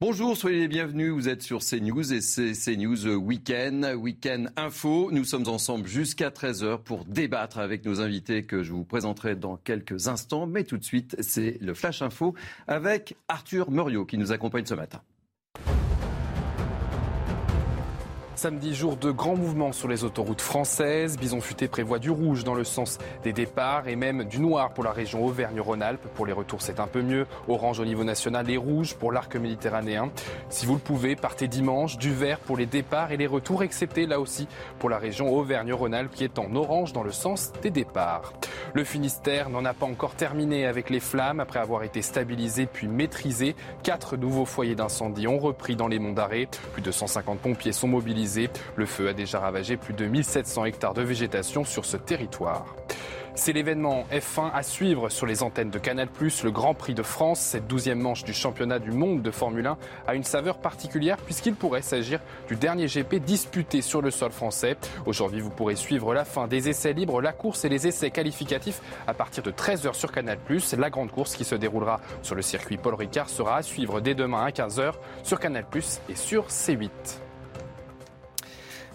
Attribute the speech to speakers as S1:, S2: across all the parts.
S1: Bonjour, soyez les bienvenus. Vous êtes sur CNews et c'est CNews Weekend, Weekend Info. Nous sommes ensemble jusqu'à 13h pour débattre avec nos invités que je vous présenterai dans quelques instants. Mais tout de suite, c'est le Flash Info avec Arthur Muriot qui nous accompagne ce matin.
S2: Samedi, jour de grands mouvements sur les autoroutes françaises. Bison Futé prévoit du rouge dans le sens des départs et même du noir pour la région Auvergne-Rhône-Alpes. Pour les retours, c'est un peu mieux. Orange au niveau national et rouge pour l'arc méditerranéen. Si vous le pouvez, partez dimanche. Du vert pour les départs et les retours, excepté là aussi pour la région Auvergne-Rhône-Alpes qui est en orange dans le sens des départs. Le Finistère n'en a pas encore terminé avec les flammes après avoir été stabilisé puis maîtrisé. Quatre nouveaux foyers d'incendie ont repris dans les monts d'arrêt. Plus de 150 pompiers sont mobilisés le feu a déjà ravagé plus de 1700 hectares de végétation sur ce territoire. C'est l'événement F1 à suivre sur les antennes de Canal+, le Grand Prix de France. Cette douzième manche du championnat du monde de Formule 1 a une saveur particulière puisqu'il pourrait s'agir du dernier GP disputé sur le sol français. Aujourd'hui, vous pourrez suivre la fin des essais libres, la course et les essais qualificatifs à partir de 13h sur Canal+. La grande course qui se déroulera sur le circuit Paul Ricard sera à suivre dès demain à 15h sur Canal+, et sur C8.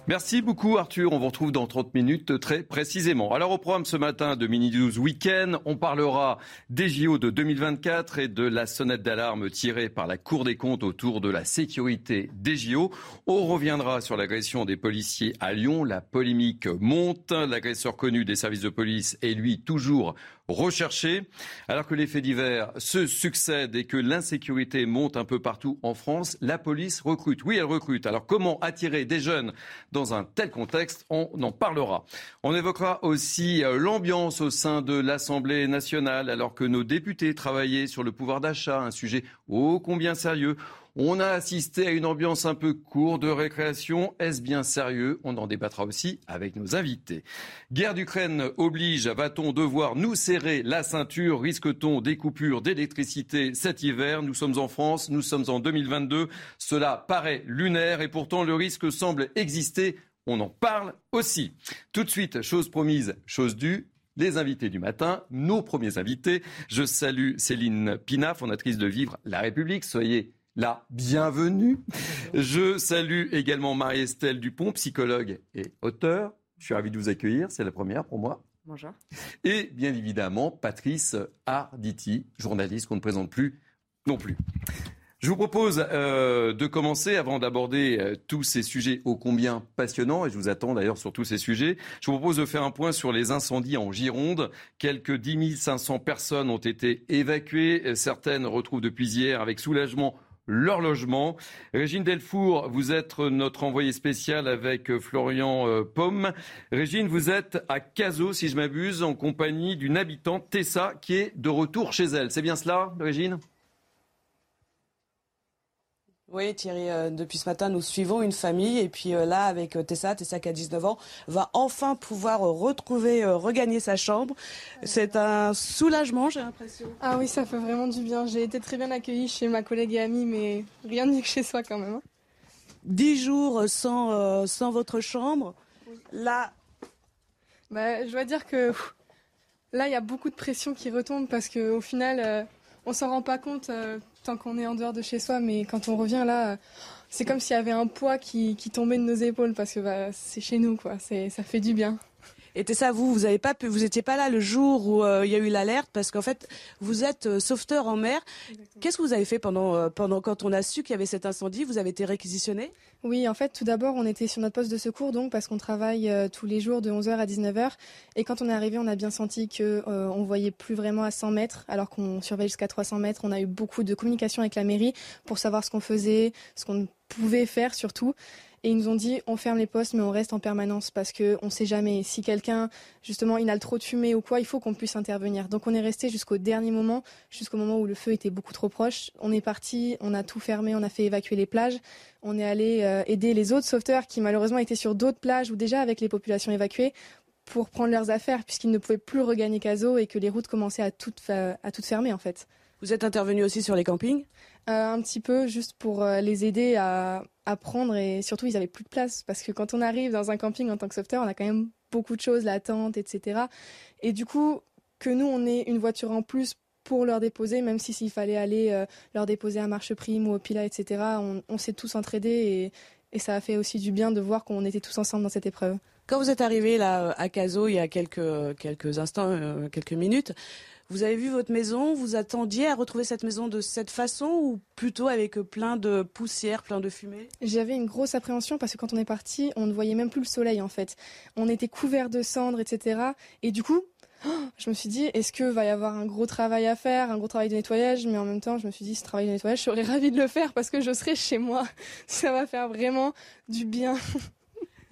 S1: Merci beaucoup Arthur, on vous retrouve dans 30 minutes très précisément. Alors au programme ce matin de Mini News Weekend, on parlera des JO de 2024 et de la sonnette d'alarme tirée par la Cour des comptes autour de la sécurité des JO. On reviendra sur l'agression des policiers à Lyon, la polémique monte, l'agresseur connu des services de police est lui toujours recherché. Alors que les faits divers se succèdent et que l'insécurité monte un peu partout en France, la police recrute. Oui, elle recrute. Alors comment attirer des jeunes dans un tel contexte? On en parlera. On évoquera aussi euh, l'ambiance au sein de l'Assemblée nationale alors que nos députés travaillaient sur le pouvoir d'achat, un sujet ô combien sérieux. On a assisté à une ambiance un peu courte de récréation. Est-ce bien sérieux? On en débattra aussi avec nos invités. Guerre d'Ukraine oblige. Va-t-on devoir nous serrer la ceinture? Risque-t-on des coupures d'électricité cet hiver? Nous sommes en France, nous sommes en 2022. Cela paraît lunaire et pourtant le risque semble exister. On en parle aussi. Tout de suite, chose promise, chose due les invités du matin, nos premiers invités. Je salue Céline Pina, fondatrice de Vivre la République. Soyez la bienvenue. Je salue également Marie-Estelle Dupont, psychologue et auteur. Je suis ravi de vous accueillir, c'est la première pour moi.
S3: Bonjour.
S1: Et bien évidemment, Patrice Arditi, journaliste qu'on ne présente plus non plus. Je vous propose euh, de commencer, avant d'aborder euh, tous ces sujets ô combien passionnants, et je vous attends d'ailleurs sur tous ces sujets, je vous propose de faire un point sur les incendies en Gironde. Quelques 10 500 personnes ont été évacuées. Certaines retrouvent depuis hier avec soulagement leur logement. Régine Delfour, vous êtes notre envoyé spécial avec euh, Florian euh, Pomme. Régine, vous êtes à Cazaux, si je m'abuse, en compagnie d'une habitante, Tessa, qui est de retour chez elle. C'est bien cela, Régine?
S3: Oui, Thierry, euh, depuis ce matin, nous suivons une famille. Et puis euh, là, avec euh, Tessa, Tessa qui a 19 ans, va enfin pouvoir retrouver, regagner sa chambre. C'est un soulagement, j'ai l'impression.
S4: Ah oui, ça fait vraiment du bien. J'ai été très bien accueillie chez ma collègue et amie, mais rien de mieux que chez soi quand même. Hein.
S3: Dix jours sans, sans votre chambre. Là.
S4: Bah, je dois dire que là, il y a beaucoup de pression qui retombe parce qu'au final, on s'en rend pas compte tant qu'on est en dehors de chez soi, mais quand on revient là, c'est comme s'il y avait un poids qui, tombait de nos épaules parce que bah, c'est chez nous, quoi. Ça fait du bien.
S3: Et ça, vous, vous avez pas vous étiez pas là le jour où euh, il y a eu l'alerte parce qu'en fait, vous êtes euh, sauveteur en mer. Qu'est-ce que vous avez fait pendant, euh, pendant quand on a su qu'il y avait cet incendie Vous avez été réquisitionné?
S4: Oui, en fait, tout d'abord, on était sur notre poste de secours, donc parce qu'on travaille tous les jours de 11h à 19h. Et quand on est arrivé, on a bien senti que on voyait plus vraiment à 100 mètres, alors qu'on surveille jusqu'à 300 mètres. On a eu beaucoup de communication avec la mairie pour savoir ce qu'on faisait, ce qu'on pouvait faire surtout. Et ils nous ont dit on ferme les postes mais on reste en permanence parce qu'on ne sait jamais. Si quelqu'un justement inhale trop de fumée ou quoi, il faut qu'on puisse intervenir. Donc on est resté jusqu'au dernier moment, jusqu'au moment où le feu était beaucoup trop proche. On est parti, on a tout fermé, on a fait évacuer les plages. On est allé euh, aider les autres sauveteurs qui malheureusement étaient sur d'autres plages ou déjà avec les populations évacuées pour prendre leurs affaires puisqu'ils ne pouvaient plus regagner Caso et que les routes commençaient à toutes, à toutes fermer en fait.
S3: Vous êtes intervenu aussi sur les campings?
S4: euh, Un petit peu, juste pour euh, les aider à, apprendre et surtout ils avaient plus de place parce que quand on arrive dans un camping en tant que sauveteur, on a quand même beaucoup de choses, la tente, etc. Et du coup, que nous on ait une voiture en plus pour leur déposer, même si s'il fallait aller leur déposer à Marche Prime ou au Pila, etc. On, s'est tous entraidés et, ça a fait aussi du bien de voir qu'on était tous ensemble dans cette épreuve.
S3: Quand vous êtes arrivé là à Caso il y a quelques, quelques instants, quelques minutes, vous avez vu votre maison, vous attendiez à retrouver cette maison de cette façon ou plutôt avec plein de poussière, plein de fumée?
S4: J'avais une grosse appréhension parce que quand on est parti, on ne voyait même plus le soleil en fait. On était couvert de cendres, etc. Et du coup, je me suis dit, est-ce que va y avoir un gros travail à faire, un gros travail de nettoyage? Mais en même temps, je me suis dit, ce travail de nettoyage, je serais ravie de le faire parce que je serai chez moi. Ça va faire vraiment du bien.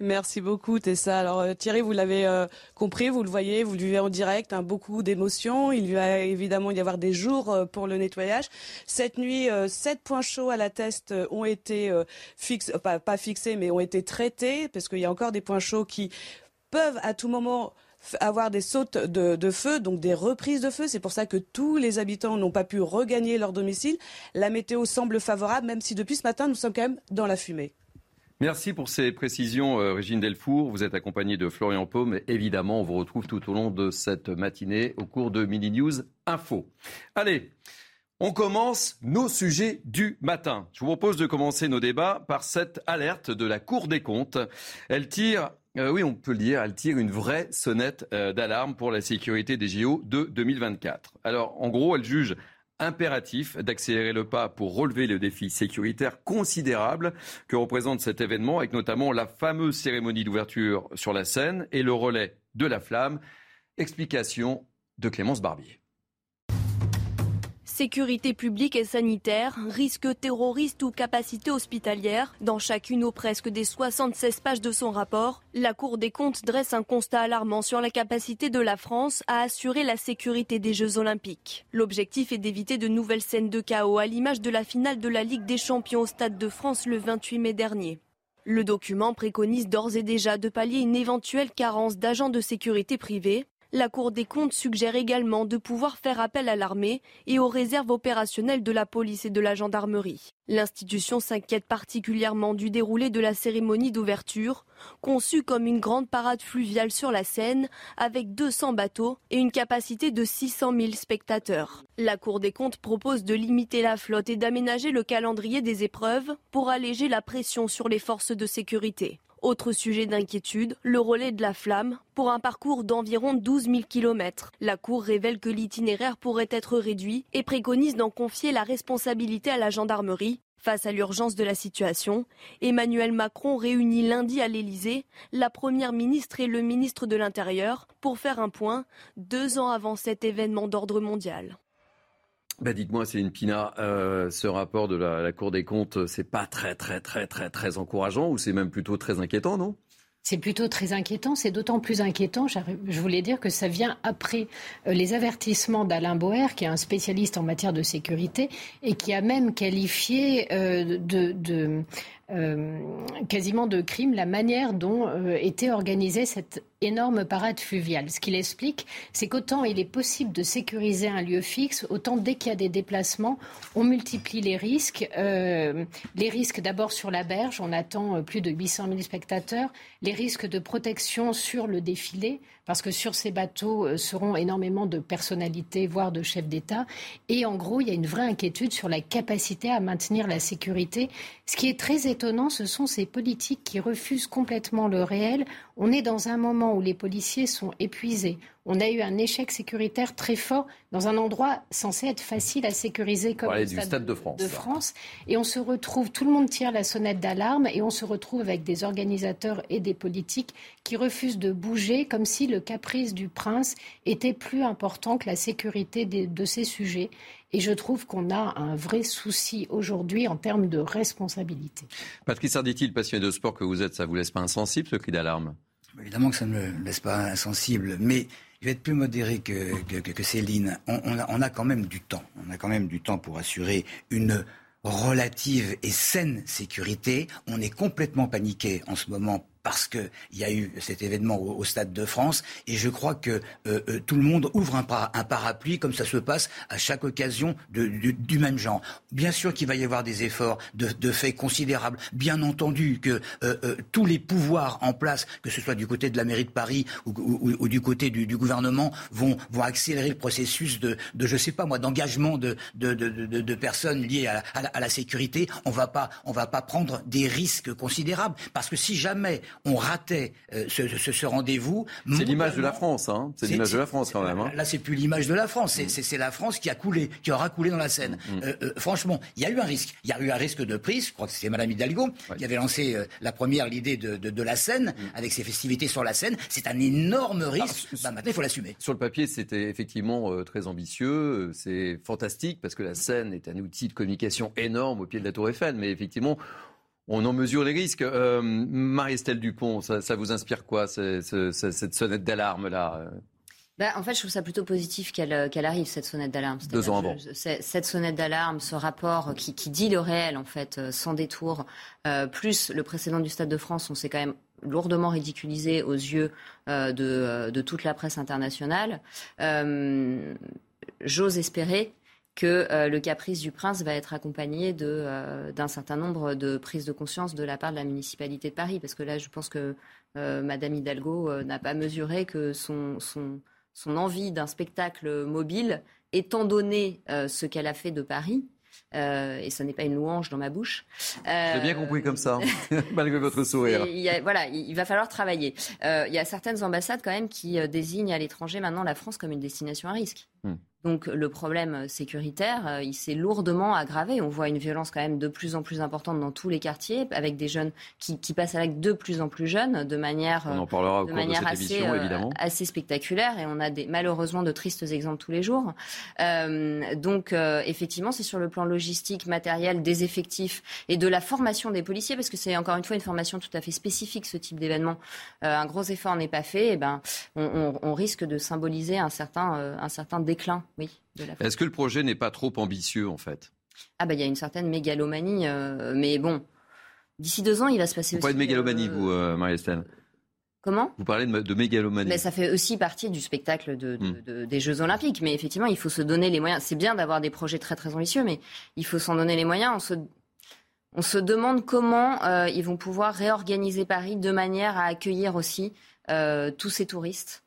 S3: Merci beaucoup Tessa. Alors euh, Thierry, vous l'avez euh, compris, vous le voyez, vous le vivez en direct, hein, beaucoup d'émotions. Il va évidemment y avoir des jours euh, pour le nettoyage. Cette nuit, sept points chauds à la test ont été fixés, pas, fixés, mais ont été traités, parce qu'il y a encore des points chauds qui peuvent à tout moment avoir des sautes de, de, feu, donc des reprises de feu. C'est pour ça que tous les habitants n'ont pas pu regagner leur domicile. La météo semble favorable, même si depuis ce matin, nous sommes quand même dans la fumée.
S1: Merci pour ces précisions, euh, Régine Delfour. Vous êtes accompagnée de Florian Paume. Évidemment, on vous retrouve tout au long de cette matinée au cours de Mini News Info. Allez, on commence nos sujets du matin. Je vous propose de commencer nos débats par cette alerte de la Cour des comptes. Elle tire euh, oui, on peut le dire, elle tire une vraie sonnette euh, d'alarme pour la sécurité des JO de 2024. Alors, en gros, elle juge impératif d'accélérer le pas pour relever le défi sécuritaire considérable que représente cet événement, avec notamment la fameuse cérémonie d'ouverture sur la scène et le relais de la flamme. Explication de Clémence Barbier.
S5: Sécurité publique et sanitaire, risque terroriste ou capacité hospitalière, dans chacune ou presque des 76 pages de son rapport, la Cour des comptes dresse un constat alarmant sur la capacité de la France à assurer la sécurité des Jeux olympiques. L'objectif est d'éviter de nouvelles scènes de chaos à l'image de la finale de la Ligue des champions au Stade de France le 28 mai dernier. Le document préconise d'ores et déjà de pallier une éventuelle carence d'agents de sécurité privés la Cour des comptes suggère également de pouvoir faire appel à l'armée et aux réserves opérationnelles de la police et de la gendarmerie. L'institution s'inquiète particulièrement du déroulé de la cérémonie d'ouverture, conçue comme une grande parade fluviale sur la Seine, avec 200 bateaux et une capacité de 600 000 spectateurs. La Cour des comptes propose de limiter la flotte et d'aménager le calendrier des épreuves pour alléger la pression sur les forces de sécurité. Autre sujet d'inquiétude, le relais de la flamme pour un parcours d'environ 12 000 km. La Cour révèle que l'itinéraire pourrait être réduit et préconise d'en confier la responsabilité à la gendarmerie. Face à l'urgence de la situation, Emmanuel Macron réunit lundi à l'Élysée la Première ministre et le ministre de l'Intérieur pour faire un point deux ans avant cet événement d'ordre mondial.
S1: Bah dites-moi, Céline Pina, euh, ce rapport de la, Cour des comptes, c'est pas très, très, très, très, très encourageant ou c'est même plutôt très inquiétant, non?
S6: C'est plutôt très inquiétant. C'est d'autant plus inquiétant, je voulais dire que ça vient après euh, les avertissements d'Alain Boer, qui est un spécialiste en matière de sécurité et qui a même qualifié euh, de, de quasiment de crime la manière dont était organisée cette énorme parade fluviale. Ce qu'il explique, c'est qu'autant il est possible de sécuriser un lieu fixe, autant dès qu'il y a des déplacements, on multiplie les risques. Euh, les risques d'abord sur la berge, on attend euh, plus de 800 000 spectateurs. Les risques de protection sur le défilé, parce que sur ces bateaux euh, seront énormément de personnalités, voire de chefs d'État. Et en gros, il y a une vraie inquiétude sur la capacité à maintenir la sécurité. Ce qui est très étonnant, ce sont ces politiques qui refusent complètement le réel. On est dans un moment où les policiers sont épuisés, on a eu un échec sécuritaire très fort dans un endroit censé être facile à sécuriser comme
S1: le stade, de, France,
S6: de France. Et on se retrouve, tout le monde tire la sonnette d'alarme et on se retrouve avec des organisateurs et des politiques qui refusent de bouger comme si le caprice du prince était plus important que la sécurité de, ces sujets. Et je trouve qu'on a un vrai souci aujourd'hui en termes de responsabilité.
S1: Patrice Arditi, le passionné de sport que vous êtes, ça vous laisse pas insensible ce cri d'alarme?
S7: Évidemment que ça ne me laisse pas insensible, mais je vais être plus modéré que, Céline. On, a, on, a, quand même du temps. On a quand même du temps pour assurer une relative et saine sécurité. On est complètement paniqué en ce moment parce qu'il y a eu cet événement au, Stade de France. Et je crois que euh, euh, tout le monde ouvre un, parapluie, comme ça se passe à chaque occasion de, du même genre. Bien sûr qu'il va y avoir des efforts de, faits considérables. Bien entendu que euh, tous les pouvoirs en place, que ce soit du côté de la mairie de Paris ou, du côté du, gouvernement, vont, vont accélérer le processus de, je sais pas moi, d'engagement de, personnes liées à, à, la, sécurité. On va pas, on va pas prendre des risques considérables parce que si jamais on ratait euh, ce, ce, rendez-vous.
S1: C'est l'image de la France, hein C'est l'image de la France quand même. Hein
S7: là, c'est plus l'image de la France, c'est la France qui a coulé, qui aura coulé dans la Seine. Mm, mm. Euh, euh, franchement, il y a eu un risque. Il y a eu un risque de prise. Je crois que c'est Madame Hidalgo qui avait lancé la première l'idée de, de, de, la Seine mm. avec ses festivités sur la Seine. C'est un énorme risque. bah, maintenant, il faut l'assumer.
S1: Sur le papier, c'était effectivement très ambitieux. C'est fantastique parce que la Seine est un outil de communication énorme au pied de la Tour Eiffel. Mais effectivement, on en mesure les risques. Euh, Marie-Estelle Dupont, ça, vous inspire quoi, cette sonnette d'alarme-là
S8: bah, en fait, je trouve ça plutôt positif qu'elle arrive, cette sonnette d'alarme.
S1: Deux ans avant.
S8: cette sonnette d'alarme, ce rapport qui, dit le réel, en fait, euh, sans détour, euh, plus le précédent du Stade de France, on s'est quand même lourdement ridiculisé aux yeux de, de, toute la presse internationale. J'ose espérer que euh, le caprice du prince va être accompagné euh, d'un certain nombre de prises de conscience de la part de la municipalité de Paris. Parce que là, je pense que euh, Madame Hidalgo n'a pas mesuré que son, son, son envie d'un spectacle mobile, étant donné ce qu'elle a fait de Paris, et ce n'est pas une louange dans ma bouche.
S1: J'ai bien compris comme ça, malgré votre sourire.
S8: voilà, il, va falloir travailler. il y a certaines ambassades quand même qui désignent à l'étranger maintenant la France comme une destination à risque. Hmm. Donc le problème sécuritaire, euh, il s'est lourdement aggravé. On voit une violence quand même de plus en plus importante dans tous les quartiers, avec des jeunes qui, passent avec de plus en plus jeunes, de manière,
S1: de manière
S8: assez,
S1: euh,
S8: assez spectaculaire. Et on a des, malheureusement de tristes exemples tous les jours. Euh, donc effectivement, c'est sur le plan logistique, matériel, des effectifs et de la formation des policiers, parce que c'est encore une fois une formation tout à fait spécifique, ce type d'événement. un gros effort n'est pas fait, et ben on, on, risque de symboliser un certain, un certain déclin
S1: est-ce que le projet n'est pas trop ambitieux en fait?
S8: Ah bah il y a une certaine mégalomanie, euh, mais bon, d'ici deux ans il va se passer.
S1: Vous parlez de mégalomanie, euh, vous, euh, Marie-Estelle
S8: Comment?
S1: Vous parlez de, mégalomanie.
S8: Mais ça fait aussi partie du spectacle hmm. des Jeux Olympiques. Mais effectivement, il faut se donner les moyens. C'est bien d'avoir des projets très très ambitieux, mais il faut s'en donner les moyens. On se, on se demande comment ils vont pouvoir réorganiser Paris de manière à accueillir aussi tous ces touristes.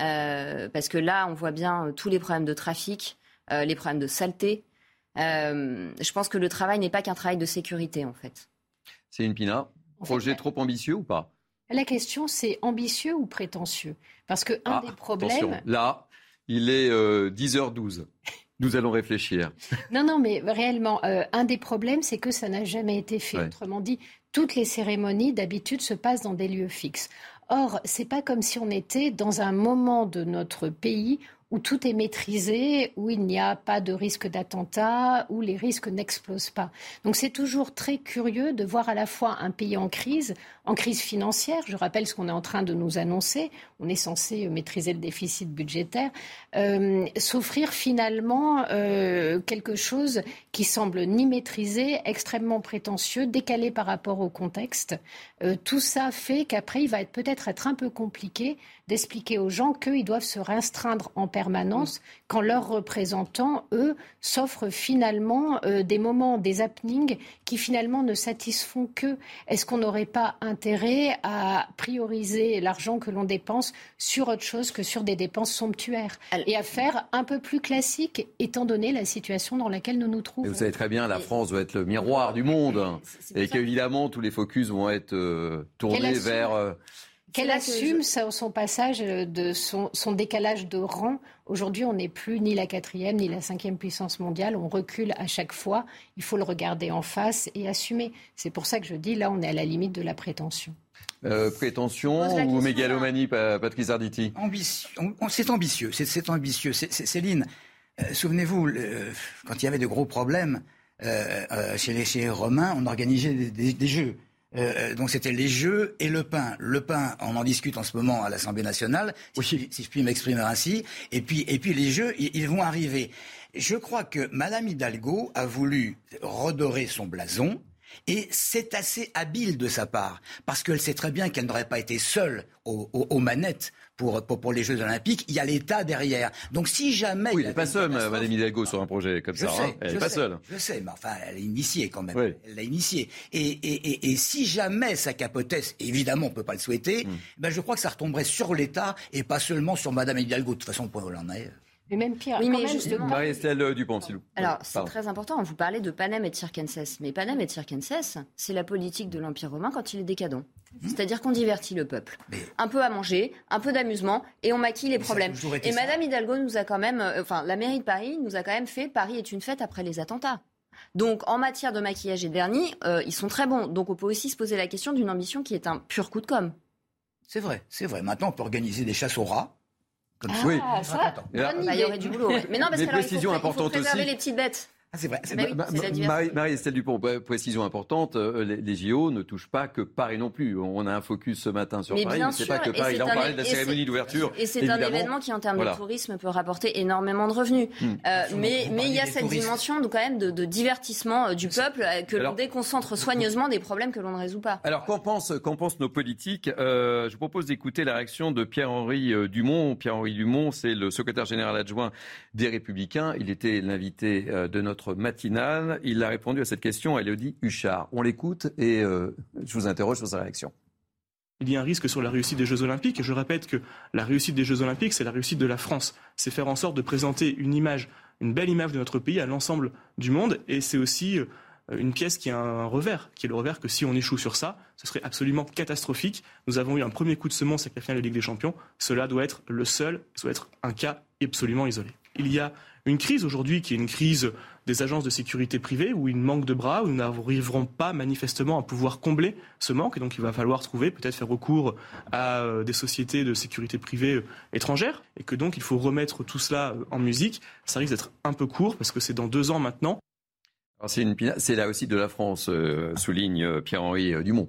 S8: Euh, parce que là, on voit bien euh, tous les problèmes de trafic, euh, les problèmes de saleté. je pense que le travail n'est pas qu'un travail de sécurité, en fait.
S1: C'est une pina. Projet trop ambitieux ou pas?
S6: La question, c'est ambitieux ou prétentieux? Parce que un ah, des problèmes.
S1: Là, il est 10h12. Nous allons réfléchir.
S6: Non, non, mais réellement, un des problèmes, c'est que ça n'a jamais été fait. Autrement dit, toutes les cérémonies, d'habitude, se passent dans des lieux fixes. Or, c'est pas comme si on était dans un moment de notre pays où tout est maîtrisé, où il n'y a pas de risque d'attentat, où les risques n'explosent pas. Donc c'est toujours très curieux de voir à la fois un pays en crise, en crise financière, je rappelle ce qu'on est en train de nous annoncer, on est censé maîtriser le déficit budgétaire, euh, s'offrir finalement euh, quelque chose qui semble ni maîtrisé, extrêmement prétentieux, décalé par rapport au contexte. Euh, tout ça fait qu'après, il va peut-être être un peu compliqué d'expliquer aux gens qu'ils doivent se restreindre en permanence quand leurs représentants, eux, s'offrent finalement euh, des moments, des happenings qui finalement ne satisfont qu'eux. Est-ce qu'on n'aurait pas intérêt à prioriser l'argent que l'on dépense sur autre chose que sur des dépenses somptuaires et à faire un peu plus classique étant donné la situation dans laquelle nous nous trouvons
S1: Vous savez très bien, la France doit être le miroir du monde et qu'évidemment tous les focus vont être euh, tournés vers... Euh,
S6: qu'elle assume son passage de son, décalage de rang. Aujourd'hui, on n'est plus ni la quatrième ni la cinquième puissance mondiale. On recule à chaque fois. Il faut le regarder en face et assumer. C'est pour ça que je dis là, on est à la limite de la prétention.
S1: Euh, prétention ou mégalomanie, Patrice Arditi
S7: C'est ambitieux. C'est ambitieux. Céline, euh, souvenez-vous, quand il y avait de gros problèmes euh, chez les Romains, on organisait des jeux. Euh, euh, donc c'était les jeux et le pain. Le pain, on en discute en ce moment à l'Assemblée nationale, si, je puis m'exprimer ainsi. Et puis, et puis les jeux, ils, vont arriver. Je crois que Madame Hidalgo a voulu redorer son blason. Et c'est assez habile de sa part, parce qu'elle sait très bien qu'elle n'aurait pas été seule aux, manettes pour, pour, les Jeux Olympiques. Il y a l'État derrière. Donc si jamais...
S1: Oui, elle n'est pas seule, Madame Hidalgo, sur un projet comme ça. Hein. Elle n'est pas seule.
S7: Je sais, mais enfin, elle est initiée quand même. Elle l'a initiée. Et, et, et, si jamais ça capotait, évidemment, on ne peut pas le souhaiter, hmm. ben je crois que ça retomberait sur l'État et pas seulement sur Madame Hidalgo. De toute façon, on en est.
S6: Mais même pire.
S8: Oui, mais justement.
S1: Marie-Estelle euh, Dupont, s'il vous
S8: Alors, c'est très important. Vous parlez de Panem et de Circenses. Mais Panem et Circenses, c'est la politique de l'Empire romain quand il est décadent. C'est-à-dire qu'on divertit le peuple. Un peu à manger, un peu d'amusement, et on maquille les problèmes. Et Madame Hidalgo nous a quand même, euh, enfin, la mairie de Paris nous a quand même fait Paris est une fête après les attentats. Donc, en matière de maquillage et de vernis, euh, ils sont très bons. Donc, on peut aussi se poser la question d'une ambition qui est un pur coup de com'.
S7: C'est vrai, c'est vrai. Maintenant, on peut organiser des chasses aux rats.
S8: Comme ah, oui. ça, bah, il y aurait du boulot. Mais non, parce que il faut, il faut préserver
S1: les
S8: petites bêtes.
S7: Ah, c'est vrai.
S1: Marie-Estelle Dupont, précision importante, euh, les, JO ne touchent pas que Paris non plus. On a un focus ce matin sur Paris, mais c'est pas que Paris. Là, on parlait de la cérémonie d'ouverture.
S8: Et c'est un événement qui, en termes de tourisme, peut rapporter énormément de revenus. Hmm. Euh, mais mais il y a cette dimension quand même de, divertissement euh, du peuple que l'on déconcentre soigneusement des problèmes que l'on ne résout pas.
S1: Alors, qu'en pensent, qu'en pensent nos politiques? Je vous propose d'écouter la réaction de Pierre-Henri Dumont. Pierre-Henri Dumont, c'est le secrétaire général adjoint des Républicains. Il était l'invité de notre matinale. Il a répondu à cette question à Elodie Huchard. On l'écoute et euh, je vous interroge sur sa réaction.
S9: Il y a un risque sur la réussite des Jeux Olympiques. Et je répète que la réussite des Jeux Olympiques, c'est la réussite de la France. C'est faire en sorte de présenter une image, une belle image de notre pays à l'ensemble du monde. Et c'est aussi euh, une pièce qui a un revers, qui est le revers que si on échoue sur ça, ce serait absolument catastrophique. Nous avons eu un premier coup de semence avec la finale de Ligue des Champions. Cela doit être le seul, ça doit être un cas absolument isolé. Il y a une crise aujourd'hui qui est une crise des agences de sécurité privées où il manque de bras, où nous n'arriverons pas manifestement à pouvoir combler ce manque. Et donc il va falloir trouver, peut-être faire recours à euh, des sociétés de sécurité privée euh, étrangères. Et que donc il faut remettre tout cela euh, en musique. Ça risque d'être un peu court parce que c'est dans deux ans maintenant.
S1: C'est là aussi de la France, souligne Pierre-Henri Dumont.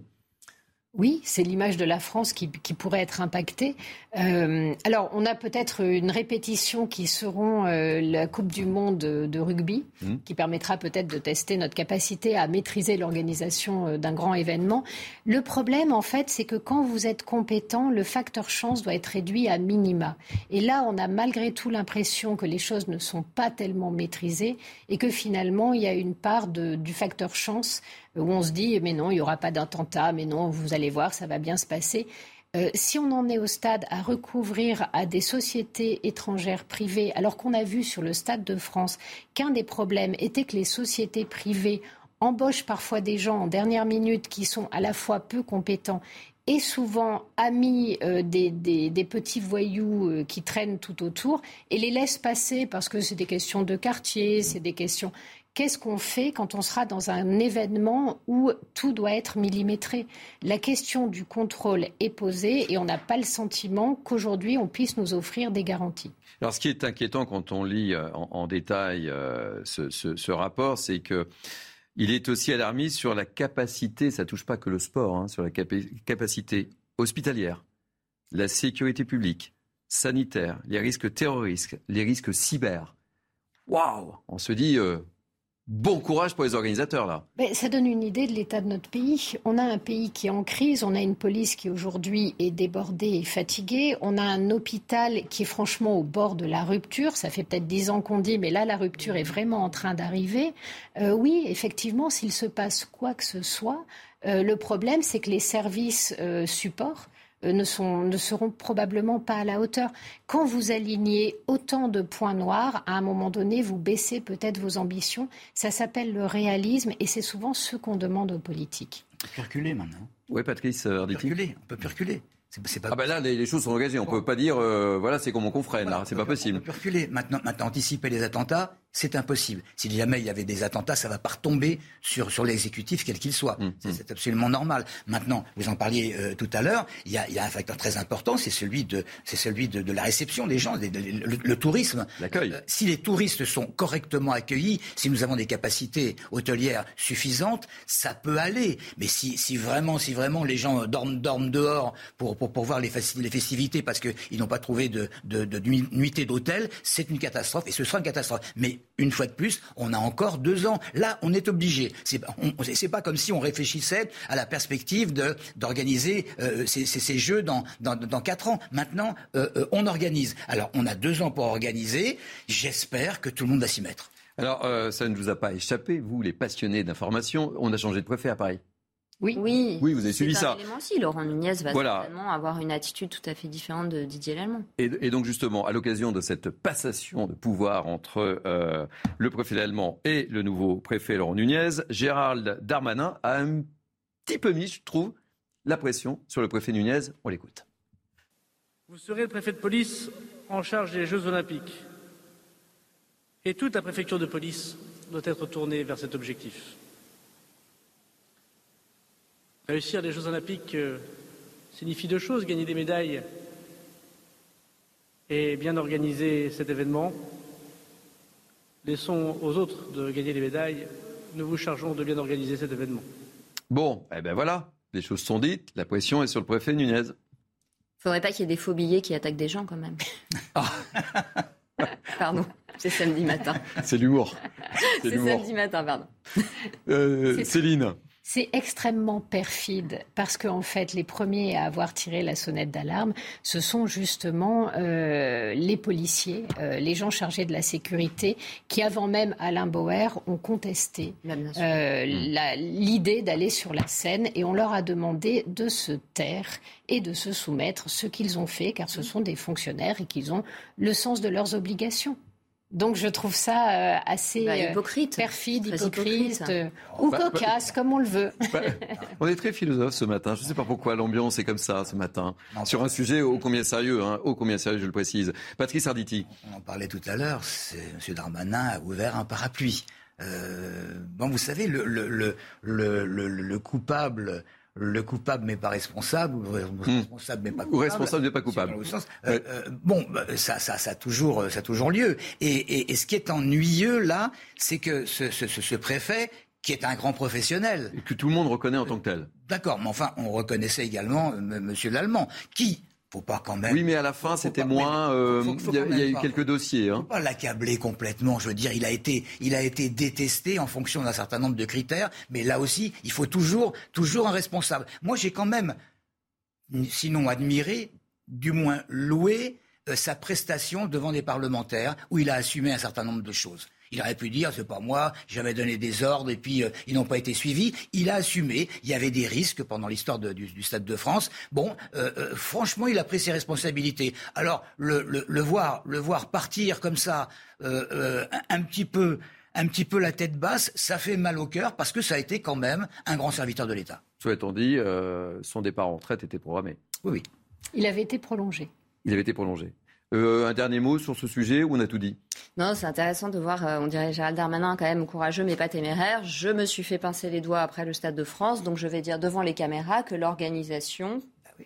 S6: Oui, c'est l'image de la France qui, pourrait être impactée. Euh, alors, on a peut-être une répétition qui seront euh, la Coupe du Monde de rugby, mmh. qui permettra peut-être de tester notre capacité à maîtriser l'organisation euh, d'un grand événement. Le problème, en fait, c'est que quand vous êtes compétent, le facteur chance doit être réduit à minima. Et là, on a malgré tout l'impression que les choses ne sont pas tellement maîtrisées et que finalement, il y a une part du facteur chance où on se dit mais non, il n'y aura pas d'attentat, mais non, vous allez voir, ça va bien se passer. Euh, si on en est au stade à recouvrir à des sociétés étrangères privées, alors qu'on a vu sur le stade de France qu'un des problèmes était que les sociétés privées embauchent parfois des gens en dernière minute qui sont à la fois peu compétents et souvent amis euh, des, petits voyous euh, qui traînent tout autour et les laissent passer parce que c'est des questions de quartier, c'est des questions qu'est-ce qu'on fait quand on sera dans un événement où tout doit être millimétré? La question du contrôle est posée et on n'a pas le sentiment qu'aujourd'hui on puisse nous offrir des garanties.
S1: Alors ce qui est inquiétant quand on lit euh, en, détail euh, ce, rapport, c'est que il est aussi alarmiste sur la capacité, ça touche pas que le sport, hein, sur la capacité hospitalière, la sécurité publique, sanitaire, les risques terroristes, les risques cyber. Waouh On se dit, euh, Bon courage pour les organisateurs, là.
S6: Mais ça donne une idée de l'état de notre pays. On a un pays qui est en crise, on a une police qui aujourd'hui est débordée et fatiguée, on a un hôpital qui est franchement au bord de la rupture. Ça fait peut-être dix ans qu'on dit, mais là, la rupture est vraiment en train d'arriver. Euh, oui, effectivement, s'il se passe quoi que ce soit, euh, le problème, c'est que les services euh, supports ne, sont, ne seront probablement pas à la hauteur. Quand vous alignez autant de points noirs, à un moment donné, vous baissez peut-être vos ambitions. Ça s'appelle le réalisme et c'est souvent ce qu'on demande aux politiques.
S7: On peut reculer maintenant.
S1: Oui, Patrice Arditi.
S7: On peut reculer.
S1: C'est pas... Ah ben là, les, choses sont engagées. On ne peut pas dire, euh, voilà, c'est comme mon confrère, là. C'est pas possible.
S7: On peut reculer. Maintenant, maintenant, anticiper les attentats, c'est impossible. Si jamais il y avait des attentats, ça va pas retomber sur, sur l'exécutif, quel qu'il soit. Hum, hum. C'est absolument normal. Maintenant, vous en parliez euh, tout à l'heure, il y a, y a, un facteur très important, c'est celui, de, c'est celui de, de, la réception des gens, le, tourisme.
S1: L'accueil. Euh,
S7: si les touristes sont correctement accueillis, si nous avons des capacités hôtelières suffisantes, ça peut aller. Mais si, si vraiment, si vraiment les gens dorment, dorment dehors pour, pour, pour voir les, les festivités parce qu'ils n'ont pas trouvé de, de, de nuitée d'hôtel, c'est une catastrophe et ce sera une catastrophe. Mais Une fois de plus, on a encore deux ans. Là, on est obligé. C'est n'est pas comme si on réfléchissait à la perspective d'organiser euh, ces, jeux dans, dans, quatre ans. Maintenant, euh, euh, on organise. Alors, on a deux ans pour organiser. J'espère que tout le monde va s'y mettre.
S1: Alors, ça ne vous a pas échappé, vous, les passionnés d'information. On a changé de préfet à Paris.
S8: Oui.
S1: oui. vous avez suivi ça.
S8: aussi. Laurent Nunez va certainement avoir une attitude tout à fait différente de Didier Lallemand.
S1: Et, donc, justement, à l'occasion de cette passation de pouvoir entre euh, le préfet allemand et le nouveau préfet Laurent Nunez, Gérald Darmanin a un petit peu mis, je trouve, la pression sur le préfet Nunez. On l'écoute.
S10: Vous serez le préfet de police en charge des Jeux Olympiques. Et toute la préfecture de police doit être tournée vers cet objectif. Réussir les Jeux Olympiques euh, signifie deux choses, gagner des médailles et bien organiser cet événement. Laissons aux autres de gagner les médailles. Nous vous chargeons de bien organiser cet événement.
S1: Bon, eh ben voilà, les choses sont dites. La pression est sur le préfet Nunez. Il
S8: faudrait pas qu'il y ait des faux billets qui attaquent des gens quand même. Ah. Pardon, c'est samedi matin.
S1: C'est l'humour.
S8: C'est samedi matin, pardon.
S1: Euh, Céline.
S6: C'est extrêmement perfide parce qu'en en fait, les premiers à avoir tiré la sonnette d'alarme, ce sont justement euh, les policiers, euh, les gens chargés de la sécurité, qui avant même Alain Bauer ont contesté euh, l'idée d'aller sur la scène et on leur a demandé de se taire et de se soumettre, ce qu'ils ont fait, car ce sont des fonctionnaires et qu'ils ont le sens de leurs obligations. Donc je trouve ça euh, assez
S8: bah, euh, hypocrite.
S6: perfide, hypocrite, euh, ou bah, bah, cocasse, comme on le veut.
S1: on est très philosophe ce matin. Je ne sais pas pourquoi l'ambiance est comme ça ce matin. Sur un sujet ô combien sérieux, hein, ô combien sérieux, je le précise. Patrice Arditi.
S7: On en parlait tout à l'heure. M. Darmanin a ouvert un parapluie. bon, vous savez, le, le, le, le coupable le coupable mais pas responsable, ou le hmm. responsable mais pas coupable.
S1: Ou responsable mais pas coupable.
S7: Euh, euh, bon, bah, ça, ça, ça, a toujours, ça a toujours lieu. Et, et, ce qui est ennuyeux là, c'est que ce, ce, ce, préfet, qui est un grand professionnel.
S1: Et que tout le monde reconnaît en tant que tel.
S7: D'accord, mais enfin, on reconnaissait également M. Monsieur l'Allemand, qui, faut pas quand même.
S1: Oui, mais à la fin, c'était moins. Euh, il y a, eu quelques dossiers. Hein.
S7: Faut pas l'accabler complètement. Je veux dire, il a été, il a été détesté en fonction d'un certain nombre de critères. Mais là aussi, il faut toujours, toujours un responsable. Moi, j'ai quand même, sinon admiré, du moins loué euh, sa prestation devant des parlementaires, où il a assumé un certain nombre de choses. Il aurait pu dire, c'est pas moi, j'avais donné des ordres et puis euh, ils n'ont pas été suivis. Il a assumé. Il y avait des risques pendant l'histoire du, Stade de France. Bon, euh, euh, franchement, il a pris ses responsabilités. Alors, le, le, voir, le voir partir comme ça, un petit peu un petit peu la tête basse, ça fait mal au cœur parce que ça a été quand même un grand serviteur de l'État.
S1: Soit on dit, son départ en retraite était programmé.
S7: Oui, oui.
S6: Il avait été prolongé.
S1: Il avait été prolongé. Euh, un dernier mot sur ce sujet où on a tout dit?
S8: Non, c'est intéressant de voir, euh, on dirait Gérald Darmanin quand même courageux mais pas téméraire. Je me suis fait pincer les doigts après le Stade de France, donc je vais dire devant les caméras que l'organisation...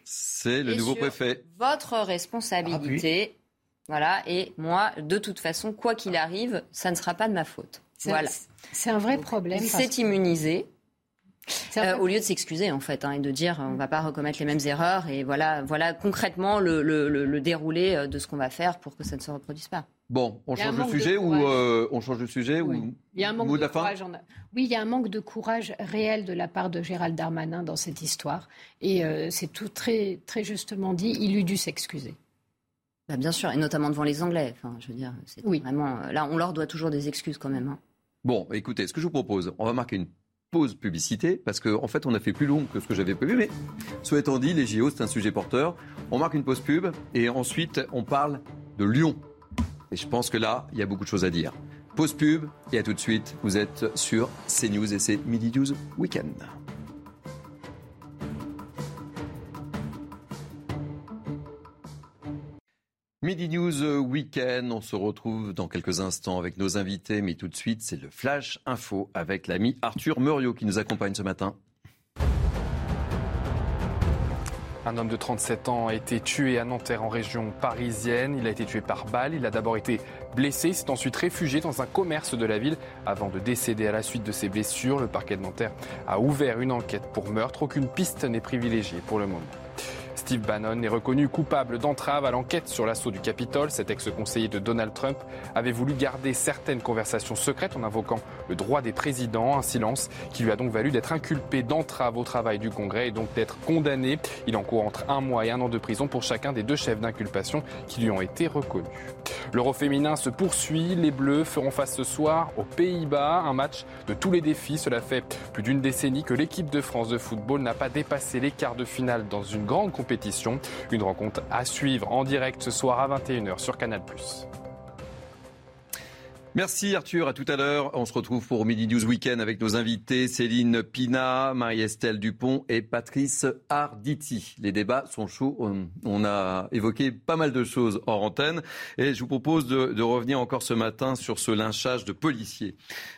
S1: C'est le nouveau préfet.
S8: Votre responsabilité. Voilà, et moi, de toute façon, quoi qu'il arrive, ça ne sera pas de ma faute. Voilà.
S6: C'est un vrai problème. Il
S8: s'est immunisé. Euh, au lieu de s'excuser en fait hein, et de dire on ne va pas recommettre les mêmes erreurs et voilà, voilà concrètement le, le, déroulé euh, de ce qu'on va faire pour que ça ne se reproduise pas.
S1: Bon, on change le sujet ou euh, on change le sujet ou
S6: il y a un manque de, courage. Oui, il y a un manque de courage réel de la part de Gérald Darmanin dans cette histoire et c'est tout très très justement dit. Il eût dû s'excuser.
S8: Bah, bien sûr, et notamment devant les Anglais. Enfin, je veux dire, c'est vraiment là, on leur doit toujours des excuses quand même. Hein.
S1: Bon, écoutez, ce que je vous propose, on va marquer une pause publicité, parce qu'en en fait, on a fait plus long que ce que j'avais prévu. Mais, soit étant dit, les JO, c'est un sujet porteur. On marque une pause pub et ensuite, on parle de Lyon. Et je pense que là, il y a beaucoup de choses à dire. Pause pub et à tout de suite. Vous êtes sur CNews et c'est Midi News Weekend. Midi News euh, Weekend, on se retrouve dans quelques instants avec nos invités, mais tout de suite c'est le Flash Info avec l'ami Arthur Muriot qui nous accompagne ce matin.
S2: Un homme de 37 ans a été tué à Nanterre en région parisienne. Il a été tué par balle. Il a d'abord été blessé, s'est ensuite réfugié dans un commerce de la ville avant de décéder à la suite de ses blessures. Le parquet de Nanterre a ouvert une enquête pour meurtre. Aucune piste n'est privilégiée pour le moment. Steve Bannon est reconnu coupable d'entrave à l'enquête sur l'assaut du Capitole. Cet ex-conseiller de Donald Trump avait voulu garder certaines conversations secrètes en invoquant le droit des présidents, un silence qui lui a donc valu d'être inculpé d'entrave au travail du Congrès et donc d'être condamné. Il encourt entre un mois et un an de prison pour chacun des deux chefs d'inculpation qui lui ont été reconnus. L'Euro féminin se poursuit. Les Bleus feront face ce soir aux Pays-Bas. Un match de tous les défis. Cela fait plus d'une décennie que l'équipe de France de football n'a pas dépassé les quarts de finale dans une grande compétition. Une rencontre à suivre en direct ce soir à 21h sur Canal+.
S1: Merci Arthur, à tout à l'heure. On se retrouve pour Midi News Weekend avec nos invités Céline Pina, Marie-Estelle Dupont et Patrice Arditi. Les débats sont chauds. On a évoqué pas mal de choses hors antenne et je vous propose de, revenir encore ce matin sur ce lynchage de policiers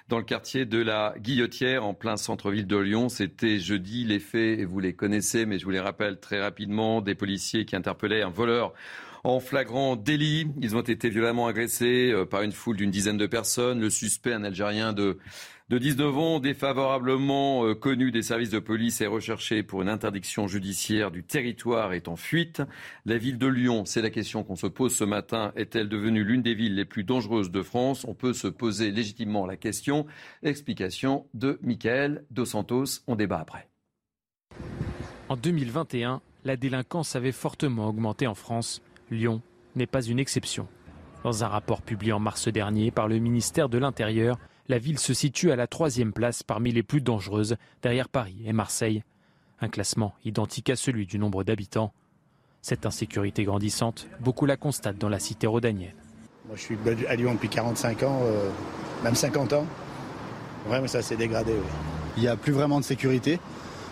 S1: dans le quartier de la Guillotière en plein centre-ville de Lyon. C'était jeudi. Les faits, vous les connaissez, mais je vous les rappelle très rapidement, des policiers qui interpellaient un voleur en flagrant délit. Ils ont été violemment agressés euh, par une foule d'une dizaine de personnes. Le suspect, un Algérien de, de 19 ans, défavorablement euh, connu des services de police, est recherché pour une interdiction judiciaire du territoire est en fuite. La ville de Lyon, c'est la question qu'on se pose ce matin, est-elle devenue l'une des villes les plus dangereuses de France? On peut se poser légitimement la question. Explication de Michael Dos Santos. On débat après.
S11: En 2021, la délinquance avait fortement augmenté en France. Lyon n'est pas une exception. Dans un rapport publié en mars dernier par le ministère de l'Intérieur, la ville se situe à la troisième place parmi les plus dangereuses, derrière Paris et Marseille. Un classement identique à celui du nombre d'habitants. Cette insécurité grandissante, beaucoup la constatent dans la cité rhodanienne.
S12: Moi, je suis à Lyon depuis 45 ans, euh, même 50 ans. Vraiment, ça s'est dégradé.
S13: Il n'y a plus vraiment de sécurité.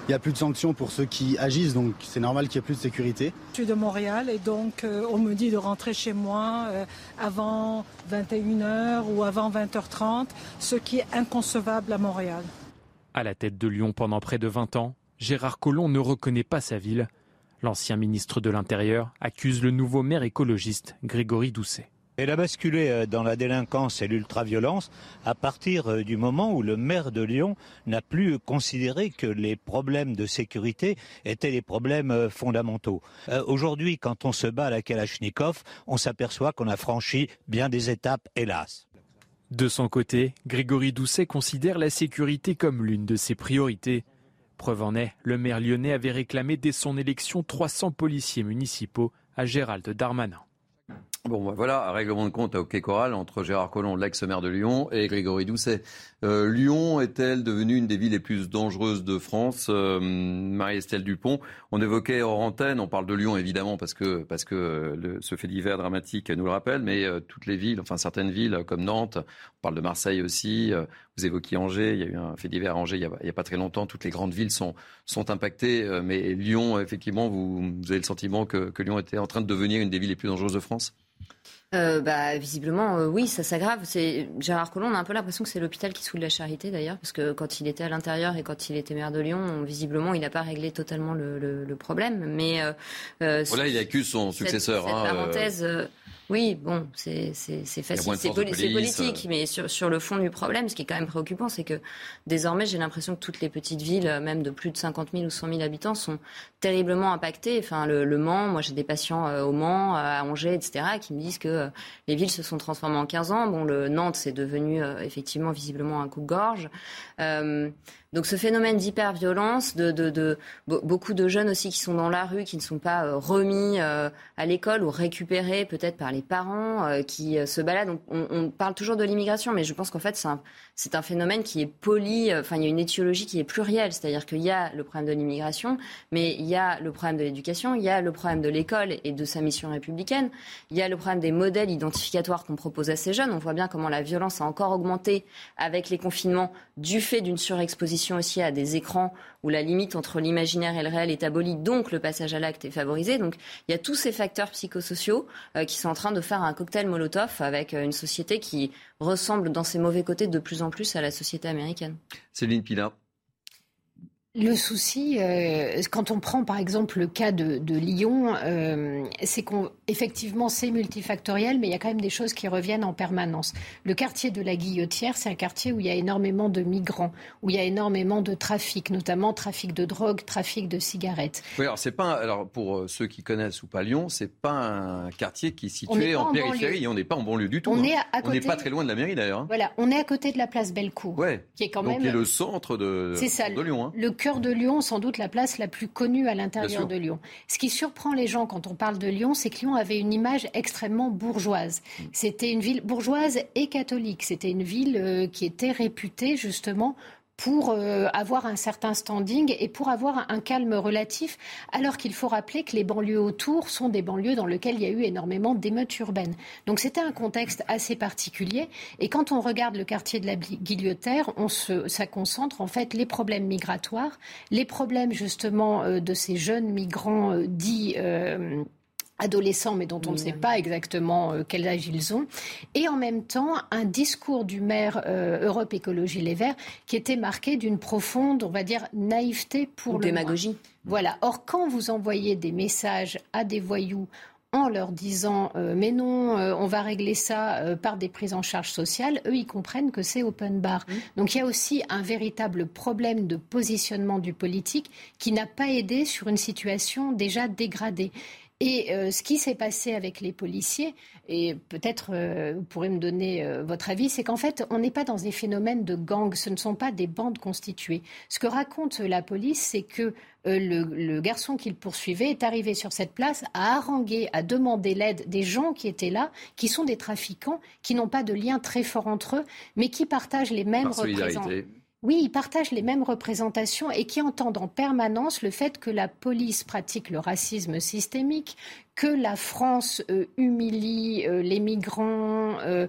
S13: Il n'y a plus de sanctions pour ceux qui agissent, donc c'est normal qu'il n'y ait plus de sécurité.
S14: Je suis de Montréal et donc euh, on me dit de rentrer chez moi euh, avant 21h ou avant 20h30, ce qui est inconcevable à Montréal.
S11: À la tête de Lyon pendant près de 20 ans, Gérard Collomb ne reconnaît pas sa ville. L'ancien ministre de l'Intérieur accuse le nouveau maire écologiste Grégory Doucet.
S15: Elle a basculé euh, dans la délinquance et l'ultraviolence à partir euh, du moment où le maire de Lyon n'a plus considéré que les problèmes de sécurité étaient les problèmes euh, fondamentaux. Aujourd'hui, quand on se bat à la Kalachnikov, on s'aperçoit qu'on a franchi bien des étapes, hélas.
S11: De son côté, Grégory Doucet considère la sécurité comme l'une de ses priorités. Preuve en est, le maire lyonnais avait réclamé dès son élection 300 policiers municipaux à Gérald Darmanin.
S1: Bon, ben voilà, un règlement de compte à Hockey Choral entre Gérard Collomb, l'ex-maire de Lyon, et Grégory Doucet. Euh, Lyon est-elle devenue une des villes les plus dangereuses de France euh, Marie-Estelle Dupont, on évoquait hors antenne, on parle de Lyon évidemment parce que, parce que le, ce fait divers dramatique nous le rappelle, mais euh, toutes les villes, enfin certaines villes comme Nantes, on parle de Marseille aussi, euh, vous évoquiez Angers, il y a eu un fait divers à Angers il n'y a, a, pas très longtemps, toutes les grandes villes sont, sont impactées, euh, mais Lyon, effectivement, vous, vous, avez le sentiment que, que Lyon était en train de devenir une des villes les plus dangereuses de France?
S8: Euh, bah, visiblement, euh, oui, ça s'aggrave. C'est Gérard Collomb, on a un peu l'impression que c'est l'hôpital qui soude la charité d'ailleurs, parce que quand il était à l'intérieur et quand il était maire de Lyon, visiblement, il n'a pas réglé totalement le, le, le problème. Mais
S1: euh, voilà, il accuse son successeur.
S8: Cette,
S1: hein,
S8: parenthèse. Oui, bon, c'est facile, c'est poli politique, mais sur, sur, le fond du problème, ce qui est quand même préoccupant, c'est que désormais, j'ai l'impression que toutes les petites villes, même de plus de 50 000 ou 100 000 habitants, sont terriblement impactées. Enfin, le, le Mans, moi j'ai des patients euh, au Mans, à Angers, etc., qui me disent que euh, les villes se sont transformées en 15 ans. Bon, le Nantes, c'est devenu euh, effectivement visiblement un coup-gorge. Euh, donc ce phénomène d'hyperviolence, de, de, beaucoup de jeunes aussi qui sont dans la rue, qui ne sont pas euh, remis euh, à l'école ou récupérés peut-être par les parents, euh, qui se baladent. On, parle toujours de l'immigration, mais je pense qu'en fait c'est un, un phénomène qui est poli. Enfin, il y a une étiologie qui est plurielle, c'est-à-dire qu'il y a le problème de l'immigration, mais il y a le problème de l'éducation, il y a le problème de l'école et de sa mission républicaine, il y a le problème des modèles identificatoires qu'on propose à ces jeunes. On voit bien comment la violence a encore augmenté avec les confinements du fait d'une surexposition aussi à des écrans où la limite entre l'imaginaire et le réel est abolie, donc le passage à l'acte est favorisé. Donc il y a tous ces facteurs psychosociaux euh, qui sont en train de faire un cocktail Molotov avec euh, une société qui ressemble dans ses mauvais côtés de plus en plus à la société américaine.
S1: Céline Pina.
S6: Le souci, euh, quand on prend par exemple le cas de, Lyon, euh, c'est qu'effectivement c'est multifactoriel, mais il y a quand même des choses qui reviennent en permanence. Le quartier de la Guillotière, c'est un quartier où il y a énormément de migrants, où il y a énormément de trafic, notamment trafic de drogue, trafic de cigarettes.
S1: Oui, alors c'est pas, alors pour euh, ceux qui connaissent ou pas Lyon, c'est pas un quartier qui est situé en, périphérie, on n'est pas en banlieue du tout. On
S6: hein.
S1: n'est pas très loin de la mairie d'ailleurs. Hein.
S6: Voilà, on est à côté de la place Bellecour,
S1: ouais.
S6: qui est quand
S1: Donc,
S6: même.
S1: Qui est le centre de, de Lyon. Hein
S6: cœur de Lyon, sans doute la place la plus connue à l'intérieur de Lyon. Ce qui surprend les gens quand on parle de Lyon, c'est que Lyon avait une image extrêmement bourgeoise. Mm. C'était une ville bourgeoise et catholique. C'était une ville euh, qui était réputée justement pour euh, avoir un certain standing et pour avoir un, calme relatif, alors qu'il faut rappeler que les banlieues autour sont des banlieues dans lesquelles il y a eu énormément d'émeutes urbaines. Donc c'était un contexte assez particulier. Et quand on regarde le quartier de la Guillotière, on se, ça concentre en fait les problèmes migratoires, les problèmes justement euh, de ces jeunes migrants euh, dits adolescents, mais dont on ne sait pas exactement euh, quel âge ils ont, et en même temps un discours du maire euh, Europe Écologie Les Verts qui était marqué d'une profonde, on va dire, naïveté pour
S8: le démagogie.
S6: Voilà. Or, quand vous envoyez des messages à des voyous en leur disant euh, mais non, on va régler ça par des prises en charge sociales, eux, ils comprennent que c'est open bar. Mmh. Donc il y a aussi un véritable problème de positionnement du politique qui n'a pas aidé sur une situation déjà dégradée. Et euh, ce qui s'est passé avec les policiers, et peut-être euh, vous pourrez me donner euh, votre avis, c'est qu'en fait, on n'est pas dans des phénomènes de gangs, ce ne sont pas des bandes constituées. Ce que raconte la police, c'est que le, le, garçon qu'il poursuivait est arrivé sur cette place à haranguer, à demander l'aide des gens qui étaient là, qui sont des trafiquants, qui n'ont pas de lien très fort entre eux, mais qui partagent les mêmes représentations oui, ils partagent les mêmes représentations et qui entendent en permanence le fait que la police pratique le racisme systémique, que la France euh, humilie euh, les migrants, euh,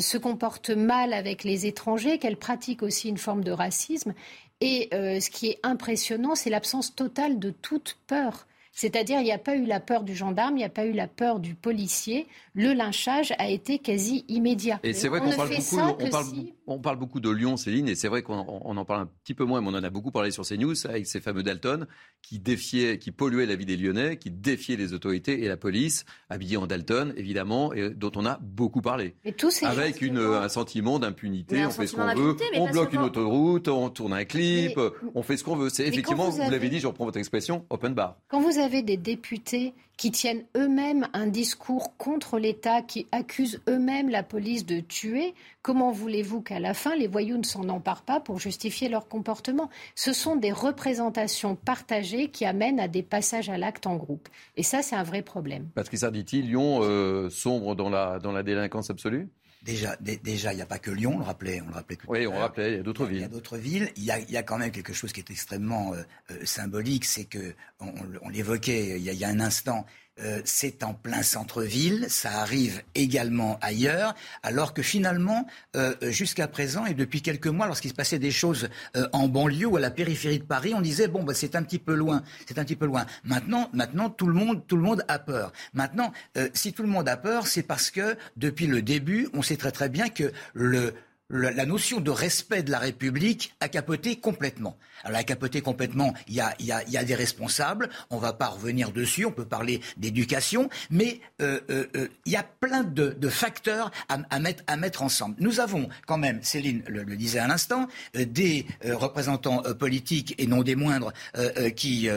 S6: se comporte mal avec les étrangers, qu'elle pratique aussi une forme de racisme. Et ce qui est impressionnant, c'est l'absence totale de toute peur. C'est-à-dire, il n'y a pas eu la peur du gendarme, il n'y a pas eu la peur du policier. Le lynchage a été quasi immédiat.
S1: Et c'est vrai qu'on parle, beaucoup, on parle, on parle beaucoup de Lyon, Céline, et c'est vrai qu'on en parle un petit peu moins, mais on en a beaucoup parlé sur CNews avec ces fameux Dalton qui défiaient, qui polluaient la vie des Lyonnais, qui défiaient les autorités et la police, habillés en Dalton, évidemment, et dont on a beaucoup parlé. avec une, un sentiment d'impunité, on fait ce qu'on veut, on bloque une autoroute, on tourne un clip, on fait ce qu'on veut. C'est effectivement, vous, l'avez dit, je reprends votre expression, open bar.
S6: Quand vous avez des députés qui tiennent eux-mêmes un discours contre l'État, qui accusent eux-mêmes la police de tuer, comment voulez-vous qu'à la fin, les voyous ne s'en emparent pas pour justifier leur comportement Ce sont des représentations partagées qui amènent à des passages à l'acte en groupe. Et ça, c'est un vrai problème.
S1: Patrick dit Lyon euh, sombre dans la, dans la délinquance absolue?
S7: Déjà, déjà, il n'y a pas que Lyon, on le rappelait, on le rappelait.
S1: Oui, on rappelait, il y a d'autres villes. Il
S7: y a d'autres villes. Il y a, il y a quand même quelque chose qui est extrêmement euh, euh, symbolique, c'est que on, on l'évoquait il, il, y a un instant. Euh, c'est en plein centre-ville, ça arrive également ailleurs, alors que finalement, euh, jusqu'à présent et depuis quelques mois, lorsqu'il se passait des choses euh, en banlieue ou à la périphérie de Paris, on disait bon, bah, c'est un petit peu loin, c'est un petit peu loin. Maintenant, maintenant, tout le monde, tout le monde a peur. Maintenant, si tout le monde a peur, c'est parce que depuis le début, on sait très très bien que le la notion de respect de la République a capoté complètement. Alors, a capoté complètement, il y a, des responsables, on va pas revenir dessus, on peut parler d'éducation, mais euh, euh, euh, il y a plein de, facteurs à, mettre, à ensemble. Nous avons quand même, Céline le, le disait à l'instant, des représentants politiques, et non des moindres, qui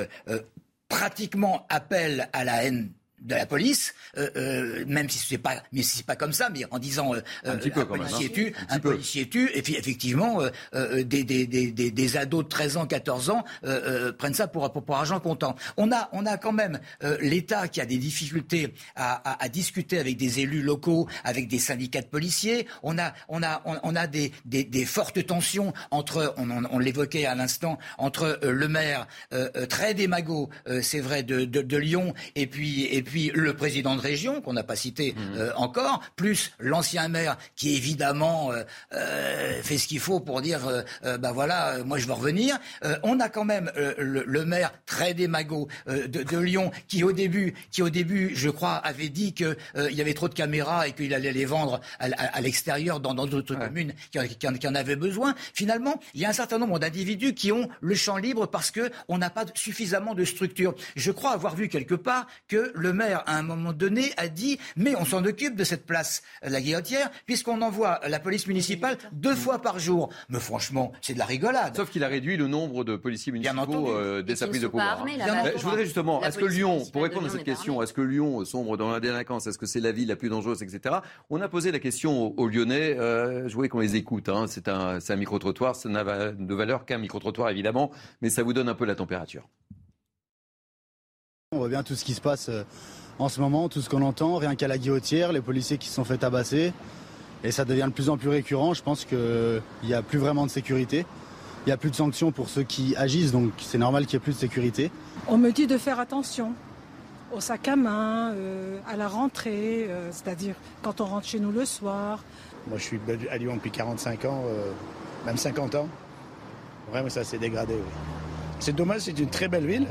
S7: pratiquement appellent à la haine de la police, euh, euh, même si c'est pas, mais si c'est pas comme ça, mais en disant euh, un, petit peu policier même, tue, un, un policier tue, et puis effectivement des, des, des, des, des ados de 13 ans, 14 ans prennent ça pour, pour, pour, argent comptant. On a on a quand même l'État qui a des difficultés à, à, à, discuter avec des élus locaux, avec des syndicats de policiers. On a on a on, on a des, des, des, fortes tensions entre, on, on, on l'évoquait à l'instant, entre le maire très démago, c'est vrai, de, de, de Lyon, et puis et puis puis le président de région, qu'on n'a pas cité mmh. encore, plus l'ancien maire qui évidemment fait ce qu'il faut pour dire, ben voilà, moi je veux revenir. on a quand même le, maire très démago de, Lyon qui au début, qui au début, je crois, avait dit qu'il y avait trop de caméras et qu'il allait les vendre à, l'extérieur dans d'autres communes qui, qui, en avaient besoin. Finalement, il y a un certain nombre d'individus qui ont le champ libre parce qu'on n'a pas suffisamment de structure. Je crois avoir vu quelque part que le maire, à un moment donné, a dit mais on s'en occupe de cette place, la guillotière, puisqu'on envoie la police municipale deux fois par jour. Mais franchement, c'est de la rigolade.
S1: Sauf qu'il a réduit le nombre de policiers municipaux euh, dès sa prise de pouvoir. je voudrais justement, est-ce que Lyon, pour répondre à cette question, est-ce que Lyon sombre dans la délinquance Est-ce que c'est la ville la plus dangereuse, etc. On a posé la question aux, Lyonnais. Euh, je voulais qu'on les écoute. Hein. C'est un, un micro-trottoir. Ça n'a de valeur qu'un micro-trottoir, évidemment, mais ça vous donne un peu la température.
S13: On voit bien tout ce qui se passe euh, en ce moment, tout ce qu'on entend, rien qu'à la guillotière, les policiers qui se sont fait tabasser. Et ça devient de plus en plus récurrent. Je pense qu'il n'y a plus vraiment de sécurité. Il n'y a plus de sanctions pour ceux qui agissent, donc c'est normal qu'il n'y ait plus de sécurité.
S14: On me dit de faire attention au sac à main, euh, à la rentrée, euh, c'est-à-dire quand on rentre chez nous le soir.
S12: Moi, je suis à Lyon depuis 45 ans, même 50 ans. Vraiment, ça s'est dégradé. C'est dommage, c'est une très belle ville,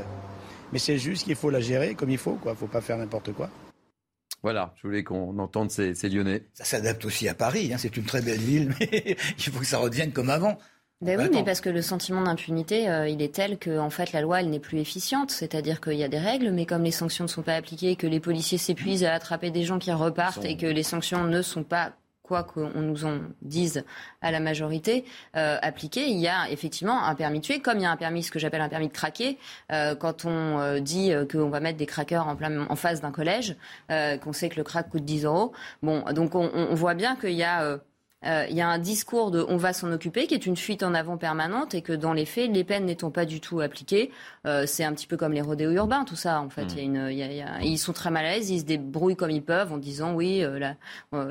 S12: mais c'est juste qu'il faut la gérer comme il faut. Il ne faut pas faire n'importe quoi.
S1: Voilà, je voulais qu'on entende ces, Lyonnais.
S7: Ça s'adapte aussi à Paris. Hein. C'est une très belle ville, mais il faut que ça revienne comme avant.
S8: Ben oui, mais parce que le sentiment d'impunité, euh, il est tel que en fait la loi, elle n'est plus efficiente. C'est-à-dire qu'il y a des règles, mais comme les sanctions ne sont pas appliquées, que les policiers s'épuisent à attraper des gens qui repartent et que les sanctions ne sont pas quoi qu'on nous en dise à la majorité, euh, appliqué, il y a effectivement un permis tuer, comme il y a un permis, ce que j'appelle un permis de craquer, euh, quand on euh, dit qu'on va mettre des craqueurs en, face d'un collège, qu'on sait que le crack coûte 10 euros. Bon, donc on, voit bien qu'il y a euh, il y a un discours de on va s'en occuper qui est une fuite en avant permanente et que dans les faits, les peines n'étant pas du tout appliquées, euh, c'est un petit peu comme les rodéos urbains, tout ça en fait. Il y a une, il y a, ils sont très mal à l'aise, ils se débrouillent comme ils peuvent en disant oui, euh, là,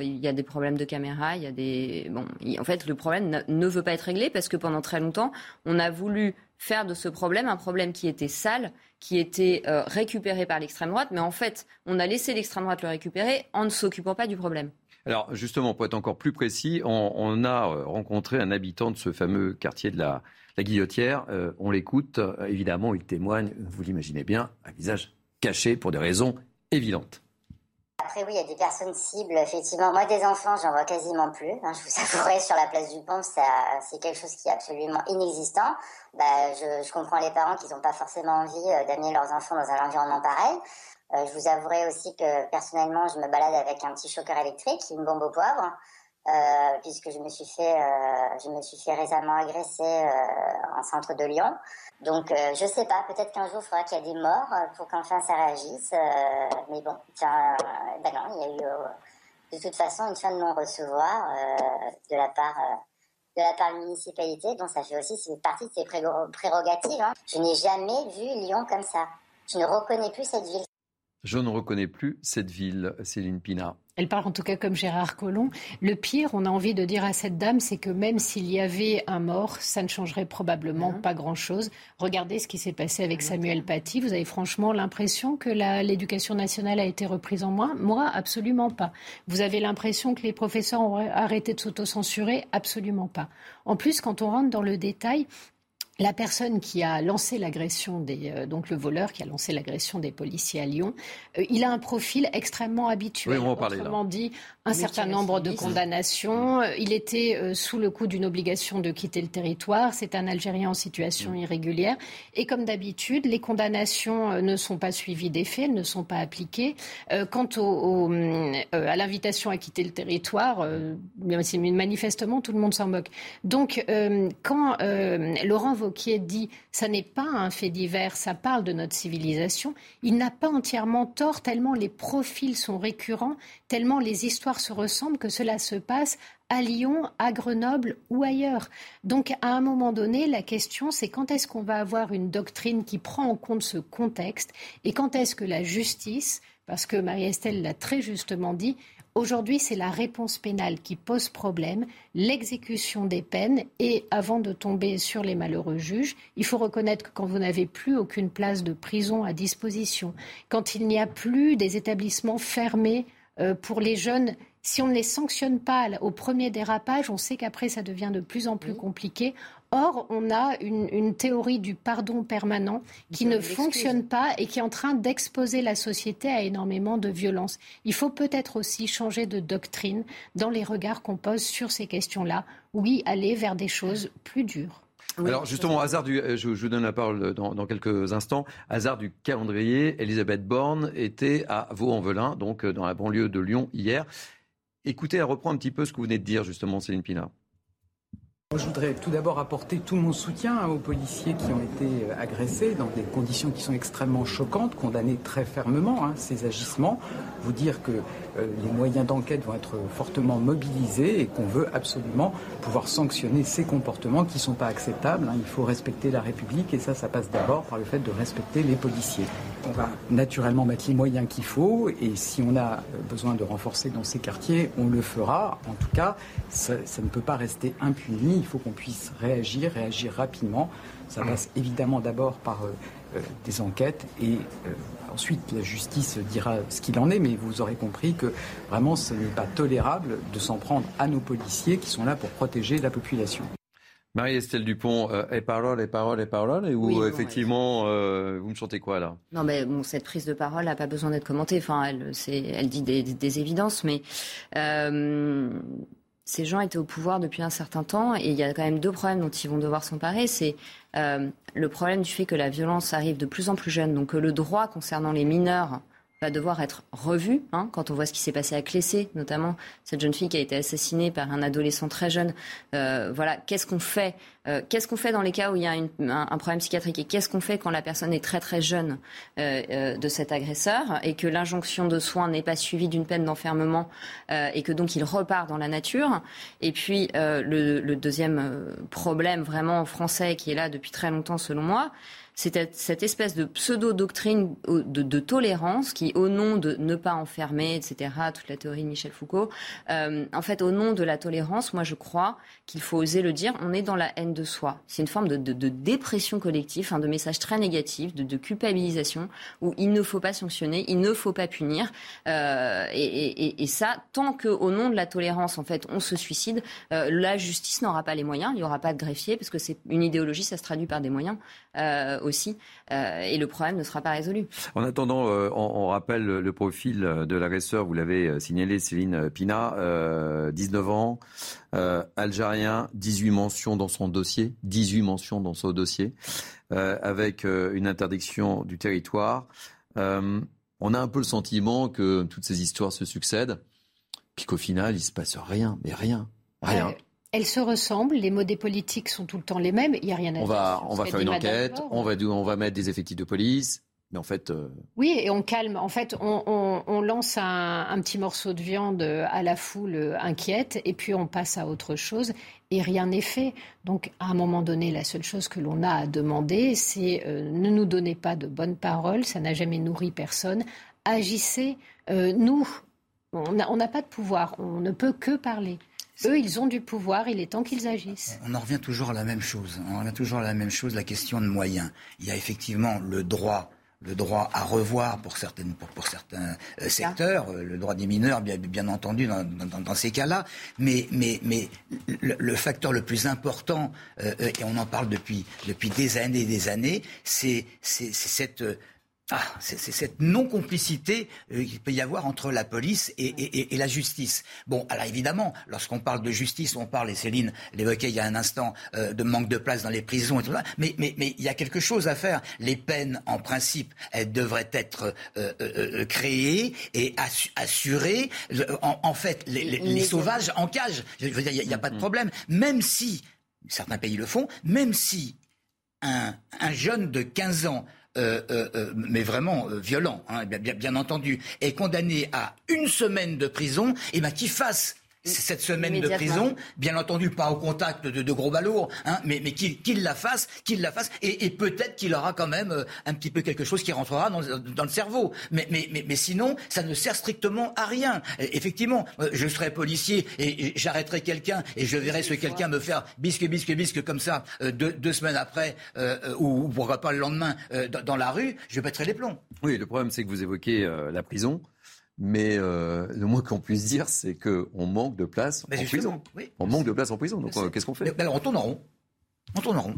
S8: il y a des problèmes de caméra, il y a des bon, en fait le problème ne veut pas être réglé parce que pendant très longtemps, on a voulu faire de ce problème un problème qui était sale, qui était récupéré par l'extrême droite, mais en fait, on a laissé l'extrême droite le récupérer en ne s'occupant pas du problème.
S1: Alors justement, pour être encore plus précis, on, a euh, rencontré un habitant de ce fameux quartier de la, Guillotière. Euh, on l'écoute, euh, évidemment, il témoigne, vous l'imaginez bien, un visage caché pour des raisons évidentes.
S16: Après, oui, il y a des personnes cibles, effectivement. Moi, des enfants, j'en vois quasiment plus. Hein, je vous avouerai, sur la place du Pont, c'est quelque chose qui est absolument inexistant. Bah, je comprends les parents qui n'ont pas forcément envie d'amener leurs enfants dans un environnement pareil. Euh, je vous avouerai aussi que personnellement, je me balade avec un petit choqueur électrique, une bombe au poivre, euh, puisque je me suis fait, euh, je me suis fait récemment agresser en centre de Lyon. Donc, je sais pas. Peut-être qu'un jour, il faudra qu'il y ait des morts pour qu'enfin ça réagisse. mais bon, tiens, ben non, il y a eu de toute façon une fin de non-recevoir de la part de la part de la municipalité, donc ça fait aussi partie de ses prérogatives. Hein. Je n'ai jamais vu Lyon comme ça. Je ne reconnais plus cette ville.
S1: Je ne reconnais plus cette ville, Céline Pina.
S6: Elle parle en tout cas comme Gérard Collomb. Le pire, on a envie de dire à cette dame, c'est que même s'il y avait un mort, ça ne changerait probablement pas grand-chose. Regardez ce qui s'est passé avec Samuel Paty. Vous avez franchement l'impression que l'éducation nationale a été reprise en main Moi, absolument pas. Vous avez l'impression que les professeurs ont arrêté de s'autocensurer? Absolument pas. En plus, quand on rentre dans le détail, la personne qui a lancé l'agression des euh, donc le voleur qui a lancé l'agression des policiers à Lyon, euh, il a un profil extrêmement habituel.
S1: Oui, on va Autrement
S6: dit, un certain nombre de condamnations. Euh, il était sous le coup d'une obligation de quitter le territoire. C'est un Algérien en situation mm. irrégulière. Et comme d'habitude, les condamnations ne sont pas suivies des faits, ne sont pas appliquées. quant au, à l'invitation à quitter le territoire, manifestement tout le monde s'en moque. Donc, quand Laurent est dit ça n'est pas un fait divers, ça parle de notre civilisation, il n'a pas entièrement tort tellement les profils sont récurrents, tellement les histoires se ressemblent que cela se passe à Lyon, à Grenoble ou ailleurs. Donc à un moment donné, la question c'est quand est-ce qu'on va avoir une doctrine qui prend en compte ce contexte et quand est-ce que la justice, parce que Marie-Estelle l'a très justement dit, Aujourd'hui, c'est la réponse pénale qui pose problème, l'exécution des peines. Et avant de tomber sur les malheureux juges, il faut reconnaître que quand vous n'avez plus aucune place de prison à disposition, quand il n'y a plus des établissements fermés euh, pour les jeunes si on ne les sanctionne pas au premier dérapage, on sait qu'après, ça devient de plus en plus compliqué. Or, on a une, théorie du pardon permanent qui ne fonctionne pas et qui est en train d'exposer la société à énormément de violence. Il faut peut-être aussi changer de doctrine dans les regards qu'on pose sur ces questions-là. Oui, aller vers des choses plus dures.
S1: Alors justement, hasard du, euh, je, vous donne la parole dans, quelques instants. Hasard du calendrier, Elisabeth Borne était à Vaux-en-Velin, donc euh, dans la banlieue de Lyon hier. Écoutez, elle reprend un petit peu ce que vous venez de dire justement, Céline Pina.
S17: Je voudrais tout d'abord apporter tout mon soutien aux policiers qui ont été euh, agressés dans des conditions qui sont extrêmement choquantes, condamner très fermement hein, ces agissements, vous dire que les moyens d'enquête vont être fortement mobilisés et qu'on veut absolument pouvoir sanctionner ces comportements qui ne sont pas acceptables. Hein. Il faut respecter la République et ça, ça passe d'abord par le fait de respecter les policiers. On va naturellement mettre les moyens qu'il faut et si on a euh, besoin de renforcer dans ces quartiers, on le fera. En tout cas, ça, ça ne peut pas rester impuni il faut qu'on puisse réagir, réagir rapidement. Ça passe évidemment d'abord par euh, euh, des enquêtes et euh, ensuite la justice dira ce qu'il en est, mais vous aurez compris que vraiment ce n'est pas tolérable de s'en prendre à nos policiers qui sont là pour protéger la population.
S1: Marie-Estelle Dupont, et parole, et parole, et parole, et où effectivement, vous me chantez quoi là?
S8: Non, mais bon, cette prise de parole n'a pas besoin d'être commentée. Enfin, elle, elle dit des, des évidences, mais ces gens étaient au pouvoir depuis un certain temps et il y a quand même deux problèmes dont ils vont devoir s'emparer. C'est euh, le problème du fait que la violence arrive de plus en plus jeune, donc que le droit concernant les mineurs va devoir être revu. Hein, quand on voit ce qui s'est passé à Clessé, notamment cette jeune fille qui a été assassinée par un adolescent très jeune. Euh, voilà, qu'est-ce qu'on fait euh, Qu'est-ce qu'on fait dans les cas où il y a un, problème psychiatrique Et qu'est-ce qu'on fait quand la personne est très très jeune euh, de cet agresseur et que l'injonction de soins n'est pas suivie d'une peine d'enfermement et que donc il repart dans la nature? Et puis le, le, deuxième problème vraiment français qui est là depuis très longtemps selon moi, c'est cette espèce de pseudo-doctrine de, tolérance qui, au nom de ne pas enfermer, etc., toute la théorie de Michel Foucault, euh, en fait, au nom de la tolérance, moi je crois qu'il faut oser le dire, on est dans la haine de soi. C'est une forme de, dépression collective, de message très négatif, de, culpabilisation, où il ne faut pas sanctionner, il ne faut pas punir. Euh, et, ça, tant qu'au nom de la tolérance, en fait, on se suicide, euh, la justice n'aura pas les moyens, il n'y aura pas de greffier, parce que c'est une idéologie, ça se traduit par des moyens aussi, euh, et le problème ne sera pas résolu.
S1: En attendant, euh, on, rappelle le profil de l'agresseur, vous l'avez euh, signalé, Céline Pina, 19 ans, algérien, 18 mentions dans son dossier, 18 mentions dans son dossier, avec une interdiction du territoire. on a un peu le sentiment que toutes ces histoires se succèdent, puis qu'au final, il se passe rien, mais rien, rien.
S6: Elles se ressemblent, les mots des politiques sont tout le temps les mêmes, il n'y a rien à
S1: on
S6: dire.
S1: Va, on va faire une enquête, on va, on va mettre des effectifs de police, mais en fait. Euh,
S6: oui, et on calme. En fait, on, lance un, petit morceau de viande à la foule inquiète, et puis on passe à autre chose, et rien n'est fait. Donc, à un moment donné, la seule chose que l'on a à demander, c'est euh, ne nous donnez pas de bonnes paroles, ça n'a jamais nourri personne. Agissez. Euh, nous, on n'a pas de pouvoir, on ne peut que parler. Eux, ils ont du pouvoir, il est temps qu'ils agissent.
S7: On en revient toujours à la même chose. On en revient toujours à la même chose, la question de moyens. Il y a effectivement le droit le droit à revoir pour, certaines, pour, certains euh, secteurs, euh, le droit des mineurs, bien, bien entendu, dans, dans, ces cas-là. Mais, mais, mais le, facteur le plus important, euh, et on en parle depuis, depuis des années et des années, c'est cette ah, c'est cette non-complicité euh, qu'il peut y avoir entre la police et, la justice. Bon, alors évidemment, lorsqu'on parle de justice, on parle, et Céline l'évoquait il y a un instant, euh, de manque de place dans les prisons et tout ça, mais, mais, mais il y a quelque chose à faire. Les peines, en principe, elles devraient être euh, créées et assurées. En, fait, les, sauvages en cage, je veux dire, il n'y a, pas de mm. problème. Même si, certains pays le font, même si un, un jeune de 15 ans euh, euh, euh, mais vraiment violent, hein, bien, entendu, est condamné à une semaine de prison, et eh ben qu'il fasse cette semaine de prison, bien entendu pas au contact de, gros balourds, hein, mais, mais qu'il la fasse, qu'il la fasse, et, peut-être qu'il aura quand même euh, un petit peu quelque chose qui rentrera dans, le cerveau. Mais, mais, mais, sinon, ça ne sert strictement à rien. effectivement, euh, je serai policier et, j'arrêterai quelqu'un et je verrai ce quelqu'un me faire bisque, bisque, bisque comme ça euh, deux, semaines après, ou, pourquoi pas le lendemain dans, la rue, je pèterai les plombs.
S1: Oui, le problème c'est que vous évoquez la prison. Mais euh, le moins qu'on puisse dire, c'est qu'on manque de place en prison. On manque de place en prison. Donc euh, qu'est-ce qu'on fait?
S7: Alors on tourne en rond. On tourne en rond.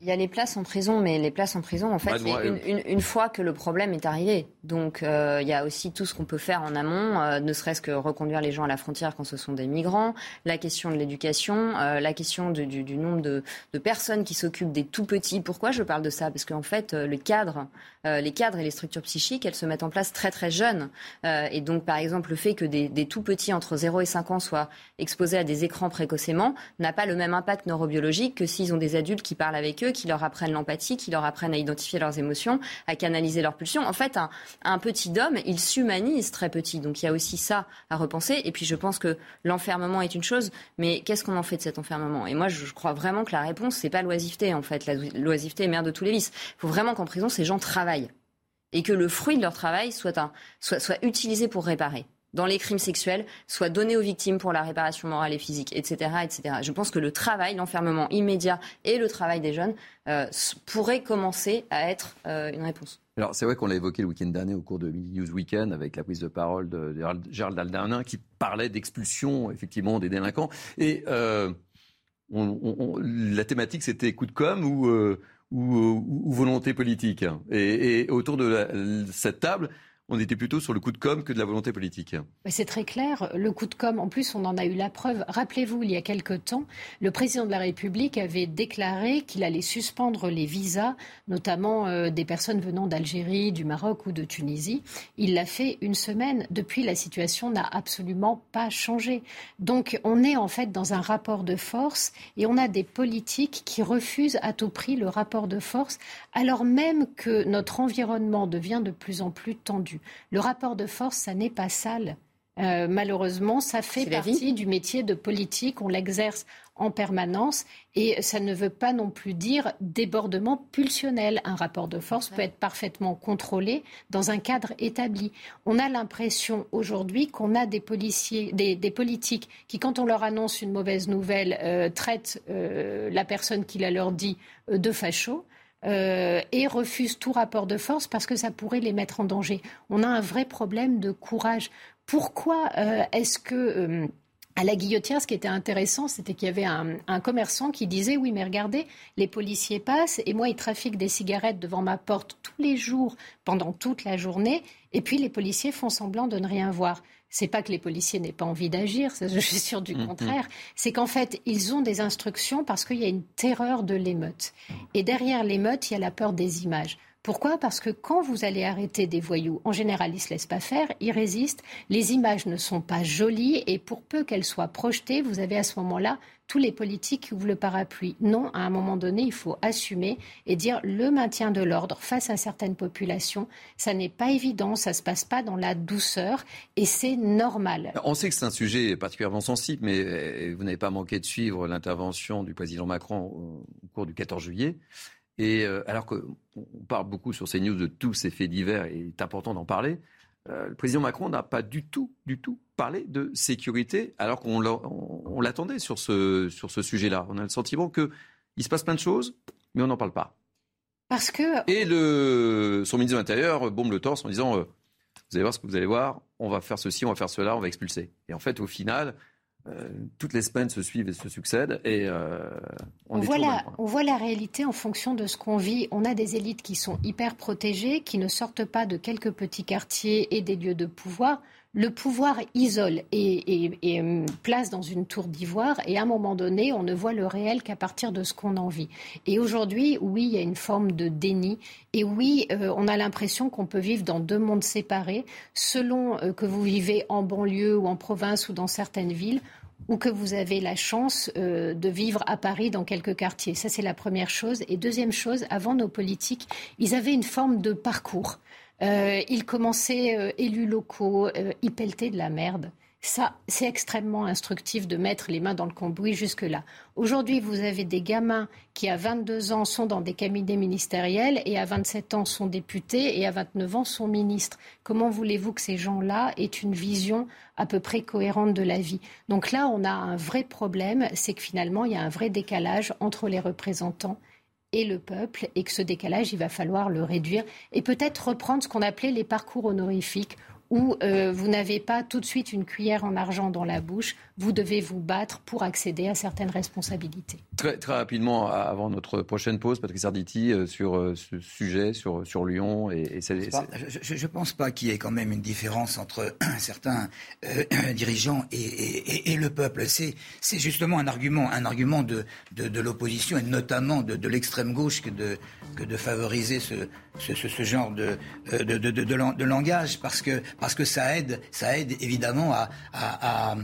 S8: Il y a les places en prison, mais les places en prison, en fait, c'est une, une, fois que le problème est arrivé. Donc, euh, il y a aussi tout ce qu'on peut faire en amont, euh, ne serait-ce que reconduire les gens à la frontière quand ce sont des migrants, la question de l'éducation, euh, la question du, du, nombre de, de, personnes qui s'occupent des tout petits. Pourquoi je parle de ça? Parce qu'en fait, le cadre, les cadres et les structures psychiques, elles se mettent en place très très jeunes. et donc, par exemple, le fait que des, des, tout petits entre 0 et 5 ans soient exposés à des écrans précocement n'a pas le même impact neurobiologique que s'ils ont des adultes qui parlent avec eux, qui leur apprennent l'empathie, qui leur apprennent à identifier leurs émotions, à canaliser leurs pulsions. En fait, un, petit homme, il s'humanise très petit. Donc il y a aussi ça à repenser. Et puis je pense que l'enfermement est une chose, mais qu'est-ce qu'on en fait de cet enfermement? Et moi, je crois vraiment que la réponse, c'est pas l'oisiveté, en fait. L'oisiveté est mère de tous les vices. Il faut vraiment qu'en prison, ces gens travaillent et que le fruit de leur travail soit utilisé pour réparer dans les crimes sexuels soit donné aux victimes pour la réparation morale et physique, etc. etc. Je pense que le travail, l'enfermement immédiat et le travail des jeunes euh, pourraient commencer à être euh, une réponse.
S1: Alors c'est vrai qu'on l'a évoqué le week-end dernier au cours de News Weekend avec la prise de parole de Gérald Darmanin qui parlait d'expulsion effectivement des délinquants et euh, la thématique c'était coup de com ou, volonté politique. Et, autour de cette table, on était plutôt sur le coup de com que de la volonté politique.
S6: C'est très clair. Le coup de com, en plus, on en a eu la preuve. Rappelez-vous, il y a quelque temps, le président de la République avait déclaré qu'il allait suspendre les visas, notamment euh, des personnes venant d'Algérie, du Maroc ou de Tunisie. Il l'a fait une semaine. Depuis, la situation n'a absolument pas changé. Donc, on est en fait dans un rapport de force et on a des politiques qui refusent à tout prix le rapport de force, alors même que notre environnement devient de plus en plus tendu. Le rapport de force, ça n'est pas sale. Euh, malheureusement, ça fait partie du métier de politique. On l'exerce en permanence et ça ne veut pas non plus dire débordement pulsionnel. Un rapport de force peut être parfaitement contrôlé dans un cadre établi. On a l'impression aujourd'hui qu'on a des policiers, des, politiques qui, quand on leur annonce une mauvaise nouvelle, euh, traitent euh, la personne qui la leur dit de facho. Euh, et refusent tout rapport de force parce que ça pourrait les mettre en danger. On a un vrai problème de courage. Pourquoi euh, est-ce que... Euh, à la guillotière, ce qui était intéressant, c'était qu'il y avait un, un, commerçant qui disait Oui, mais regardez, les policiers passent et moi, ils trafiquent des cigarettes devant ma porte tous les jours, pendant toute la journée, et puis les policiers font semblant de ne rien voir. C'est pas que les policiers n'aient pas envie d'agir, je suis sûre du mm, contraire. Mm. C'est qu'en fait, ils ont des instructions parce qu'il y a une terreur de l'émeute. Et derrière l'émeute, il y a la peur des images. Pourquoi? Parce que quand vous allez arrêter des voyous, en général, ils ne se laissent pas faire, ils résistent, les images ne sont pas jolies et pour peu qu'elles soient projetées, vous avez à ce moment-là tous les politiques ouvrent le parapluie. Non, à un moment donné, il faut assumer et dire le maintien de l'ordre face à certaines populations, ça n'est pas évident, ça ne se passe pas dans la douceur et c'est normal.
S1: On sait que c'est un sujet particulièrement sensible, mais euh, vous n'avez pas manqué de suivre l'intervention du président Macron au cours du 14 juillet. Et euh, alors qu'on parle beaucoup sur ces news de tous ces faits divers, et il est important d'en parler, euh, le président Macron n'a pas du tout, du tout parlé de sécurité, alors qu'on l'attendait sur ce, sur ce sujet-là. On a le sentiment qu'il se passe plein de choses, mais on n'en parle pas.
S6: Parce que...
S1: Et le, son ministre de l'Intérieur bombe le torse en disant, euh, vous allez voir ce que vous allez voir, on va faire ceci, on va faire cela, on va expulser. Et en fait, au final, euh, toutes les semaines se suivent et se succèdent et euh,
S6: on, voit la, on voit la réalité en fonction de ce qu'on vit. On a des élites qui sont hyper protégées, qui ne sortent pas de quelques petits quartiers et des lieux de pouvoir. Le pouvoir isole et, euh, place dans une tour d'ivoire et à un moment donné, on ne voit le réel qu'à partir de ce qu'on en vit. Et aujourd'hui, oui, il y a une forme de déni et oui, on a l'impression qu'on peut vivre dans deux mondes séparés selon que vous vivez en banlieue ou en province ou dans certaines villes ou que vous avez la chance euh, de vivre à Paris dans quelques quartiers. Ça, c'est la première chose. Et deuxième chose, avant nos politiques, ils avaient une forme de parcours. Euh, ils commençaient euh, élus locaux, ils pelletaient de la merde. Ça, c'est extrêmement instructif de mettre les mains dans le cambouis jusque-là. Aujourd'hui, vous avez des gamins qui, à 22 ans, sont dans des cabinets ministériels et à 27 ans sont députés et à 29 ans sont ministres. Comment voulez-vous que ces gens-là aient une vision à peu près cohérente de la vie? Donc là, on a un vrai problème, c'est que finalement, il y a un vrai décalage entre les représentants et le peuple, et que ce décalage, il va falloir le réduire et peut-être reprendre ce qu'on appelait les parcours honorifiques où euh, vous n'avez pas tout de suite une cuillère en argent dans la bouche, vous devez vous battre pour accéder à certaines responsabilités.
S1: Très, très rapidement, avant notre prochaine pause, Patrick Sarditi, euh, sur euh, ce sujet, sur, sur Lyon. Et,
S7: je ne pense pas qu'il y ait quand même une différence entre certains dirigeants et, et, le peuple. C'est justement un argument, un argument de, de, de l'opposition et notamment de, de l'extrême gauche que de, que de favoriser ce, ce, ce, ce genre de, de, de, de, langage parce que, parce que ça aide, ça aide évidemment à, à, à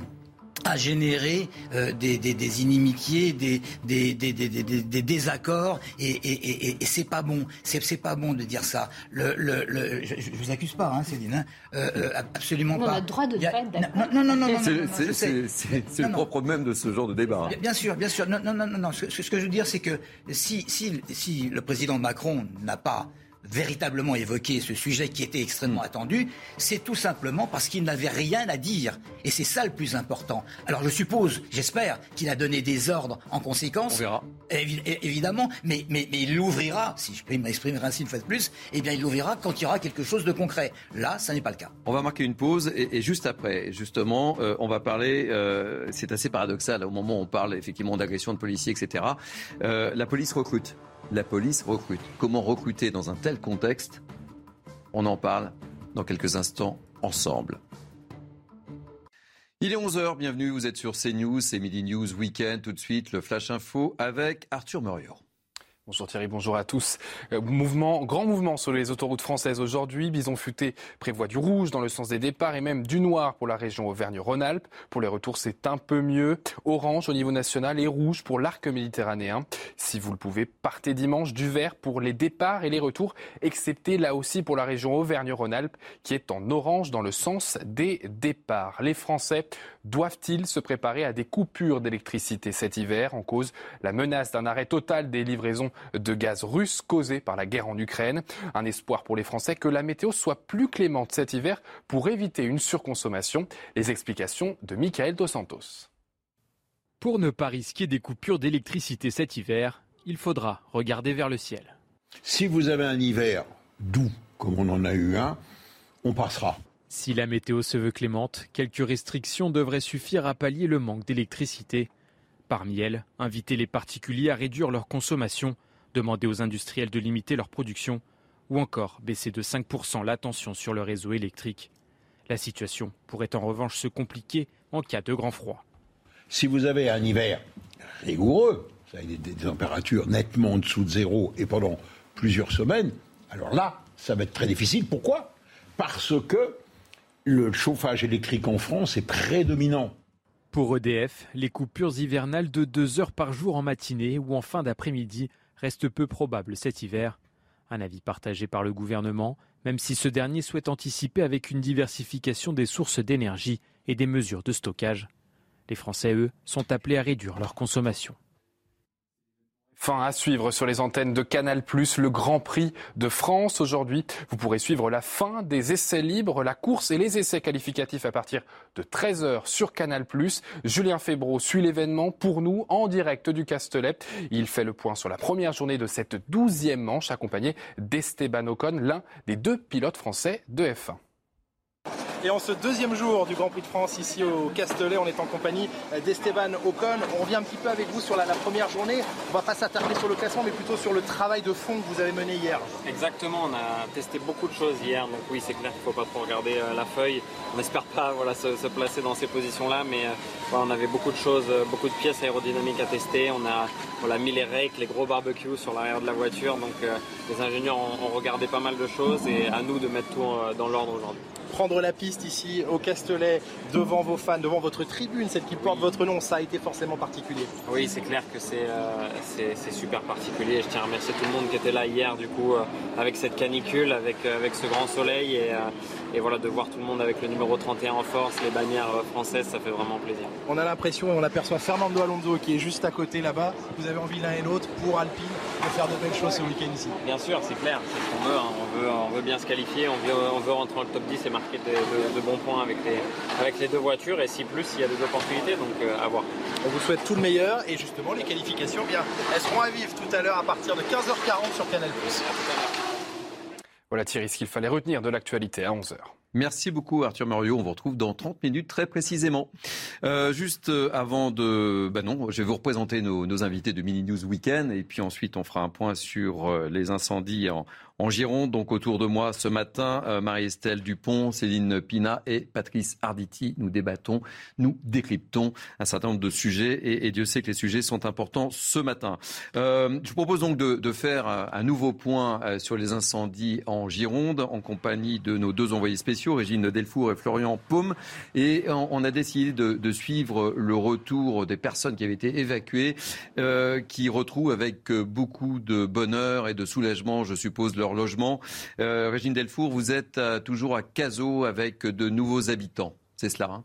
S7: à générer euh, des, des, des, inimitiés, des, des, des désaccords, et, et, et, et c'est pas bon. C'est pas bon de dire ça. Le, le, le je, je vous accuse pas, hein, Céline, hein, euh, euh absolument pas.
S6: On a le droit de
S7: ne
S6: pas être d'accord.
S7: Non, non, non, non.
S1: C'est le propre même de ce genre de débat.
S7: Hein. Bien sûr, bien sûr. Non, non, non, non. Ce, ce que je veux dire, c'est que si, si, si le président Macron n'a pas véritablement évoqué ce sujet qui était extrêmement attendu, c'est tout simplement parce qu'il n'avait rien à dire. Et c'est ça le plus important. Alors je suppose, j'espère, qu'il a donné des ordres en conséquence.
S1: On verra.
S7: évidemment, mais, mais, mais il l'ouvrira, si je peux m'exprimer ainsi une fois de plus, eh bien il l'ouvrira quand il y aura quelque chose de concret. Là, ça n'est pas le cas.
S1: On va marquer une pause et, juste après, justement, euh, on va parler, euh, c'est assez paradoxal, au moment où on parle effectivement d'agression de policiers, etc. Euh, la police recrute la police recrute. Comment recruter dans un tel contexte? On en parle dans quelques instants ensemble. Il est 11h, bienvenue, vous êtes sur CNews, c'est Midi News Weekend, tout de suite le Flash Info avec Arthur Muriot.
S2: Bonjour Thierry, bonjour à tous. Euh, mouvement, grand mouvement sur les autoroutes françaises aujourd'hui. Bison Futé prévoit du rouge dans le sens des départs et même du noir pour la région Auvergne-Rhône-Alpes. Pour les retours, c'est un peu mieux. Orange au niveau national et rouge pour l'arc méditerranéen. Si vous le pouvez, partez dimanche du vert pour les départs et les retours, excepté là aussi pour la région Auvergne-Rhône-Alpes qui est en orange dans le sens des départs. Les Français doivent-ils se préparer à des coupures d'électricité cet hiver en cause la menace d'un arrêt total des livraisons de gaz russe causé par la guerre en Ukraine. Un espoir pour les Français que la météo soit plus clémente cet hiver pour éviter une surconsommation. Les explications de Michael Dos Santos.
S11: Pour ne pas risquer des coupures d'électricité cet hiver, il faudra regarder vers le ciel.
S18: Si vous avez un hiver doux, comme on en a eu un, on passera.
S11: Si la météo se veut clémente, quelques restrictions devraient suffire à pallier le manque d'électricité. Parmi elles, inviter les particuliers à réduire leur consommation demander aux industriels de limiter leur production ou encore baisser de 5% la tension sur le réseau électrique. La situation pourrait en revanche se compliquer en cas de grand froid.
S18: Si vous avez un hiver rigoureux, des, des températures nettement en dessous de zéro et pendant plusieurs semaines, alors là, ça va être très difficile. Pourquoi? Parce que le chauffage électrique en France est prédominant.
S11: Pour EDF, les coupures hivernales de deux heures par jour en matinée ou en fin d'après-midi reste peu probable cet hiver. Un avis partagé par le gouvernement, même si ce dernier souhaite anticiper avec une diversification des sources d'énergie et des mesures de stockage. Les Français, eux, sont appelés à réduire leur consommation.
S2: Fin à suivre sur les antennes de Canal+, le Grand Prix de France. Aujourd'hui, vous pourrez suivre la fin des essais libres, la course et les essais qualificatifs à partir de 13h sur Canal+. Julien Febro suit l'événement pour nous en direct du Castellet. Il fait le point sur la première journée de cette douzième manche accompagné d'Esteban Ocon, l'un des deux pilotes français de F1.
S19: Et en ce deuxième jour du Grand Prix de France ici au Castellet, on est en compagnie d'Esteban Ocon. On revient un petit peu avec vous sur la, première journée. On va pas s'attarder sur le classement, mais plutôt sur le travail de fond que vous avez mené hier.
S20: Exactement, on a testé beaucoup de choses hier. Donc oui, c'est clair qu'il ne faut pas trop regarder euh, la feuille. On n'espère pas se, placer dans ces positions-là, mais euh, on avait beaucoup de choses, euh, beaucoup de pièces aérodynamiques à tester. On a mis les rakes, les gros barbecues sur l'arrière de la voiture. Donc les ingénieurs ont, regardé pas mal de choses et à nous de mettre tout dans l'ordre aujourd'hui.
S19: Prendre la piste ici au Castellet, devant vos fans, devant votre tribune, celle qui porte votre nom, ça a été forcément particulier.
S20: Oui, c'est clair que c'est c'est super particulier. Je tiens à remercier tout le monde qui était là hier, du coup, avec cette canicule, avec, avec ce grand soleil et, et voilà, de voir tout le monde avec le numéro 31 en force, les bannières françaises, ça fait vraiment plaisir.
S19: On a l'impression et on aperçoit Fernando Alonso qui est juste à côté là-bas. Vous avez envie l'un et l'autre pour Alpine de faire de belles choses ce week-end ici.
S20: Bien sûr, c'est clair, c'est ce qu'on veut, hein. on veut. On veut bien se qualifier, on veut, on veut rentrer dans le top 10 et marquer de, bons points avec les, avec les deux voitures et si plus il y a des opportunités, donc euh, à voir.
S19: On vous souhaite tout le meilleur et justement les qualifications, bien, elles seront à vivre tout à l'heure à partir de 15h40 sur Canal+.
S2: Voilà Thierry, ce qu'il fallait retenir de l'actualité à 11h.
S1: Merci beaucoup Arthur Muriot. On vous retrouve dans 30 minutes très précisément. Euh, juste euh, avant de... Ben non, je vais vous représenter nos, nos, invités de Mini News Weekend et puis ensuite on fera un point sur euh, les incendies en, en Gironde, donc autour de moi ce matin, euh, Marie-Estelle Dupont, Céline Pina et Patrice Arditi. Nous débattons, nous décryptons un certain nombre de sujets et, Dieu sait que les sujets sont importants ce matin. Euh, je vous propose donc de, faire un, nouveau point euh, sur les incendies en Gironde en compagnie de nos deux envoyés spéciaux, Régine Delfour et Florian Paume. Et on, a décidé de, suivre le retour des personnes qui avaient été évacuées, qui retrouvent avec beaucoup de bonheur et de soulagement, je suppose, leur logement. Euh, Régine Delfour, vous êtes euh, toujours à Cazaux avec de nouveaux habitants. C'est cela hein?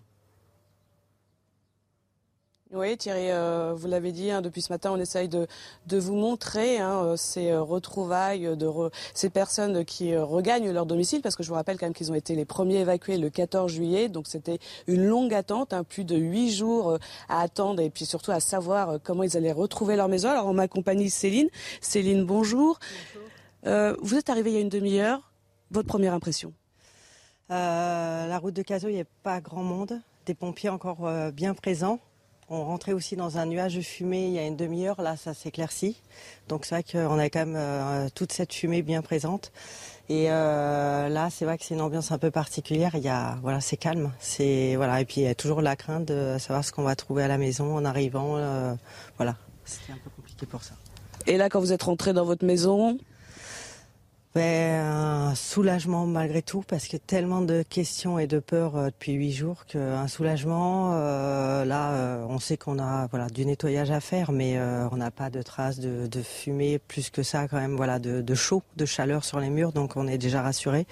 S3: Oui, Thierry, euh, vous l'avez dit, hein, depuis ce matin, on essaye de, vous montrer hein, ces retrouvailles de ces personnes qui regagnent leur domicile, parce que je vous rappelle quand même qu'ils ont été les premiers évacués le 14 juillet, donc c'était une longue attente, hein, plus de huit jours à attendre, et puis surtout à savoir comment ils allaient retrouver leur maison. Alors on m'accompagne Céline. Céline, bonjour. Euh, vous êtes arrivé il y a une demi-heure. Votre première impression
S21: euh, La route de Cazaux, il n'y a pas grand monde. Des pompiers encore euh, bien présents. On rentrait aussi dans un nuage de fumée il y a une demi-heure. Là, ça s'éclaircit. Donc c'est vrai qu'on a quand même toute cette fumée bien présente. Et là, c'est vrai que c'est une ambiance un peu particulière. Il y a, voilà, c'est calme. C'est voilà. Et puis il y a toujours la crainte de savoir ce qu'on va trouver à la maison en arrivant. voilà, c'était un peu compliqué pour ça.
S3: Et là, quand vous êtes rentré dans votre maison,
S21: ben, un soulagement malgré tout, parce que tellement de questions et de peurs euh, depuis huit jours qu'un soulagement, euh, là, euh, on sait qu'on a voilà du nettoyage à faire, mais on n'a pas de traces de, de, fumée, plus que ça quand même, voilà, de, de, chaud, de chaleur sur les murs, donc on est déjà rassuré.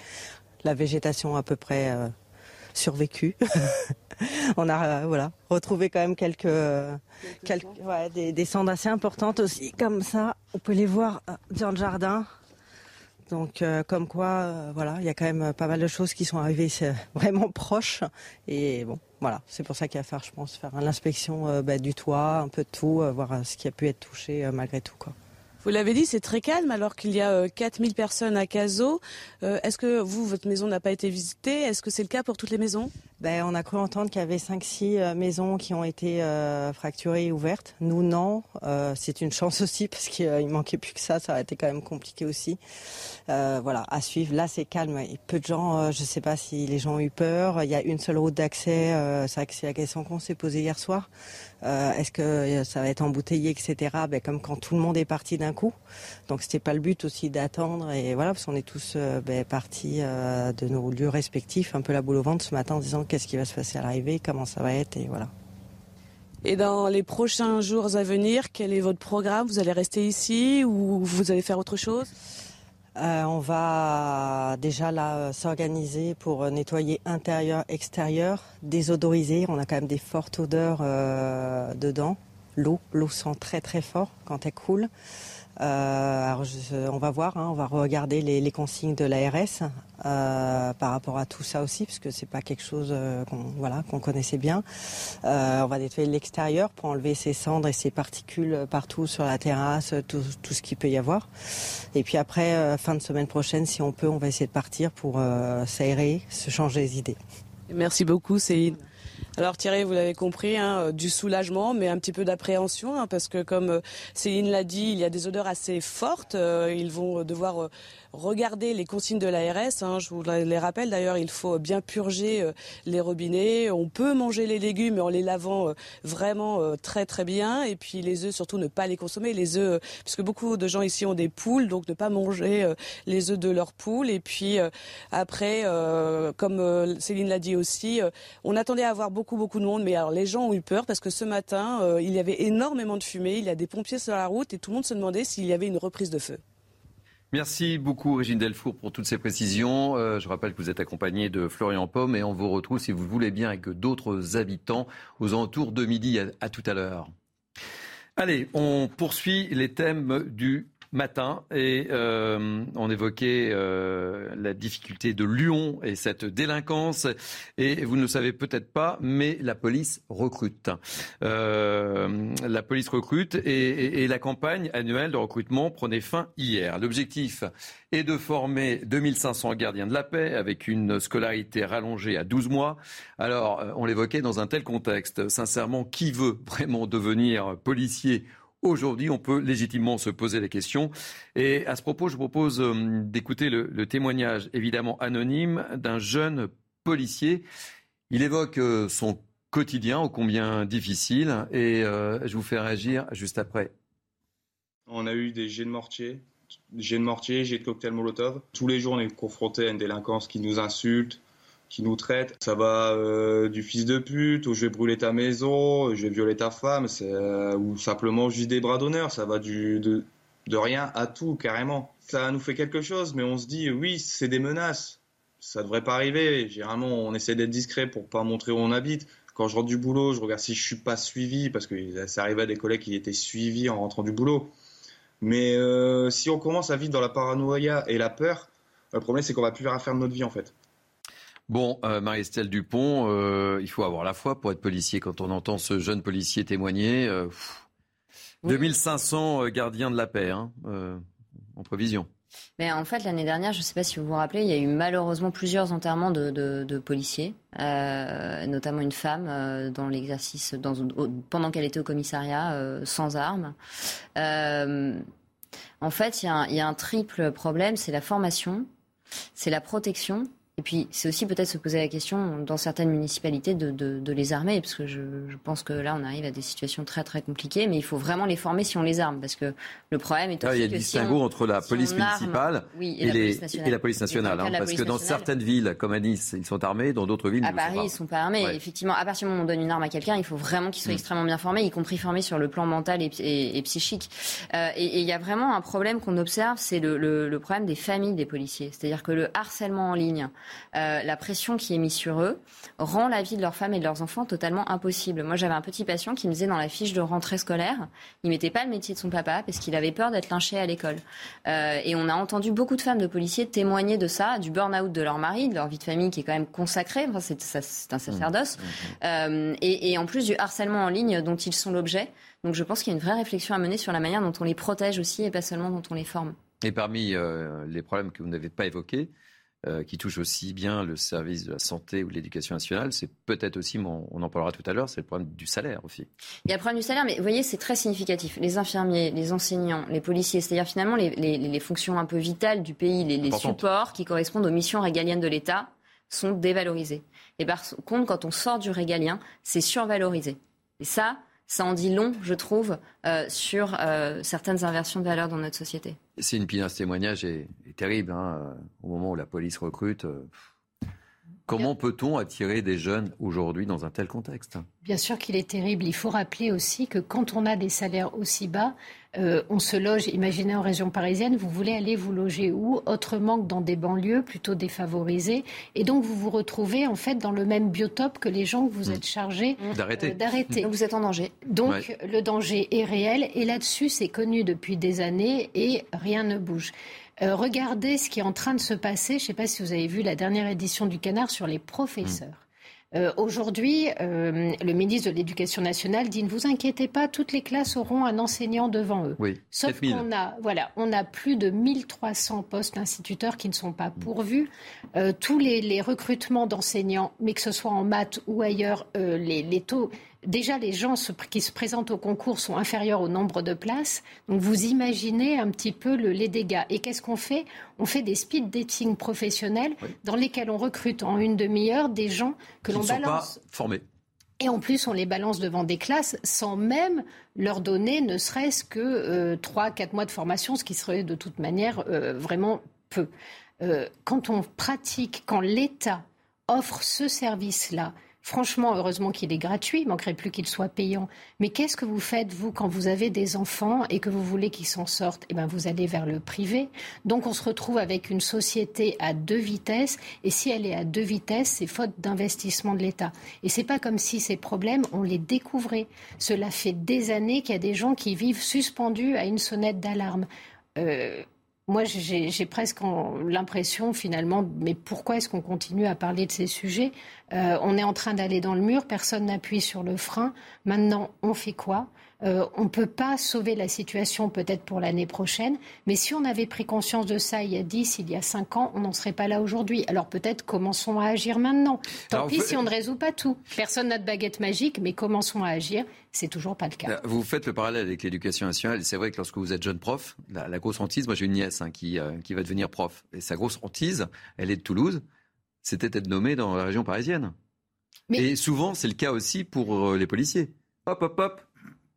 S21: La végétation à peu près survécu. on a voilà retrouvé quand même quelques, quelques ouais, des, des cendres assez importantes aussi, comme ça. On peut les voir dans le jardin. Donc, euh, comme quoi, euh, voilà, il y a quand même euh, pas mal de choses qui sont arrivées vraiment proches. Et bon, voilà, c'est pour ça qu'il va faire, je pense, faire l'inspection bah, du toit, un peu de tout, voir ce qui a pu être touché malgré tout, quoi.
S3: Vous l'avez dit, c'est très calme alors qu'il y a 4000 personnes à Cazaux. Est-ce que vous, votre maison n'a pas été visitée? Est-ce que c'est le cas pour toutes les maisons?
S21: Ben, on a cru entendre qu'il y avait 5-6 euh, maisons qui ont été euh, fracturées et ouvertes. Nous, non. Euh, c'est une chance aussi parce qu'il manquait plus que ça. Ça aurait été quand même compliqué aussi. voilà, à suivre. Là, c'est calme. Peu de gens, je ne sais pas si les gens ont eu peur. Il y a une seule route d'accès. c'est vrai que c'est la question qu'on s'est posée hier soir. Est-ce que ça va être embouteillé, etc. Ben, comme quand tout le monde est parti d'un coup. Donc, c'était pas le but aussi d'attendre. Et voilà, parce qu'on est tous ben, partis de nos lieux respectifs, un peu la boule au ventre ce matin en disant qu'est-ce qui va se passer à l'arrivée, comment ça va être, et voilà.
S3: Et dans les prochains jours à venir, quel est votre programme? Vous allez rester ici ou vous allez faire autre chose?
S21: Euh, on va déjà là s'organiser pour nettoyer intérieur, extérieur, désodoriser. On a quand même des fortes odeurs euh, dedans. L'eau, l'eau sent très très fort quand elle coule. Euh, on va voir, hein, on va regarder les, consignes de l'ARS euh, par rapport à tout ça aussi, parce que c'est pas quelque chose euh, qu'on voilà connaissait bien. on va nettoyer l'extérieur pour enlever ces cendres et ces particules partout sur la terrasse, tout, tout ce qu'il peut y avoir. Et puis après, fin de semaine prochaine, si on peut, on va essayer de partir pour s'aérer, se changer les idées.
S3: Merci beaucoup, Céline. Alors Thierry, vous l'avez compris, hein, du soulagement, mais un petit peu d'appréhension, hein, parce que comme Céline l'a dit, il y a des odeurs assez fortes. ils vont devoir regardez les consignes de l'ARS. Hein, je vous les rappelle d'ailleurs, il faut bien purger euh, les robinets. On peut manger les légumes en les lavant euh, vraiment euh, très très bien. Et puis les œufs, surtout ne pas les consommer. Les œufs, puisque beaucoup de gens ici ont des poules, donc ne pas manger les œufs de leurs poules. Et puis après, comme Céline l'a dit aussi, on attendait à avoir beaucoup beaucoup de monde, mais alors les gens ont eu peur parce que ce matin, il y avait énormément de fumée. Il y a des pompiers sur la route et tout le monde se demandait s'il y avait une reprise de feu.
S1: Merci beaucoup Régine Delfour pour toutes ces précisions. Euh, je rappelle que vous êtes accompagné de Florian Pomme et on vous retrouve si vous voulez bien avec d'autres habitants aux alentours de midi. à tout à l'heure. Allez, on poursuit les thèmes du matin et euh, on évoquait euh, la difficulté de Lyon et cette délinquance. Et vous ne le savez peut-être pas, mais la police recrute. Euh, la police recrute et, et, la campagne annuelle de recrutement prenait fin hier. L'objectif est de former 2500 gardiens de la paix avec une scolarité rallongée à 12 mois. Alors, on l'évoquait dans un tel contexte. Sincèrement, qui veut vraiment devenir policier Aujourd'hui, on peut légitimement se poser la question. Et à ce propos, je vous propose euh, d'écouter le, témoignage, évidemment anonyme, d'un jeune policier. Il évoque euh, son quotidien, ô combien difficile, et euh, je vous fais réagir juste après.
S22: On a eu des jets de mortier, jets de mortier, jets de cocktail Molotov. Tous les jours, on est confronté à une délinquance qui nous insulte, qui nous traite. Ça va euh, du fils de pute au je vais brûler ta maison, je vais violer ta femme, euh, ou simplement juste des bras d'honneur. Ça va du, de, rien à tout, carrément. Ça nous fait quelque chose, mais on se dit, oui, c'est des menaces. Ça devrait pas arriver. Généralement, on essaie d'être discret pour pas montrer où on habite. Quand je rentre du boulot, je regarde si je suis pas suivi, parce que ça arrivait à des collègues qui étaient suivis en rentrant du boulot. Mais euh, si on commence à vivre dans la paranoïa et la peur, le problème c'est qu'on va plus faire de notre vie en fait.
S1: Bon, euh, Marie-Estelle Dupont, euh, il faut avoir la foi pour être policier. Quand on entend ce jeune policier témoigner, 2500 euh, gardiens de la paix hein, en prévision.
S8: Mais en fait, l'année dernière, je ne sais pas si vous vous rappelez, il y a eu malheureusement plusieurs enterrements de, policiers, notamment une femme dans l'exercice, pendant qu'elle était au commissariat, sans armes. en fait, il y, a un triple problème, c'est la formation, c'est la protection et puis, c'est aussi peut-être se poser la question, dans certaines municipalités, de, de, de les armer, parce que je, je, pense que là, on arrive à des situations très, très compliquées, mais il faut vraiment les former si on les arme, parce que le problème est aussi
S1: ah, Il y a le distinguo entre la police municipale et, la police nationale. Hein, parce que dans certaines villes, comme à Nice, ils sont armés, dans d'autres villes,
S8: à Paris, ils ne sont pas armés. Effectivement, à partir du moment où on donne une arme à quelqu'un, il faut vraiment qu'il soit mm. extrêmement bien formé, y compris formé sur le plan mental et, et, psychique. Euh, et il y a vraiment un problème qu'on observe, c'est le, le, le problème des familles des policiers. C'est-à-dire que le harcèlement en ligne, euh, la pression qui est mise sur eux rend la vie de leurs femmes et de leurs enfants totalement impossible. Moi, j'avais un petit patient qui me disait dans la fiche de rentrée scolaire, il mettait pas le métier de son papa parce qu'il avait peur d'être lynché à l'école. Euh, et on a entendu beaucoup de femmes de policiers témoigner de ça, du burn-out de leur mari, de leur vie de famille qui est quand même consacrée. Enfin, c'est un sacerdoce. Mmh, mmh, mmh. Euh, et, et en plus du harcèlement en ligne dont ils sont l'objet. Donc, je pense qu'il y a une vraie réflexion à mener sur la manière dont on les protège aussi et pas seulement dont on les forme.
S1: Et parmi les problèmes que vous n'avez pas évoqués, euh, qui touche aussi bien le service de la santé ou de l'éducation nationale. C'est peut-être aussi, on en parlera tout à l'heure, c'est le problème du salaire aussi.
S8: Il y a le problème du salaire, mais vous voyez, c'est très significatif. Les infirmiers, les enseignants, les policiers, c'est-à-dire finalement les, les, les, fonctions un peu vitales du pays, les, les supports qui correspondent aux missions régaliennes de l'État sont dévalorisés. Et par contre, quand on sort du régalien, c'est survalorisé. Et ça, ça en dit long, je trouve, euh, sur euh, certaines inversions de valeurs dans notre société.
S1: C'est une ce témoignage est, terrible. Hein, au moment où la police recrute, euh, Comment peut-on attirer des jeunes aujourd'hui dans un tel contexte?
S6: Bien sûr qu'il est terrible. Il faut rappeler aussi que quand on a des salaires aussi bas, euh, on se loge, imaginez en région parisienne, vous voulez aller vous loger où? Autrement que dans des banlieues plutôt défavorisées. Et donc vous vous retrouvez en fait dans le même biotope que les gens que vous mmh. êtes chargés
S1: mmh. d'arrêter.
S8: Euh, donc vous êtes en danger.
S6: Donc le danger est réel et là-dessus c'est connu depuis des années et rien ne bouge. Euh, regardez ce qui est en train de se passer. Je ne sais pas si vous avez vu la dernière édition du Canard sur les professeurs. Euh, aujourd'hui, euh, le ministre de l'Éducation nationale dit ne vous inquiétez pas, toutes les classes auront un enseignant devant eux.
S1: Oui,
S6: Sauf qu'on a, voilà, on a plus de 1300 postes d'instituteurs qui ne sont pas pourvus. Euh, tous les, les recrutements d'enseignants, mais que ce soit en maths ou ailleurs, euh, les, les taux déjà les gens se- qui se présentent au concours sont inférieurs au nombre de places. Donc vous imaginez un petit peu le- les dégâts. Et qu'est-ce qu'on fait? On fait des speed dating professionnels dans lesquels on recrute en une demi-heure des gens que l'on
S1: ne sont
S6: balance.
S1: pas formés.
S6: Et en plus, on les balance devant des classes sans même leur donner ne serait-ce que euh, 3-4 mois de formation, ce qui serait de toute manière euh, vraiment peu. Euh, quand on pratique, quand l'État offre ce service-là, franchement, heureusement qu'il est gratuit, il manquerait plus qu'il soit payant. Mais qu'est-ce que vous faites, vous, quand vous avez des enfants et que vous voulez qu'ils s'en sortent? Eh bien, vous allez vers le privé. Donc, on se retrouve avec une société à deux vitesses. Et si elle est à deux vitesses, c'est faute d'investissement de l'État. Et c'est pas comme si ces problèmes, on les découvrait. Cela fait des années qu'il y a des gens qui vivent suspendus à une sonnette d'alarme. Euh, moi, j'ai presque l'impression finalement, mais pourquoi est-ce qu'on continue à parler de ces sujets? Euh, On est en train d'aller dans le mur, personne n'appuie sur le frein. Maintenant, on fait quoi? Euh, On ne peut pas sauver la situation peut-être pour l'année prochaine, mais si on avait pris conscience de ça il y a 10, il y a 5 ans, on n'en serait pas là aujourd'hui. Alors peut-être commençons à agir maintenant. Tant
S1: Alors,
S6: pis si on ne résout pas tout. Personne n'a de baguette magique, mais commençons à agir. C'est toujours pas le cas.
S1: Vous faites le parallèle avec l'éducation nationale. et C'est vrai que lorsque vous êtes jeune prof, la, la grosse hantise, moi j'ai une nièce hein, qui, euh, qui va devenir prof. Et sa grosse hantise, elle est de Toulouse, c'était d'être nommée dans la région parisienne. Et souvent, c'est le cas aussi pour euh, les policiers. Hop, hop, hop,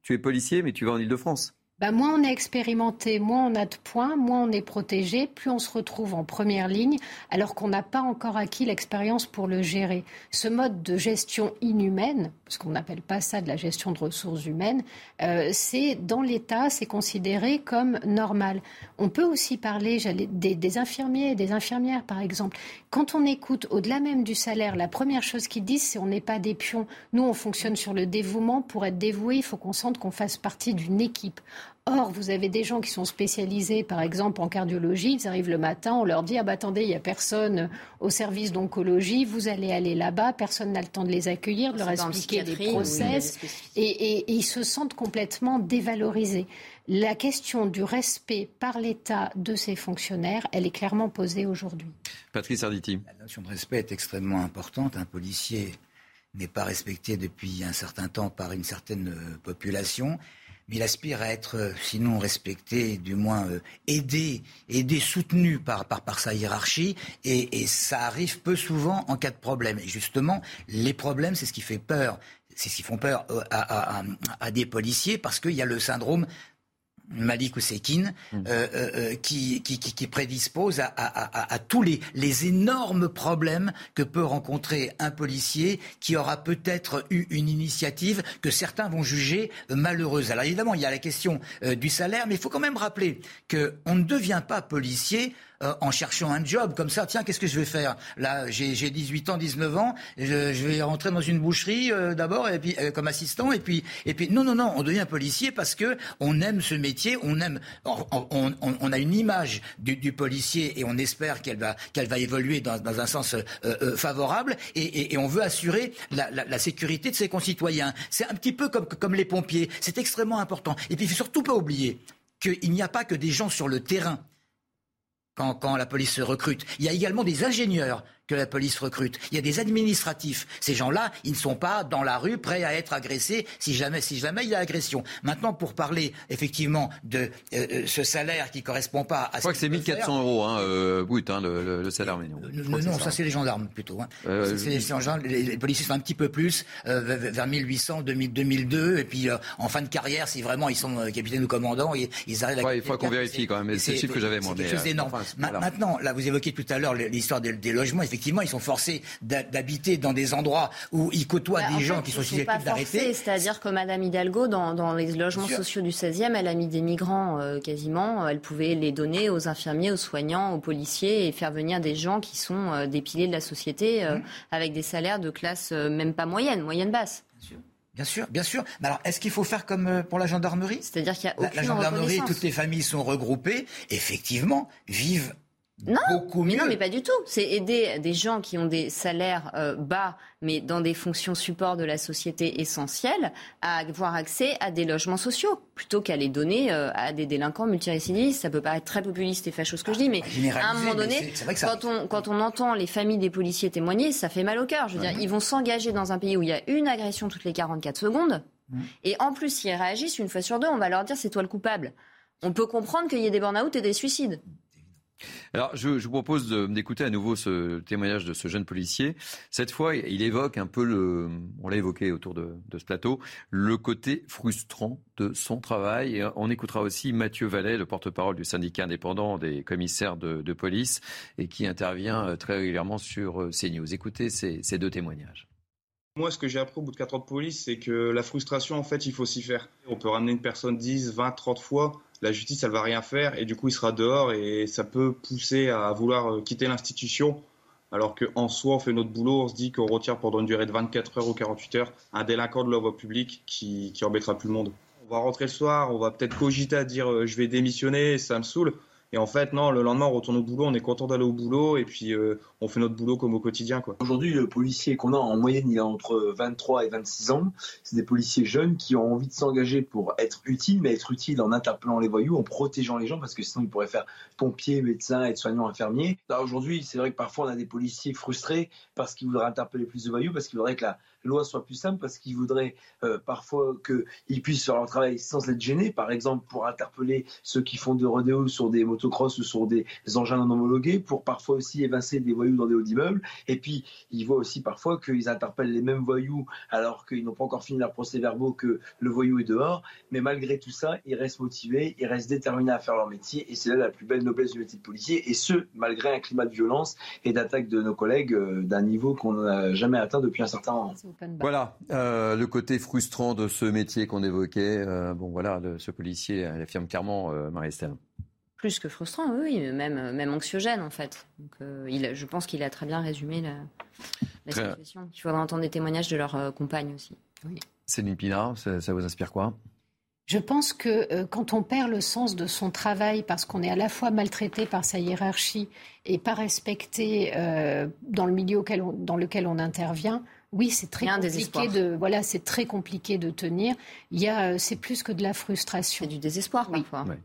S1: tu es policier, mais tu vas en Ile-de-France.
S6: Bah, moins on est expérimenté, moins on a de points, moins on est protégé, plus on se retrouve en première ligne, alors qu'on n'a pas encore acquis l'expérience pour le gérer. Ce mode de gestion inhumaine, parce qu'on n'appelle pas ça de la gestion de ressources humaines, euh, c'est dans l'État, c'est considéré comme normal. On peut aussi parler des, des infirmiers et des infirmières, par exemple. Quand on écoute au-delà même du salaire, la première chose qu'ils disent, c'est on n'est pas des pions. Nous, on fonctionne sur le dévouement. Pour être dévoué, il faut qu'on sente qu'on fasse partie d'une équipe. Or, vous avez des gens qui sont spécialisés, par exemple, en cardiologie. Ils arrivent le matin, on leur dit Ah bah attendez, il n'y a personne au service d'oncologie, vous allez aller là-bas, personne n'a le temps de les accueillir, de leur
S8: pas en
S6: expliquer les process. Et, et- et ils se sentent complètement dévalorisés. La question du respect par l'État de ses fonctionnaires, elle est clairement posée aujourd'hui.
S1: Patrice Arditi.
S7: La notion de respect est extrêmement importante. Un policier n'est pas respecté depuis un certain temps par une certaine population, mais il aspire à être, euh, sinon respecté, du moins euh, aidé, aidé, soutenu par, par, par sa hiérarchie, et, et ça arrive peu souvent en cas de problème. Et justement, les problèmes, c'est ce qui fait peur. C'est ce qui font peur euh, à, à- à- à des policiers parce qu'il y a le syndrome Malik Ousekine, euh, euh, euh, qui, qui, qui, qui prédispose à, à, à, à tous les, les énormes problèmes que peut rencontrer un policier qui aura peut-être eu une initiative que certains vont juger malheureuse. Alors évidemment, il y a la question euh, du salaire, mais il faut quand même rappeler qu'on ne devient pas policier euh, en cherchant un job comme ça. Tiens, qu'est-ce que je vais faire? Là, j'ai j'ai 18 ans, 19 ans, je, je vais rentrer dans une boucherie euh, d'abord, et puis euh, comme assistant, et puis et puis non, non, non, on devient policier parce que on aime ce métier, on aime, on, a une image du, policier et on espère qu'elle va qu'elle va évoluer dans, un sens favorable, et, on veut assurer la, la- la sécurité de ses concitoyens. C'est un petit peu comme comme les pompiers, c'est extrêmement important. Et puis il faut surtout pas oublier qu'il n'y a pas que des gens sur le terrain quand, la police se recrute. Il y a également des ingénieurs que la police recrute. Il y a des administratifs. Ces gens-là, ils ne sont pas dans la rue prêts à être agressés si jamais, si jamais il y a agression. Maintenant, pour parler effectivement de euh, euh, ce salaire qui correspond pas à
S1: Je crois que c'est 1400 euros hein, euh, brut, hein, le, le- le salaire minimum. Crois
S7: non, ça c'est les gendarmes plutôt. Hein.
S1: Euh,
S7: les, gendarmes, les, les policiers sont un petit peu plus euh, vers vers 1800, 2000, 2002, et puis euh, en fin de carrière, si vraiment ils sont euh, capitaines ou commandants, ils, ils arrivent à.
S1: Il faut qu'on vérifie quand même, c'est le chiffre que j'avais, moi,
S7: C'est quelque
S1: mais,
S7: chose
S1: euh,
S7: d'énorme.
S1: enfin, c'est-
S7: Ma-
S1: voilà.
S7: Maintenant, là, vous évoquiez tout à l'heure l'histoire des, des logements. Effectivement, ils sont forcés d'habiter dans des endroits où ils côtoient
S8: Bah,
S7: des
S8: en
S7: gens
S8: fait,
S7: qui sont susceptibles d'arrêter.
S8: C'est-à-dire que Madame Hidalgo, dans, dans les logements sociaux du 16e, elle a mis des migrants euh, quasiment. Elle pouvait les donner aux infirmiers, aux soignants, aux policiers et faire venir des gens qui sont euh, des piliers de la société
S7: Mmh.
S8: euh, avec des salaires de classe euh, même pas moyenne, moyenne basse.
S7: Bien sûr, bien sûr. Mais alors, est-ce qu'il faut faire comme pour la gendarmerie?
S8: C'est-à-dire qu'il y a
S7: La,
S8: aucune
S7: la gendarmerie,
S8: reconnaissance.
S7: toutes les familles sont regroupées, effectivement, vivent
S8: non,
S7: beaucoup
S8: mais
S7: mieux.
S8: non, mais pas du tout. C'est aider des gens qui ont des salaires euh, bas, mais dans des fonctions support de la société essentielles, à avoir accès à des logements sociaux, plutôt qu'à les donner euh, à des délinquants multirécidivistes. Ça peut paraître très populiste et fâcheux ce que je dis, mais à un moment donné,
S7: ça
S8: quand on, quand on entend les familles des policiers témoigner, ça fait mal au cœur. Je veux dire, ils vont s'engager dans un pays où il y a une agression toutes les 44 secondes, et en plus, s'ils réagissent une fois sur deux, on va leur dire c'est toi le coupable. On peut comprendre qu'il y ait des burn-out et des suicides.
S1: Alors, je, vous propose d'écouter à nouveau ce témoignage de ce jeune policier. Cette fois, il évoque un peu on l'a évoqué autour de, ce plateau, le côté frustrant de son travail. On écoutera aussi Mathieu Vallet, le porte-parole du syndicat indépendant des commissaires de, de police, et qui intervient euh, très régulièrement sur euh, CNews. Écoutez ces, ces deux témoignages.
S22: Moi, ce que j'ai appris au bout de 4 ans de police, c'est que la frustration, en fait, il faut s'y faire. On peut ramener une personne 10, 20, 30 fois. La justice, elle va rien faire et du coup, il sera dehors et ça peut pousser à vouloir euh, quitter l'institution. Alors qu'en soi, on fait notre boulot, on se dit qu'on retire pendant une durée de 24 heures ou 48 heures un délinquant de l'ordre public qui, qui embêtera plus le monde. On va rentrer le soir, on va peut-être cogiter à dire euh, je vais démissionner, ça me saoule. Et en fait, non, le lendemain, on retourne au boulot, on est content d'aller au boulot et puis euh, on fait notre boulot comme au quotidien.
S23: Aujourd'hui, le policier qu'on a en moyenne, il a entre 23 et 26 ans. C'est des policiers jeunes qui ont envie de s'engager pour être utiles, mais être utiles en interpellant les voyous, en protégeant les gens, parce que sinon ils pourraient faire pompier, médecin, aide-soignant, infirmier. Là, aujourd'hui, c'est vrai que parfois on a des policiers frustrés parce qu'ils voudraient interpeller plus de voyous, parce qu'ils voudraient que la loi soit plus simple, parce qu'ils voudraient euh, parfois qu'ils puissent faire leur travail sans être gênés. Par exemple, pour interpeller ceux qui font de rodéo sur des motocross ou sur des engins non homologués, pour parfois aussi évincer des voyous dans des hauts immeubles. Et puis, ils voient aussi parfois qu'ils interpellent les mêmes voyous alors qu'ils n'ont pas encore fini leur procès-verbaux que le voyou est dehors. Mais malgré tout ça, ils restent motivés, ils restent déterminés à faire leur métier. Et c'est là la plus belle noblesse du métier de policier. Et ce, malgré un climat de violence et d'attaque de nos collègues euh, d'un niveau qu'on n'a jamais atteint depuis un certain moment.
S1: Voilà, euh, le côté frustrant de ce métier qu'on évoquait. Euh, bon, voilà, le- ce policier, elle affirme clairement, euh, Marie-Estelle.
S8: Plus que frustrant, oui, même, même anxiogène en fait. Donc, euh, il, je pense qu'il a très bien résumé la, la
S1: Très-
S8: situation. Il faudra entendre des témoignages de leurs euh, compagnes aussi.
S1: Céline Pina, ça, ça vous inspire quoi?
S6: Je pense que euh, quand on perd le sens de son travail parce qu'on est à la fois maltraité par sa hiérarchie et pas respecté euh, dans le milieu on- dans lequel on intervient, oui, c'est très compliqué de voilà, c'est très compliqué de tenir. Il y a, euh, c'est plus que de la frustration.
S8: C'est du désespoir parfois.
S1: Ouais.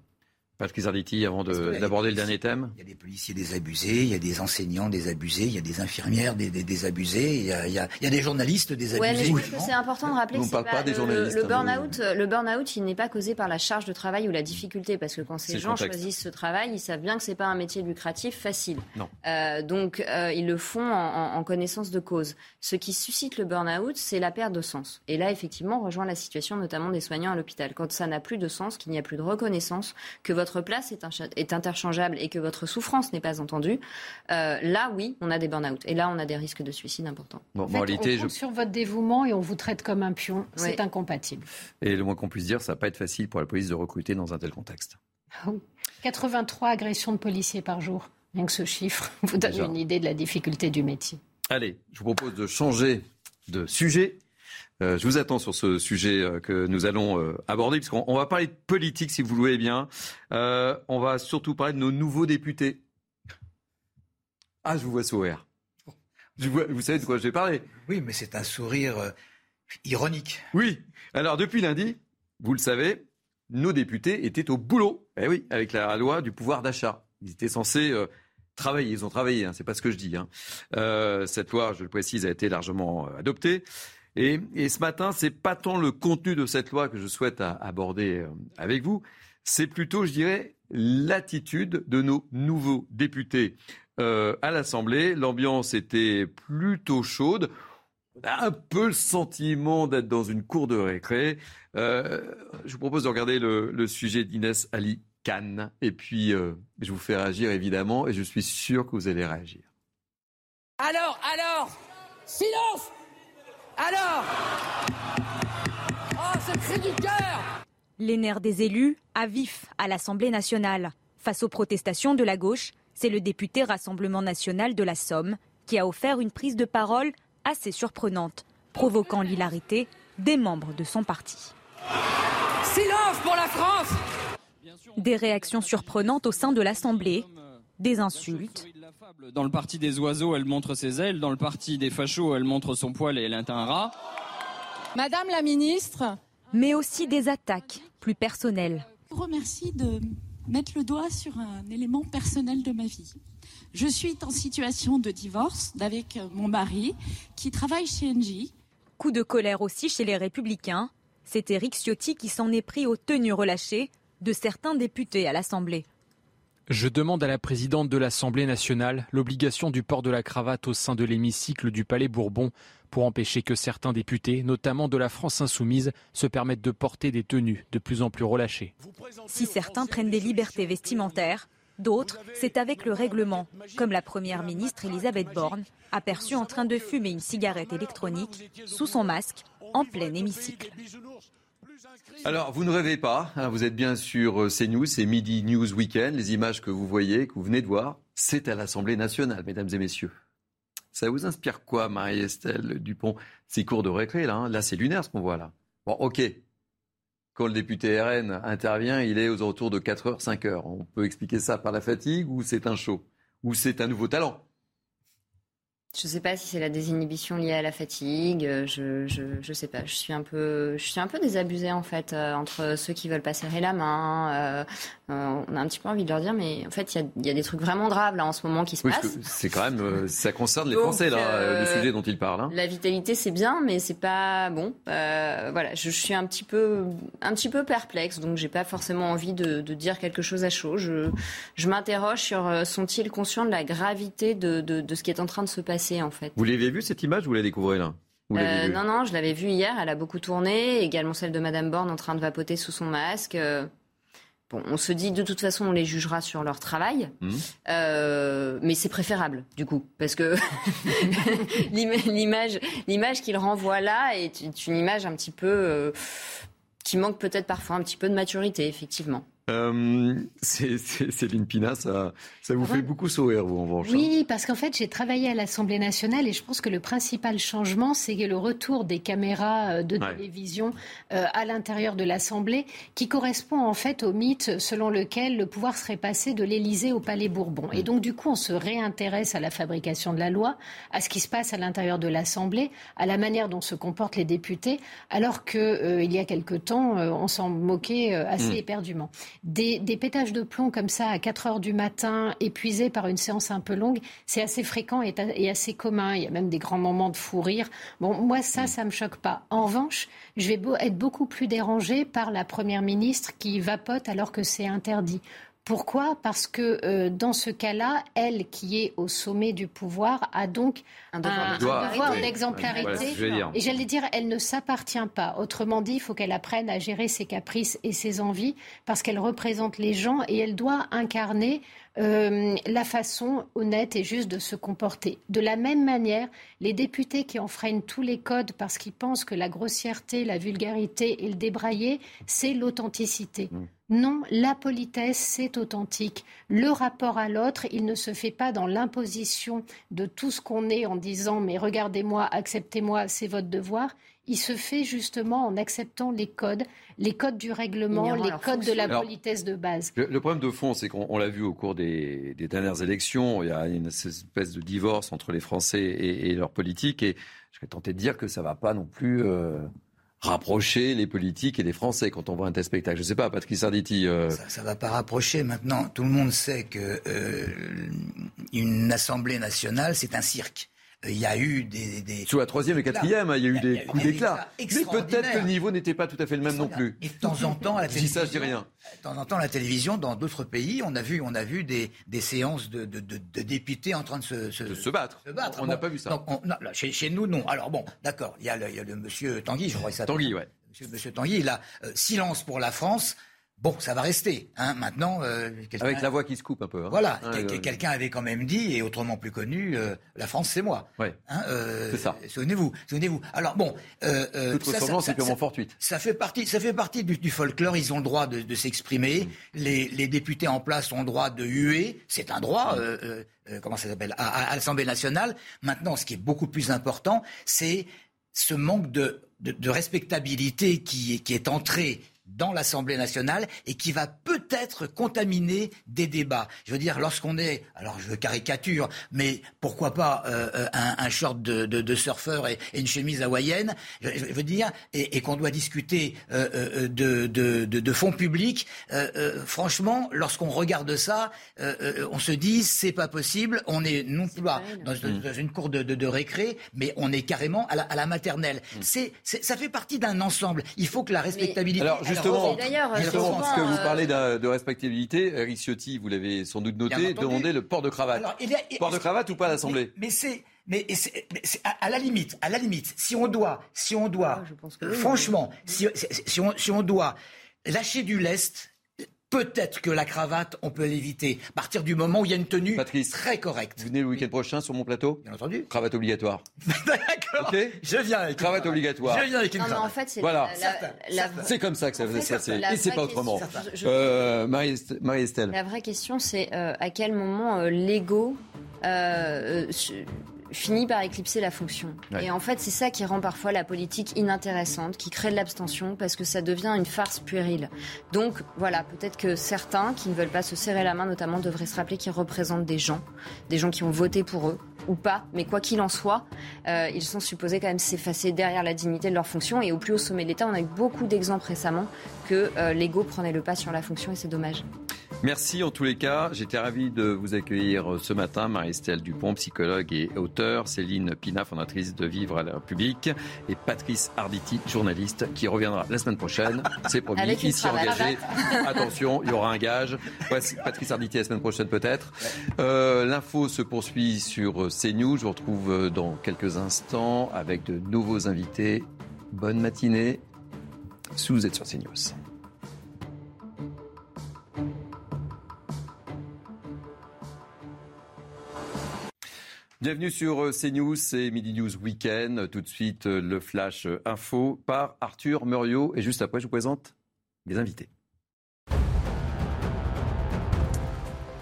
S1: Patrick Zarditi, avant de- d'aborder le
S7: il y a
S1: dernier
S7: des
S1: thème.
S7: Il y a des policiers désabusés, il y a des enseignants désabusés, il y a des infirmières des, des- désabusés, il y a, il y a- il y a des journalistes désabusés.
S8: Ouais, mais je pense que c'est important de rappeler
S1: On
S8: que
S1: parle pas des
S8: le-
S1: journalistes,
S8: le,
S1: hein,
S8: burn-out, le burn-out, il n'est pas causé par la charge de travail ou la difficulté, parce que quand ces gens
S1: contexte.
S8: choisissent ce travail, ils savent bien que c'est pas un métier lucratif facile.
S1: Non.
S8: Euh, donc euh, ils le font en, en- en connaissance de cause. Ce qui suscite le burn-out, c'est la perte de sens. Et là, effectivement, on rejoint la situation notamment des soignants à l'hôpital. Quand ça n'a plus de sens, qu'il n'y a plus de reconnaissance, que votre place est, interchangeable et que votre souffrance n'est pas entendue, euh, là, oui, on a des burn-out. Et là, on a des risques de suicide importants.
S1: Bon,
S6: En fait,
S1: moralité,
S6: on
S1: je...
S6: compte sur votre dévouement et on vous traite comme un pion. C'est incompatible.
S1: et le moins qu'on puisse dire, ça va pas être facile pour la police de recruter dans un tel contexte.
S6: Ah oui. 83 agressions de policiers par jour. Rien que ce chiffre vous donne
S1: Déjà.
S6: une idée de la difficulté du métier.
S1: Allez, je vous propose de changer de sujet. Euh, je vous attends sur ce sujet euh, que nous allons euh, aborder, puisqu'on on va parler de politique, si vous le voulez bien. Euh, on va surtout parler de nos nouveaux députés. Ah, je vous vois sourire. Je vois- vous savez de quoi je vais parler
S7: Oui, mais c'est un sourire euh, ironique.
S1: Oui. Alors, depuis lundi, vous le savez, nos députés étaient au boulot. Eh oui, avec la loi du pouvoir d'achat. Ils étaient censés euh, travailler. Ils ont travaillé, hein, c'est pas ce que je dis. hein. Cette loi, je le précise, a été largement adoptée. Et, ce matin, c'est pas tant le contenu de cette loi que je souhaite aborder euh, avec vous, c'est plutôt, je dirais, l'attitude de nos nouveaux députés euh, à l'Assemblée. L'ambiance était plutôt chaude. On a un peu le sentiment d'être dans une cour de récré. Euh, je vous propose de regarder le, sujet d'Inès Ali Khan. Et puis, je vous fais réagir évidemment, et je suis sûr que vous allez réagir.
S24: Alors, alors Silence Alors Oh, ce cri du cœur
S25: Les nerfs des élus à vif à l'Assemblée nationale. Face aux protestations de la gauche, c'est le député Rassemblement national de la Somme qui a offert une prise de parole assez surprenante, provoquant l'hilarité des membres de son parti.
S24: Silence pour la France
S25: Des réactions surprenantes au sein de l'Assemblée, des insultes.
S26: Dans le parti des oiseaux, elle montre ses ailes. Dans le parti des fachos, elle montre son poil et elle est un rat.
S25: Madame la ministre. Mais aussi des attaques plus personnelles.
S27: Je vous remercie de mettre le doigt sur un élément personnel de ma vie. Je suis en situation de divorce avec mon mari qui travaille chez Engie.
S25: Coup de colère aussi chez les Républicains. C'est Éric Ciotti qui s'en est pris aux tenues relâchées de certains députés à l'Assemblée.
S11: Je demande à la présidente de l'Assemblée nationale l'obligation du port de la cravate au sein de l'hémicycle du Palais Bourbon pour empêcher que certains députés, notamment de la France insoumise, se permettent de porter des tenues de plus en plus relâchées.
S25: Si certains prennent des libertés vestimentaires, d'autres, c'est avec le règlement, comme la Première ministre Elisabeth Borne, aperçue en train de fumer une cigarette électronique sous son masque en plein hémicycle.
S1: Alors, vous ne rêvez pas, hein, vous êtes bien sur euh, CNews, c'est Midi News Weekend. Les images que vous voyez, que vous venez de voir, c'est à l'Assemblée nationale, mesdames et messieurs. Ça vous inspire quoi, Marie-Estelle Dupont? Ces cours de récré, là, hein. là c'est lunaire ce qu'on voit là. Bon, ok. Quand le député RN intervient, il est aux alentours de 4h, 5h. On peut expliquer ça par la fatigue ou c'est un show? Ou c'est un nouveau talent?
S8: Je ne sais pas si c'est la désinhibition liée à la fatigue. Euh, je, je, je sais pas. Je suis un peu, je suis un peu désabusée en fait euh, entre ceux qui veulent pas serrer la main. Euh, euh, on a un petit peu envie de leur dire, mais en fait, il y, y a, des trucs vraiment graves là en ce moment qui se passent.
S1: C'est quand même, ça concerne les Français là, le sujet dont ils parlent. Hein.
S8: La vitalité, c'est bien, mais c'est pas bon. voilà, je, je, suis un petit peu, un petit peu perplexe, donc j'ai pas forcément envie de, de, dire quelque chose à chaud. Je, je m'interroge sur sont-ils conscients de la gravité de, de, de ce qui est en train de se passer? En fait.
S1: Vous l'avez vu cette image ou vous la découvrez là?
S8: Euh, non, non, je l'avais vue hier, elle a beaucoup tourné, également celle de Madame Borne en train de vapoter sous son masque. Euh, bon, on se dit de toute façon on les jugera sur leur travail, mmh. euh, mais c'est préférable du coup, parce que l'image, l'image qu'il renvoie là est une image un petit peu qui manque peut-être parfois un petit peu de maturité, effectivement.
S1: Euh, Céline Pina, ça, ça vous fait beaucoup sourire, vous, en revanche.
S6: Hein. Oui, parce qu'en fait, j'ai travaillé à l'Assemblée nationale et je pense que le principal changement, c'est le retour des caméras euh, de télévision euh, à l'intérieur de l'Assemblée, qui correspond en fait au mythe selon lequel le pouvoir serait passé de l'Élysée au Palais Bourbon. Et donc, du coup, on se réintéresse à la fabrication de la loi, à ce qui se passe à l'intérieur de l'Assemblée, à la manière dont se comportent les députés, alors qu'il euh, il y a quelque temps, on s'en moquait assez mm. éperdument des, pétages de plomb comme ça à 4 heures du matin, épuisés par une séance un peu longue, c'est assez fréquent et, assez commun. Il y a même des grands moments de fou rire. Bon, moi, ça, ça me choque pas. En revanche, je vais être beaucoup plus dérangée par la Première ministre qui vapote alors que c'est interdit. Pourquoi? Parce que euh, dans ce cas-là, elle qui est au sommet du pouvoir a donc un devoir, d'exemplarité. et j'allais dire, elle ne s'appartient pas. Autrement dit, il faut qu'elle apprenne à gérer ses caprices et ses envies parce qu'elle représente les gens et elle doit incarner euh, la façon honnête et juste de se comporter. De la même manière, les députés qui enfreignent tous les codes parce qu'ils pensent que la grossièreté, la vulgarité et le débraillé, c'est l'authenticité. Mmh. Non, la politesse, c'est authentique. Le rapport à l'autre, il ne se fait pas dans l'imposition de tout ce qu'on est en disant mais regardez-moi, acceptez-moi, c'est votre devoir. Il se fait justement en acceptant les codes, les codes du règlement, les codes de la politesse de base.
S1: Le, problème de fond, c'est qu'on l'a vu au cours des, dernières élections, il y a une espèce de divorce entre les Français et, leur politique, et je vais tenter de dire que ça ne va pas non plus. Euh, rapprocher les politiques et les Français quand on voit un tel spectacle. Je ne sais pas, Patrick Sarditi. Euh,
S7: ça ne va pas rapprocher. Maintenant, tout le monde sait que euh, une Assemblée nationale, c'est un cirque il y a eu des, des
S1: Sous la troisième et quatrième, il y a eu des coups d'éclat. Mais peut-être que le niveau n'était pas tout à fait le même non plus.
S7: Et de temps en temps, à la télévision,
S1: ça, je dis rien.
S7: De temps en temps, la télévision, dans d'autres pays, on a vu, on a vu des, des séances de, de, de, de, députés en train de se, se,
S1: se battre.
S7: Se battre.
S1: On n'a pas vu ça.
S7: Donc, non, chez, chez, nous, non. Alors bon, d'accord. Il y a le, il y a le monsieur Tanguy, je crois que ça.
S1: Tanguy, ouais.
S7: Monsieur, monsieur Tanguy, il a euh, silence pour la France. Bon, ça va rester. Hein. Maintenant,
S1: euh, avec la voix qui se coupe un peu. Hein.
S7: Voilà, quelqu'un avait quand même dit, et autrement plus connu, euh, la France c'est moi.
S1: Ouais. Hein, euh, c'est ça.
S7: Souvenez-vous, souvenez-vous. Alors bon,
S1: euh, toute ressemblance c'est purement fortuite.
S7: Ça fait partie, ça fait partie du, du folklore. Ils ont le droit de, de s'exprimer. Mm. Les, les, députés en place ont le droit de huer. C'est un droit. Mm. comment ça s'appelle à, à l'Assemblée nationale. Maintenant, ce qui est beaucoup plus important, c'est ce manque de, de, de respectabilité qui, qui est entré dans l'Assemblée nationale et qui va peut-être contaminer des débats. Je veux dire, lorsqu'on est, alors je caricature, mais pourquoi pas euh, euh, un, short de, surfeur et, une chemise hawaïenne, je, veux dire, et, qu'on doit discuter euh, de, de, fonds publics, franchement, lorsqu'on regarde ça, on se dit, c'est pas possible, on est non plus dans, dans, une cour de, récré, mais on est carrément à la, à la maternelle. Mm. C'est, ça fait partie d'un ensemble. Il faut que la respectabilité...
S1: Alors justement, justement parce que vous parlez de respectabilité, Eric Ciotti, vous l'avez sans doute noté, demandait le port de cravate. port de cravate ou pas à l'Assemblée
S7: Mais, c'est mais à, la limite, à la limite, si on doit, si on doit, ah, franchement, si, on, si on doit lâcher du lest, Peut-être que la cravate, on peut l'éviter. À partir du moment où il y a une tenue très correcte.
S1: Vous venez le week-end prochain sur mon plateau?
S7: Bien entendu.
S1: Cravate obligatoire.
S7: D'accord. Ok? Je viens avec
S1: cravate obligatoire.
S7: Je viens avec une
S8: non,
S7: cravate.
S8: en fait, c'est
S1: voilà. C'est comme ça que ça, ça c'est. Et c'est pas autrement. Euh, Marie-Estelle.
S8: La vraie question, c'est euh, à quel moment euh, l'ego euh, finit par éclipser la fonction. Et en fait, c'est ça qui rend parfois la politique inintéressante, qui crée de l'abstention, parce que ça devient une farce puérile. Donc voilà, peut-être que certains qui ne veulent pas se serrer la main, notamment, devraient se rappeler qu'ils représentent des gens, des gens qui ont voté pour eux ou pas, mais quoi qu'il en soit, euh, ils sont supposés quand même s'effacer derrière la dignité de leur fonction. Et au plus haut sommet de l'État, on a eu beaucoup d'exemples récemment que euh, l'ego prenait le pas sur la fonction et c'est dommage.
S1: Merci en tous les cas. J'étais ravi de vous accueillir ce matin. Marie-Estelle Dupont, psychologue et auteur. Céline Pina, fondatrice de Vivre à la République. Et Patrice Arditi, journaliste, qui reviendra la semaine prochaine. C'est promis.
S8: Avec Ici engagé.
S1: Attention, il y aura un gage. Patrice Arditi la semaine prochaine peut-être. Euh, l'info se poursuit sur CNews. Je vous retrouve dans quelques instants avec de nouveaux invités. Bonne matinée. Si vous êtes sur CNews. Bienvenue sur euh, CNews, c'est Midi News Weekend. Tout de suite, euh, le flash euh, info par Arthur Muriot. Et juste après, je vous présente les invités.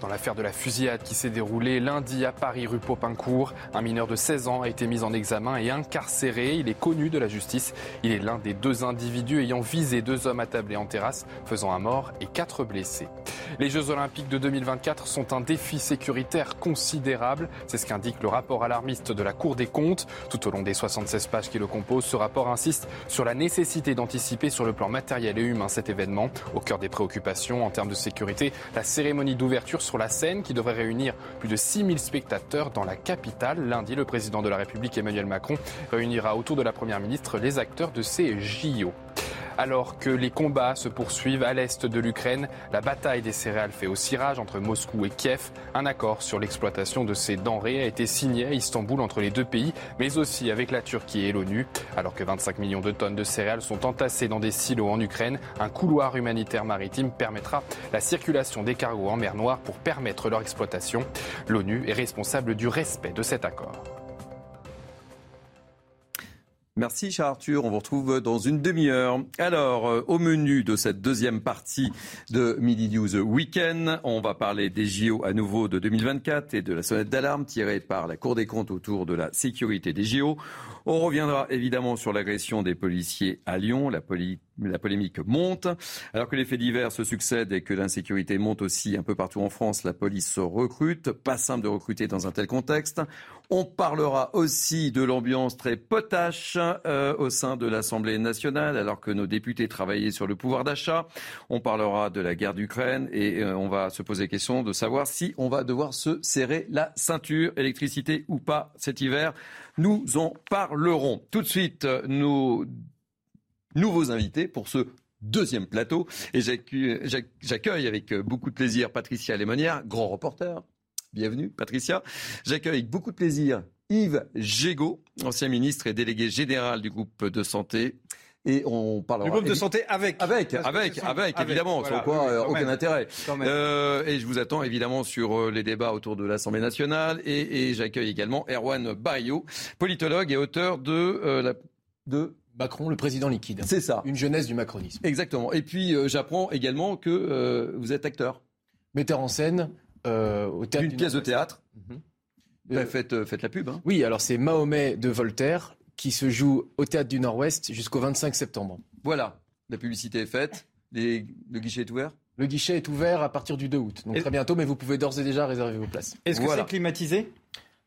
S2: Dans l'affaire de la fusillade qui s'est déroulée lundi à Paris, rue Popincourt, un mineur de 16 ans a été mis en examen et incarcéré. Il est connu de la justice. Il est l'un des deux individus ayant visé deux hommes attablés en terrasse, faisant un mort et quatre blessés. Les Jeux Olympiques de 2024 sont un défi sécuritaire considérable. C'est ce qu'indique le rapport alarmiste de la Cour des comptes. Tout au long des 76 pages qui le composent, ce rapport insiste sur la nécessité d'anticiper sur le plan matériel et humain cet événement. Au cœur des préoccupations en termes de sécurité, la cérémonie d'ouverture sur la scène qui devrait réunir plus de 6000 spectateurs dans la capitale. Lundi, le président de la République Emmanuel Macron réunira autour de la Première ministre les acteurs de ces JO. Alors que les combats se poursuivent à l'est de l'Ukraine, la bataille des céréales fait aussi rage entre Moscou et Kiev. Un accord sur l'exploitation de ces denrées a été signé à Istanbul entre les deux pays, mais aussi avec la Turquie et l'ONU. Alors que 25 millions de tonnes de céréales sont entassées dans des silos en Ukraine, un couloir humanitaire maritime permettra la circulation des cargos en mer Noire pour permettre leur exploitation. L'ONU est responsable du respect de cet accord.
S1: Merci, cher Arthur. On vous retrouve dans une demi-heure. Alors, euh, au menu de cette deuxième partie de Midi News Weekend, on va parler des JO à nouveau de 2024 et de la sonnette d'alarme tirée par la Cour des comptes autour de la sécurité des JO. On reviendra évidemment sur l'agression des policiers à Lyon. La, polémique monte. Alors que les faits divers se succèdent et que l'insécurité monte aussi un peu partout en France, la police se recrute. Pas simple de recruter dans un tel contexte. On parlera aussi de l'ambiance très potache euh, au sein de l'Assemblée nationale, alors que nos députés travaillaient sur le pouvoir d'achat. On parlera de la guerre d'Ukraine et euh, on va se poser la question de savoir si on va devoir se serrer la ceinture, électricité ou pas cet hiver. Nous en parlerons. Tout de suite, nos nouveaux invités pour ce deuxième plateau. Et j'accueille avec beaucoup de plaisir Patricia Lémonière, grand reporter. Bienvenue, Patricia. J'accueille avec beaucoup de plaisir Yves Gégaud, ancien ministre et délégué général du groupe de santé. Et on parlera.
S28: Du groupe de santé avec.
S1: Avec, avec, avec, évidemment, sans quoi euh, aucun intérêt. Euh, et je vous attends évidemment sur euh, les débats autour de l'Assemblée nationale. Et, et j'accueille également Erwan Barrio, politologue et auteur de euh, la, de
S28: Macron, le président liquide.
S1: C'est ça.
S28: Une jeunesse du macronisme.
S1: Exactement. Et puis j'apprends également que vous êtes acteur.
S28: Metteur en scène au théâtre.
S1: Une pièce de théâtre. Mhm. faites, faites la pub. Hein.
S28: Oui, alors c'est Mahomet de Voltaire qui se joue au Théâtre du Nord-Ouest jusqu'au 25 septembre.
S1: Voilà, la publicité est faite. Les- Le guichet est ouvert
S28: Le guichet est ouvert à partir du 2 août, donc
S29: Et-
S28: très bientôt, mais vous pouvez d'ores et déjà réserver vos places.
S29: Est-ce que
S28: Voilà.
S29: c'est climatisé?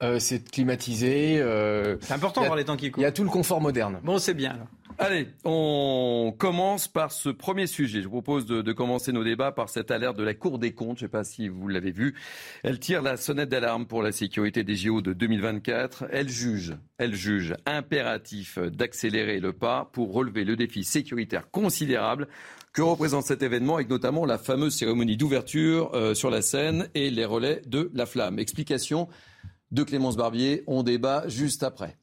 S28: Euh, C'est climatisé. euh,
S29: C'est important
S28: il a-
S29: voir les temps qui
S28: Il
S29: courent.
S28: y a tout le confort moderne.
S29: Bon, c'est bien alors.
S1: Allez, on commence par ce premier sujet. Je vous propose de, commencer nos débats par cette alerte de la Cour des comptes. Je ne sais pas si vous l'avez vu. Elle tire la sonnette d'alarme pour la sécurité des JO de 2024. Elle juge, elle juge impératif d'accélérer le pas pour relever le défi sécuritaire considérable que représente cet événement, avec notamment la fameuse cérémonie d'ouverture euh, sur la scène et les relais de la flamme. Explication de Clémence Barbier. On débat juste après.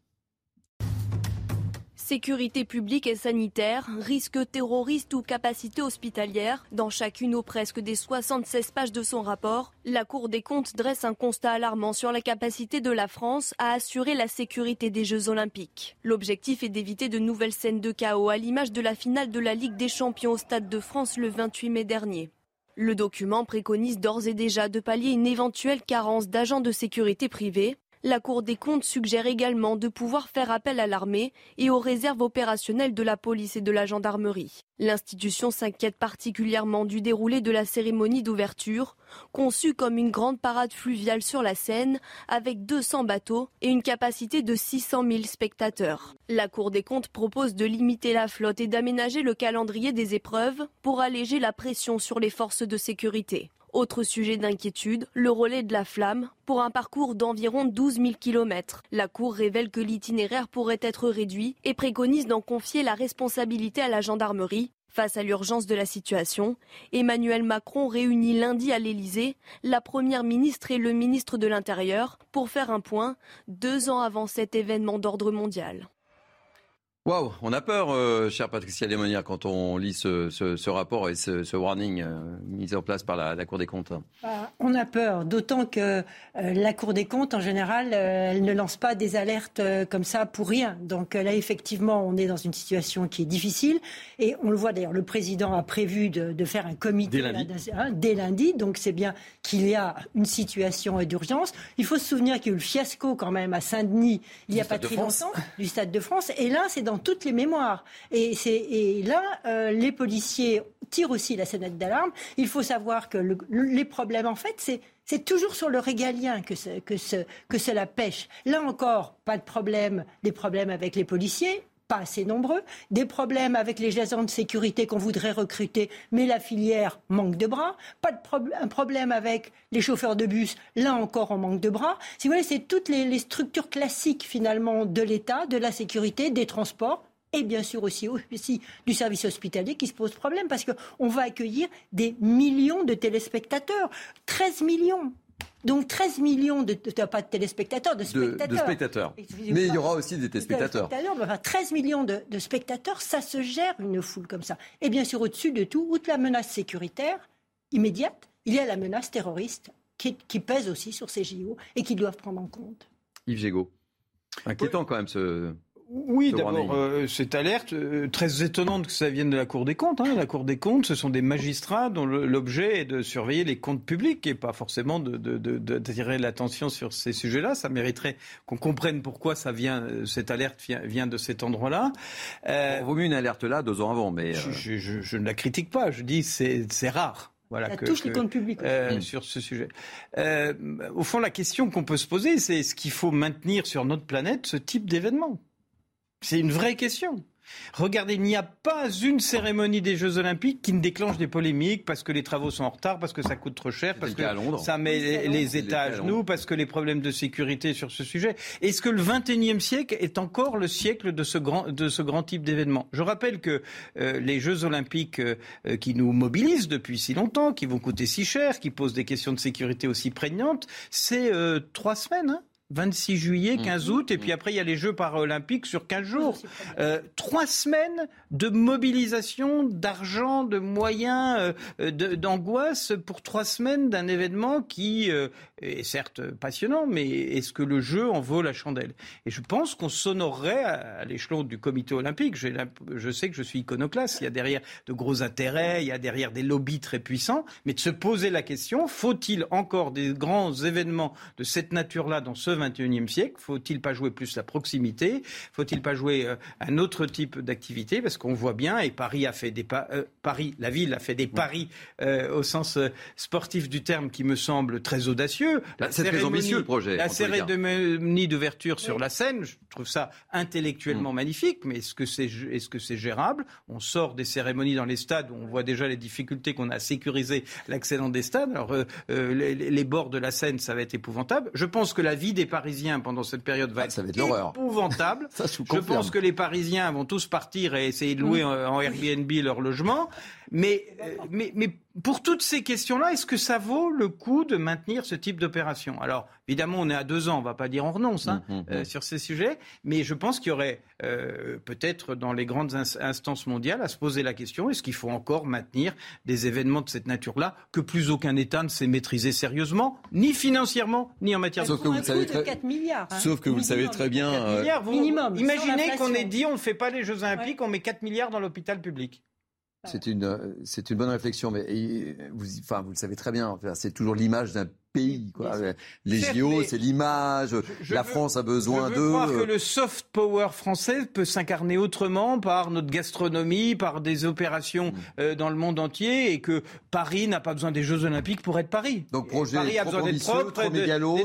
S5: Sécurité publique et sanitaire, risque terroriste ou capacité hospitalière, dans chacune ou presque des 76 pages de son rapport, la Cour des comptes dresse un constat alarmant sur la capacité de la France à assurer la sécurité des Jeux olympiques. L'objectif est d'éviter de nouvelles scènes de chaos à l'image de la finale de la Ligue des champions au Stade de France le 28 mai dernier. Le document préconise d'ores et déjà de pallier une éventuelle carence d'agents de sécurité privés. La Cour des comptes suggère également de pouvoir faire appel à l'armée et aux réserves opérationnelles de la police et de la gendarmerie. L'institution s'inquiète particulièrement du déroulé de la cérémonie d'ouverture, conçue comme une grande parade fluviale sur la Seine, avec 200 bateaux et une capacité de 600 000 spectateurs. La Cour des comptes propose de limiter la flotte et d'aménager le calendrier des épreuves pour alléger la pression sur les forces de sécurité. Autre sujet d'inquiétude, le relais de la flamme pour un parcours d'environ 12 000 km. La Cour révèle que l'itinéraire pourrait être réduit et préconise d'en confier la responsabilité à la gendarmerie. Face à l'urgence de la situation, Emmanuel Macron réunit lundi à l'Élysée la Première ministre et le ministre de l'Intérieur pour faire un point deux ans avant cet événement d'ordre mondial.
S1: Waouh, on a peur, euh, chère Patricia Lémonière, quand on lit ce, ce- ce rapport et ce, ce warning euh, mis en place par la, la Cour des comptes.
S30: Bah, On a peur, d'autant que euh, la Cour des comptes, en général, euh, elle ne lance pas des alertes euh, comme ça pour rien. Donc euh, là, effectivement, on est dans une situation qui est difficile. Et on le voit d'ailleurs, le président a prévu de, de faire un comité
S1: Dès lundi.
S30: là, hein, dès lundi. Donc c'est bien qu'il y a une situation d'urgence. Il faut se souvenir qu'il y a eu le fiasco quand même à Saint-Denis il n'y a pas très
S1: France.
S30: longtemps du Stade de France. Et là, c'est dans toutes les mémoires. Et, là, euh, les policiers tirent aussi la sonnette d'alarme. Il faut savoir que le- le- les problèmes, en fait, c'est toujours sur le régalien que, que cela pêche. Là encore, pas de problème, des problèmes avec les policiers, pas assez nombreux, des problèmes avec les agents de sécurité qu'on voudrait recruter, mais la filière manque de bras, pas de un problème avec les chauffeurs de bus, là encore on manque de bras. Si vous voulez, c'est toutes les, structures classiques finalement de l'État, de la sécurité, des transports. Et bien sûr aussi, aussi du service hospitalier qui se pose problème parce qu'on va accueillir des millions de téléspectateurs. 13 millions. Donc 13 millions de, de- pas de téléspectateurs, de
S1: De,
S30: spectateurs.
S1: de spectateurs. Mais il y aura aussi des téléspectateurs.
S30: Téléspectateurs, mais enfin, 13 millions de, de spectateurs, ça se gère une foule comme ça. Et bien sûr, au-dessus de tout, outre la menace sécuritaire immédiate, il y a la menace terroriste qui, qui pèse aussi sur ces JO et qu'ils doivent prendre en compte.
S1: Yves Gégaud. Inquiétant quand même ce.
S29: Oui, d'abord, euh, cette alerte, euh, très étonnante que ça vienne de la Cour des comptes. hein. La Cour des comptes, ce sont des magistrats dont l'objet est de surveiller les comptes publics et pas forcément de- de- de- d'attirer l'attention sur ces sujets-là. Ça mériterait qu'on comprenne pourquoi ça vient, euh, cette alerte vient, vient de cet endroit-là. Euh,
S1: Vaut mieux une alerte là, deux ans avant, mais.
S29: je,
S1: euh,
S29: je- je- je ne la critique pas. Je dis c'est c'est rare. Voilà,
S30: Ça
S29: que-
S30: touche les comptes publics. aussi.
S29: euh,
S1: Mm.
S29: sur ce sujet. Euh, au fond, la question qu'on peut se poser, c'est est-ce qu'il faut maintenir sur notre planète ce type d'événement C'est une vraie question. Regardez, il n'y a pas une cérémonie des Jeux Olympiques qui ne déclenche des polémiques parce que les travaux sont en retard, parce que ça coûte trop cher, parce que ça met les, États à genoux, parce que les problèmes de sécurité sur ce sujet. Est-ce que le 21e siècle est encore le siècle de ce grand, de ce grand type d'événement? Je rappelle que euh, les Jeux Olympiques euh, euh, qui nous mobilisent depuis si longtemps, qui vont coûter si cher, qui posent des questions de sécurité aussi prégnantes, c'est euh, trois semaines. hein? 26 juillet,
S1: Mmh.
S29: 15 août, et puis après il y a les Jeux paralympiques sur 15 jours. Euh, trois semaines de mobilisation d'argent, de moyens, euh, d'angoisse pour trois semaines d'un événement qui euh, est certes passionnant, mais est-ce que le jeu en vaut la chandelle? Et je pense qu'on s'honorerait à, à l'échelon du comité olympique. Je sais que je suis iconoclaste, il y a derrière de gros intérêts, il y a derrière des lobbies très puissants, mais de se poser la question, faut-il encore des grands événements de cette nature-là dans ce XXIe siècle Faut-il pas jouer plus la proximité? Faut-il pas jouer euh, un autre type d'activité? Parce qu'on voit bien, et Paris a fait des euh, Paris, la ville a fait des paris euh, au sens sportif du terme qui me semble très audacieux.
S1: Bah, c'est très ambitieux le projet.
S29: La cérémonie d'ouverture sur la scène, je trouve ça intellectuellement mm. magnifique, mais est-ce que c'est est-ce que c'est gérable? On sort des cérémonies dans les stades où on voit déjà les difficultés qu'on a à sécuriser l'accès dans des stades. Alors les, les, bords de la Seine, ça va être épouvantable. Je pense que la vie des Parisiens pendant cette période va, ah, être, épouvantable. je, pense que les Parisiens vont tous partir et essayer de louer mm. en Airbnb leur logement. Mais, euh, mais, mais pour toutes ces questions-là, est-ce que ça vaut le coup de maintenir ce type d'opération? Alors, évidemment, on est à deux ans, on ne va pas dire on renonce hein, mmh, mmh, euh, mmh. sur ces sujets, mais je pense qu'il y aurait euh, peut-être dans les grandes instances mondiales à se poser la question est-ce qu'il faut encore maintenir des événements de cette nature-là que plus aucun État ne sait maîtriser sérieusement, ni financièrement, ni en matière
S30: Sauf
S29: de
S30: que vous savez très... 4 milliards.
S1: Hein. Sauf que vous le savez très bien.
S29: Milliards, minimum. Imaginez qu'on ait dit on ne fait pas les Jeux Olympiques, on met 4 milliards dans l'hôpital public.
S1: C'est une, c'est une bonne réflexion, mais vous, enfin, vous le savez très bien. C'est toujours l'image d'un pays. Quoi. Les JO, c'est l'image. La France a besoin d'eux. Je
S29: croire que le soft power français peut s'incarner autrement par notre gastronomie, par des opérations mm. euh, dans le monde entier, et que Paris n'a pas besoin des Jeux Olympiques pour être Paris.
S1: Donc projet Paris a besoin d'être propre, trop mégalo,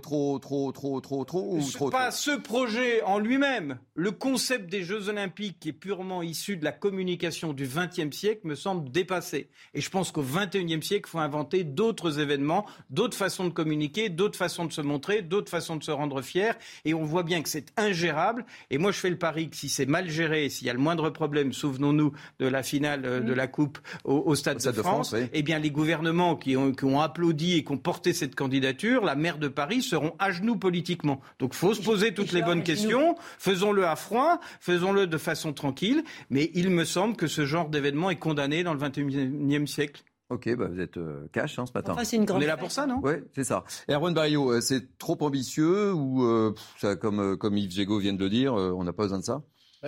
S1: trop, trop, trop, trop, trop, trop, ou trop,
S29: Pas ce projet en lui-même. Le concept des Jeux Olympiques, qui est purement issu de la communication du XXe siècle, me semble dépassé. Et je pense qu'au XXIe siècle, il faut inventer d'autres événements d'autres façons de communiquer, d'autres façons de se montrer, d'autres façons de se rendre fier. Et on voit bien que c'est ingérable. Et moi, je fais le pari que si c'est mal géré, s'il y a le moindre problème, souvenons-nous de la finale euh, de la Coupe au, Stade, de, France, eh bien, les gouvernements qui ont, qui ont, applaudi et qui ont porté cette candidature, la maire de Paris, seront à genoux politiquement. Donc, il faut se poser toutes les bonnes questions. Faisons-le à froid, faisons-le de façon tranquille. Mais il me semble que ce genre d'événement est condamné dans le XXIe siècle.
S1: Ok, bah vous êtes euh, cash hein, ce matin.
S29: On est là pour ça, non?
S1: Oui, c'est ça. Erwan Barrio, euh, c'est trop ambitieux ou euh, ça, comme, comme Yves Gégaud vient de le dire, on n'a pas besoin de ça?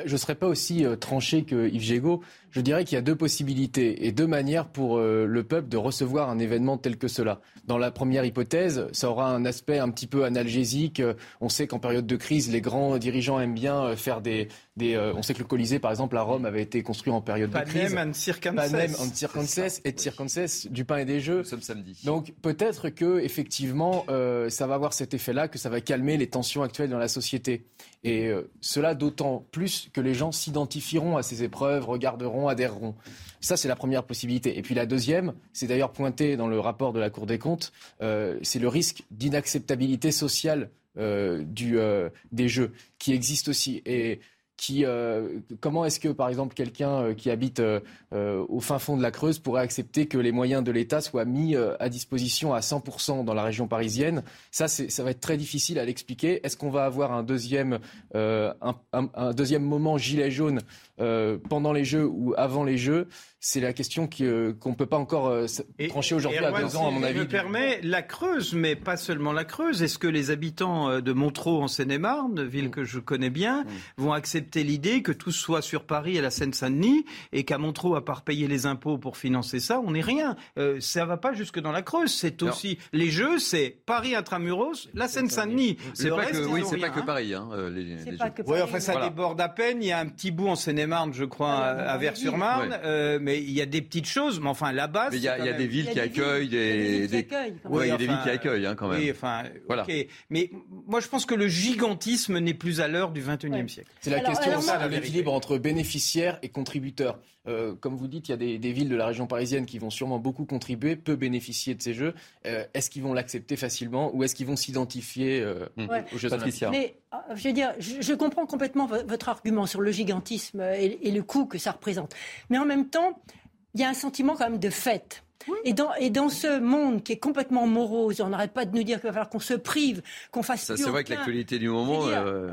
S28: Je ne serais pas aussi tranché que Yves Gégaud. Je dirais qu'il y a deux possibilités et deux manières pour le peuple de recevoir un événement tel que cela. Dans la première hypothèse, ça aura un aspect un petit peu analgésique. On sait qu'en période de crise, les grands dirigeants aiment bien faire des, euh, on sait que le Colisée, par exemple, à Rome, avait été construit en période de crise.
S29: Panem and circenses.
S28: Panem and circenses et circenses, du pain et des jeux.
S1: Nous sommes samedi.
S28: Donc peut-être que effectivement, euh, ça va avoir cet effet-là, que ça va calmer les tensions actuelles dans la société. Et euh, cela d'autant plus que les gens s'identifieront à ces épreuves, regarderont, adhéreront. Ça, c'est la première possibilité. Et puis la deuxième, c'est d'ailleurs pointé dans le rapport de la Cour des comptes, c'est le risque d'inacceptabilité sociale du, des jeux qui existe aussi. Et euh, comment est-ce que, par exemple, quelqu'un euh, qui habite euh, au fin fond de la Creuse pourrait accepter que les moyens de l'État soient mis à disposition à 100% dans la région parisienne? Ça, ça va être très difficile à l'expliquer. Est-ce qu'on va avoir un deuxième, un, deuxième moment gilet jaune pendant les Jeux ou avant les Jeux? C'est la question euh, qu'on ne peut pas encore euh, trancher aujourd'hui à deux ans, à mon avis.
S29: Je me permets, la Creuse, mais pas seulement la Creuse. Est-ce que les habitants euh, de Montreux en Seine-et-Marne, ville que je connais bien, mm. vont accepter l'idée que tout soit sur Paris et la Seine-Saint-Denis et qu'à Montreux, à part payer les impôts pour financer ça, on n'est rien. Ça ça va pas jusque dans la Creuse. C'est aussi les Jeux, c'est Paris intramuros, la Seine-Saint-Denis.
S1: C'est pas que oui, c'est pas que Paris. Hein, les,
S29: Oui, enfin ça déborde à peine. Il y a un petit bout en Seine-et-Marne, je crois, à Vers-sur-Marne, mais il y a des petites choses, mais enfin là-bas.
S1: il y, a, des villes qui accueillent des. Oui, il y a des villes qui accueillent hein, quand même.
S29: Oui, enfin, voilà. Mais moi, je pense que le gigantisme n'est plus à l'heure du 21e siècle.
S28: C'est la question de l'équilibre entre bénéficiaires et contributeurs. Euh, comme vous dites, il y a des, villes de la région parisienne qui vont sûrement beaucoup contribuer, peu bénéficier de ces jeux. Euh, est-ce qu'ils vont l'accepter facilement ou est-ce qu'ils vont s'identifier euh, aux Jeux Olympiques
S30: Mais je veux dire, je, comprends complètement votre argument sur le gigantisme et, le coût que ça représente. Mais en même temps, il y a un sentiment quand même de fête. Et, dans, et dans ce monde qui est complètement morose, on n'arrête pas de nous dire qu'il va falloir qu'on se prive, qu'on fasse
S1: Ça, c'est vrai que l'actualité du moment.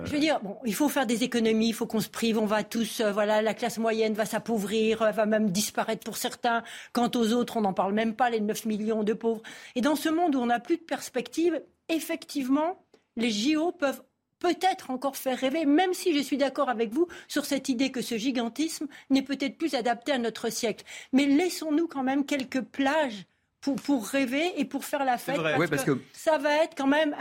S30: Je veux, dire, bon, il faut faire des économies, il faut qu'on se prive, on va tous, euh, voilà, la classe moyenne va s'appauvrir, va même disparaître pour certains. Quant aux autres, on n'en parle même pas, les 9 millions de pauvres. Et dans ce monde où on n'a plus de perspective, effectivement, les JO peuvent peut-être encore faire rêver, même si je suis d'accord avec vous sur cette idée que ce gigantisme n'est peut-être plus adapté à notre siècle. Mais laissons-nous quand même quelques plages pour, pour, rêver et pour faire la fête. Parce, que, ça va être quand même,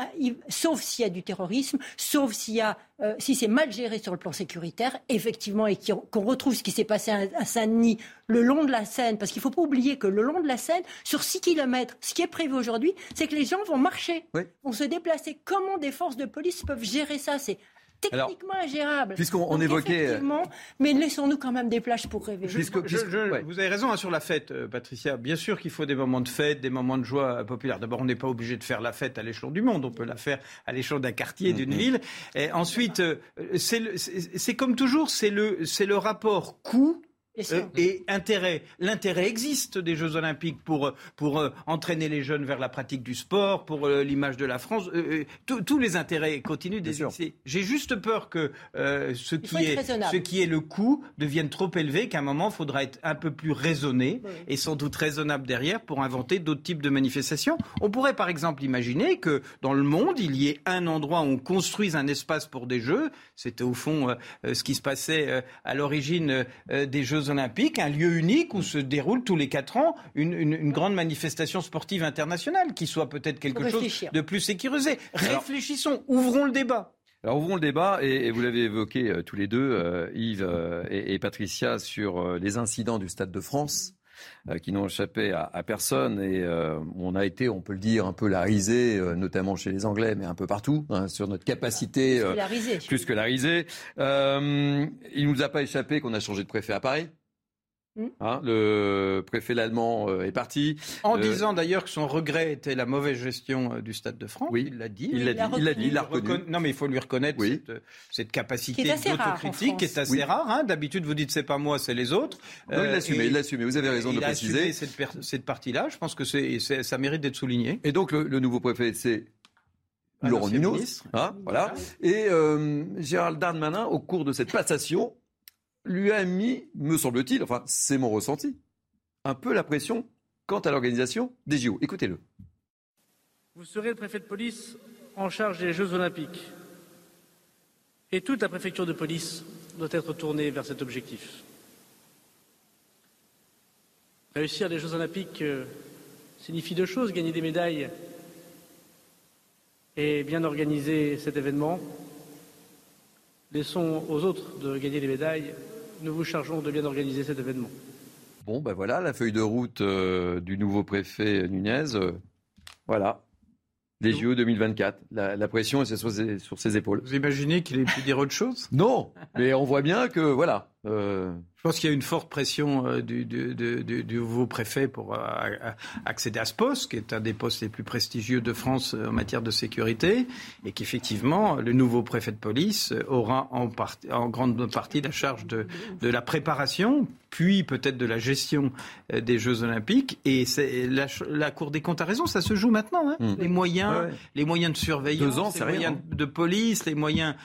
S30: sauf s'il y a du terrorisme, sauf s'il y a, euh, si c'est mal géré sur le plan sécuritaire, effectivement, et qu'on retrouve ce qui s'est passé à, Saint-Denis le long de la Seine, parce qu'il ne faut pas oublier que le long de la Seine, sur 6 km, ce qui est prévu aujourd'hui, c'est que les gens vont marcher, vont se déplacer. Comment des forces de police peuvent gérer ça? C'est techniquement ingérable.
S1: Puisqu'on évoquait. Euh,
S30: mais laissons-nous quand même des plages pour rêver.
S29: Vous avez raison hein, sur la fête, euh, Patricia. Bien sûr qu'il faut des moments de fête, des moments de joie populaire. D'abord, on n'est pas obligé de faire la fête à l'échelon du monde. On peut la faire à l'échelon d'un quartier, d'une mm-hmm. ville. Et ensuite, euh, c'est comme toujours, c'est le, le rapport coût euh, et intérêt. L'intérêt existe des Jeux Olympiques pour, pour euh, entraîner les jeunes vers la pratique du sport, pour euh, l'image de la France. tous les intérêts continuent d'exister. J'ai juste peur que ce, qui est, ce qui est le coût devienne trop élevé, qu'à un moment, il faudra être un peu plus raisonné et sans doute raisonnable derrière pour inventer d'autres types de manifestations. On pourrait par exemple imaginer que dans le monde, il y ait un endroit où on construise un espace pour des Jeux. C'était au fond ce qui se passait à l'origine des Jeux Olympiques, un lieu unique où se déroule tous les quatre ans une, grande manifestation sportive internationale qui soit peut-être quelque chose de plus sécurisé. Réfléchissons, ouvrons le débat.
S1: Alors ouvrons le débat, et, vous l'avez évoqué euh, tous les deux, euh, Yves euh, et, Patricia, sur les incidents du Stade de France. Qui n'ont échappé à, personne et on a été, on peut le dire, un peu la risée, notamment chez les Anglais, mais un peu partout, hein, sur notre capacité
S30: plus que la risée.
S1: Plus que la risée. il nous a pas échappé qu'on a changé de préfet à Paris. Hmm. Hein, le préfet allemand euh, est parti.
S29: En euh, disant d'ailleurs que son regret était la mauvaise gestion euh, du Stade de France.
S1: Oui,
S29: il l'a dit.
S1: Il l'a dit. Il l'a dit. Il l'a reconnu.
S29: Non, mais il faut lui reconnaître cette, cette, capacité d'autocritique qui est assez rare. Hein. D'habitude, vous dites c'est pas moi, c'est les autres.
S1: Non, il l'a assumé. Il l'a assumé. Vous avez raison de le préciser.
S29: Il cette, cette partie-là. Je pense que c'est, ça mérite d'être souligné.
S1: Et donc le, nouveau préfet, c'est Laurent Nunez. Hein, voilà. Et Gérald Darmanin, au cours de cette passation, lui a mis, me semble-t-il, enfin c'est mon ressenti, un peu la pression quant à l'organisation des JO. Écoutez-le.
S31: Vous serez le préfet de police en charge des Jeux olympiques. Et toute la préfecture de police doit être tournée vers cet objectif. Réussir les Jeux olympiques euh, signifie deux choses, gagner des médailles et bien organiser cet événement. Laissons aux autres de gagner des médailles nous vous chargeons de bien organiser cet événement.
S1: Bon, ben voilà, la feuille de route euh, du nouveau préfet Nunez. Euh, voilà. Les JO 2024. La, pression est sur ses, sur ses épaules.
S29: Vous imaginez qu'il ait pu dire autre chose?
S1: Non, mais on voit bien que, voilà.
S29: Euh, je pense qu'il y a une forte pression euh, du, nouveau préfet pour euh, accéder à ce poste, qui est un des postes les plus prestigieux de France en matière de sécurité, et qu'effectivement, le nouveau préfet de police aura en, en grande partie la charge de, la préparation, puis peut-être de la gestion des Jeux Olympiques. Et la, la, Cour des comptes a raison, ça se joue maintenant. Hein. Mmh. Les moyens, les moyens de surveillance, les moyens hein. de police, les moyens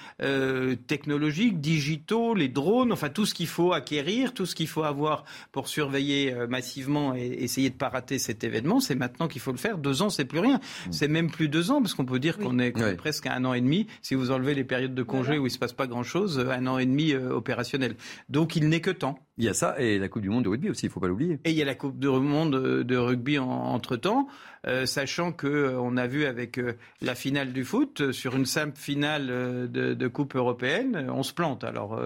S29: technologiques, digitaux, les drones, enfin tout ce qu'il faut acquérir tout ce qu'il faut avoir pour surveiller euh, massivement et essayer de ne pas rater cet événement, c'est maintenant qu'il faut le faire. Deux ans, c'est plus rien. Mm. C'est même plus deux ans, parce qu'on peut dire qu'on est, presque à un an et demi. Si vous enlevez les périodes de congé où il ne se passe pas grand-chose, un an et demi euh, opérationnel. Donc il n'est que temps.
S1: Il y a ça et la Coupe du Monde de rugby aussi, il ne faut pas l'oublier.
S29: Et il y a la Coupe du Monde de rugby entre-temps. Euh, sachant que euh, a vu avec euh, la finale du foot sur une simple finale de, Coupe européenne, on se plante. Alors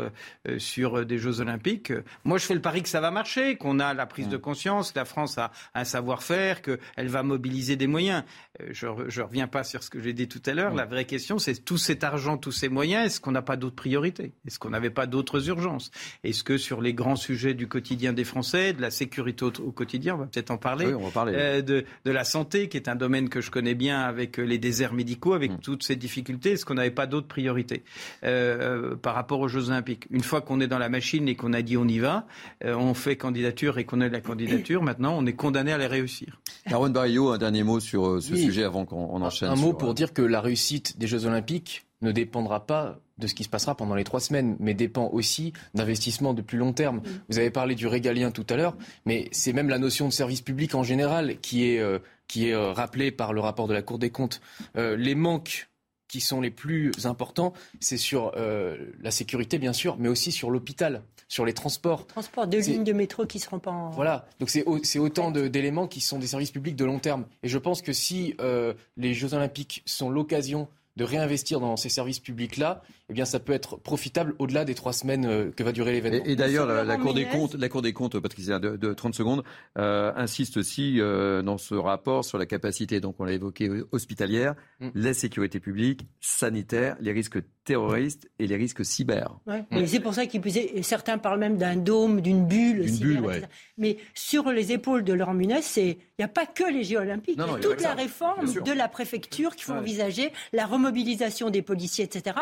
S29: sur des Jeux Olympiques, moi je fais le pari que ça va marcher, qu'on a la prise de conscience, que la France a un savoir-faire, qu'elle va mobiliser des moyens. Je, ne reviens pas sur ce que j'ai dit tout à l'heure. La vraie question, c'est tout cet argent, tous ces moyens, est-ce qu'on n'a pas d'autres priorités? Est-ce qu'on n'avait pas d'autres urgences? Est-ce que sur les grands sujets du quotidien des Français, de la sécurité au, quotidien, on va peut-être en parler,
S1: on va parler.
S29: de, de la santé qui est un domaine que je connais bien avec euh, les déserts médicaux, avec mm. toutes ces difficultés, est-ce qu'on n'avait pas d'autres priorités euh, par rapport aux Jeux Olympiques Une fois qu'on est dans la machine et qu'on a dit on y va, euh, on fait candidature et qu'on a la candidature, maintenant on est condamné à les réussir.
S1: Arwan Barrio, un dernier mot sur ce sujet avant qu'on enchaîne.
S28: Un, mot pour dire que la réussite des Jeux Olympiques ne dépendra pas de ce qui se passera pendant les trois semaines, mais dépend aussi d'investissements de plus long terme. Mm. Vous avez parlé du régalien tout à l'heure, mais c'est même la notion de service public en général qui est, euh, qui est euh, rappelée par le rapport de la Cour des comptes. Euh, les manques qui sont les plus importants, c'est sur euh, la sécurité, bien sûr, mais aussi sur l'hôpital, sur les transports.
S30: Transport, deux lignes de métro qui seront pas en...
S28: Voilà, donc c'est autant d'éléments qui sont des services publics de long terme. Et je pense que si euh, les Jeux Olympiques sont l'occasion de réinvestir dans ces services publics-là, eh bien, ça peut être profitable au-delà des trois semaines euh, que va durer l'événement.
S1: Et, d'ailleurs, la, Cour des comptes, la Cour des comptes, Patricia, de, 30 secondes, euh, insiste aussi euh, dans ce rapport sur la capacité, donc on l'a évoqué, hospitalière, mm. la sécurité publique, sanitaire, les risques terroristes et les risques cyber.
S30: Ouais. C'est pour ça qu'ils certains parlent même d'un dôme, d'une bulle.
S1: Bulle, ouais.
S30: Mais sur les épaules de leur c'est il n'y a pas que les Jeux Olympiques. Non, il y a toute la réforme de la préfecture qu'il faut envisager, la remobilisation des policiers, etc.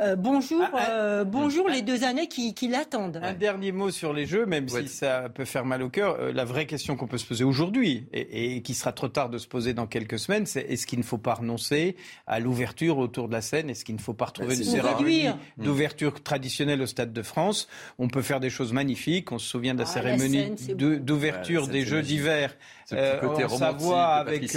S30: Euh, bonjour, ah, ah. Euh, bonjour les deux années qui, l'attendent.
S29: Un dernier mot sur les Jeux, même si ça peut faire mal au cœur. Euh, la vraie question qu'on peut se poser aujourd'hui, et, qui sera trop tard de se poser dans quelques semaines, c'est est-ce qu'il ne faut pas renoncer à l'ouverture autour de la scène? Est-ce qu'il ne faut pas retrouver une cérémonie mmh. d'ouverture traditionnelle au Stade de France? On peut faire des choses magnifiques. On se souvient de la ah, cérémonie d'ouverture des Jeux d'hiver en Savoie avec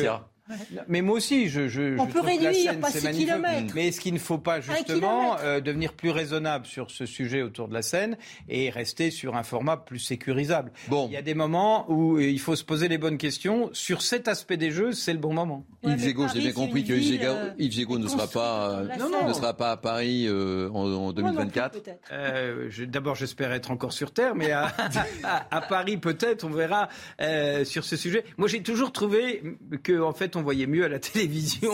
S29: mais moi aussi, je, je,
S30: on peut réduire, pas 6 km.
S29: Mais est-ce qu'il ne faut pas justement euh, devenir plus raisonnable sur ce sujet autour de la Seine et rester sur un format plus sécurisable? Bon, il y a des moments où il faut se poser les bonnes questions sur cet aspect des Jeux. C'est le bon moment.
S1: Yves Gégaud, j'ai bien compris que Yves Gégaud, euh, ne sera pas ne sera pas à Paris euh, en, 2024.
S29: D'abord, j'espère être encore sur Terre, mais à, à Paris peut-être, on verra sur ce sujet. Moi, j'ai toujours trouvé que en fait on voyait mieux à la télévision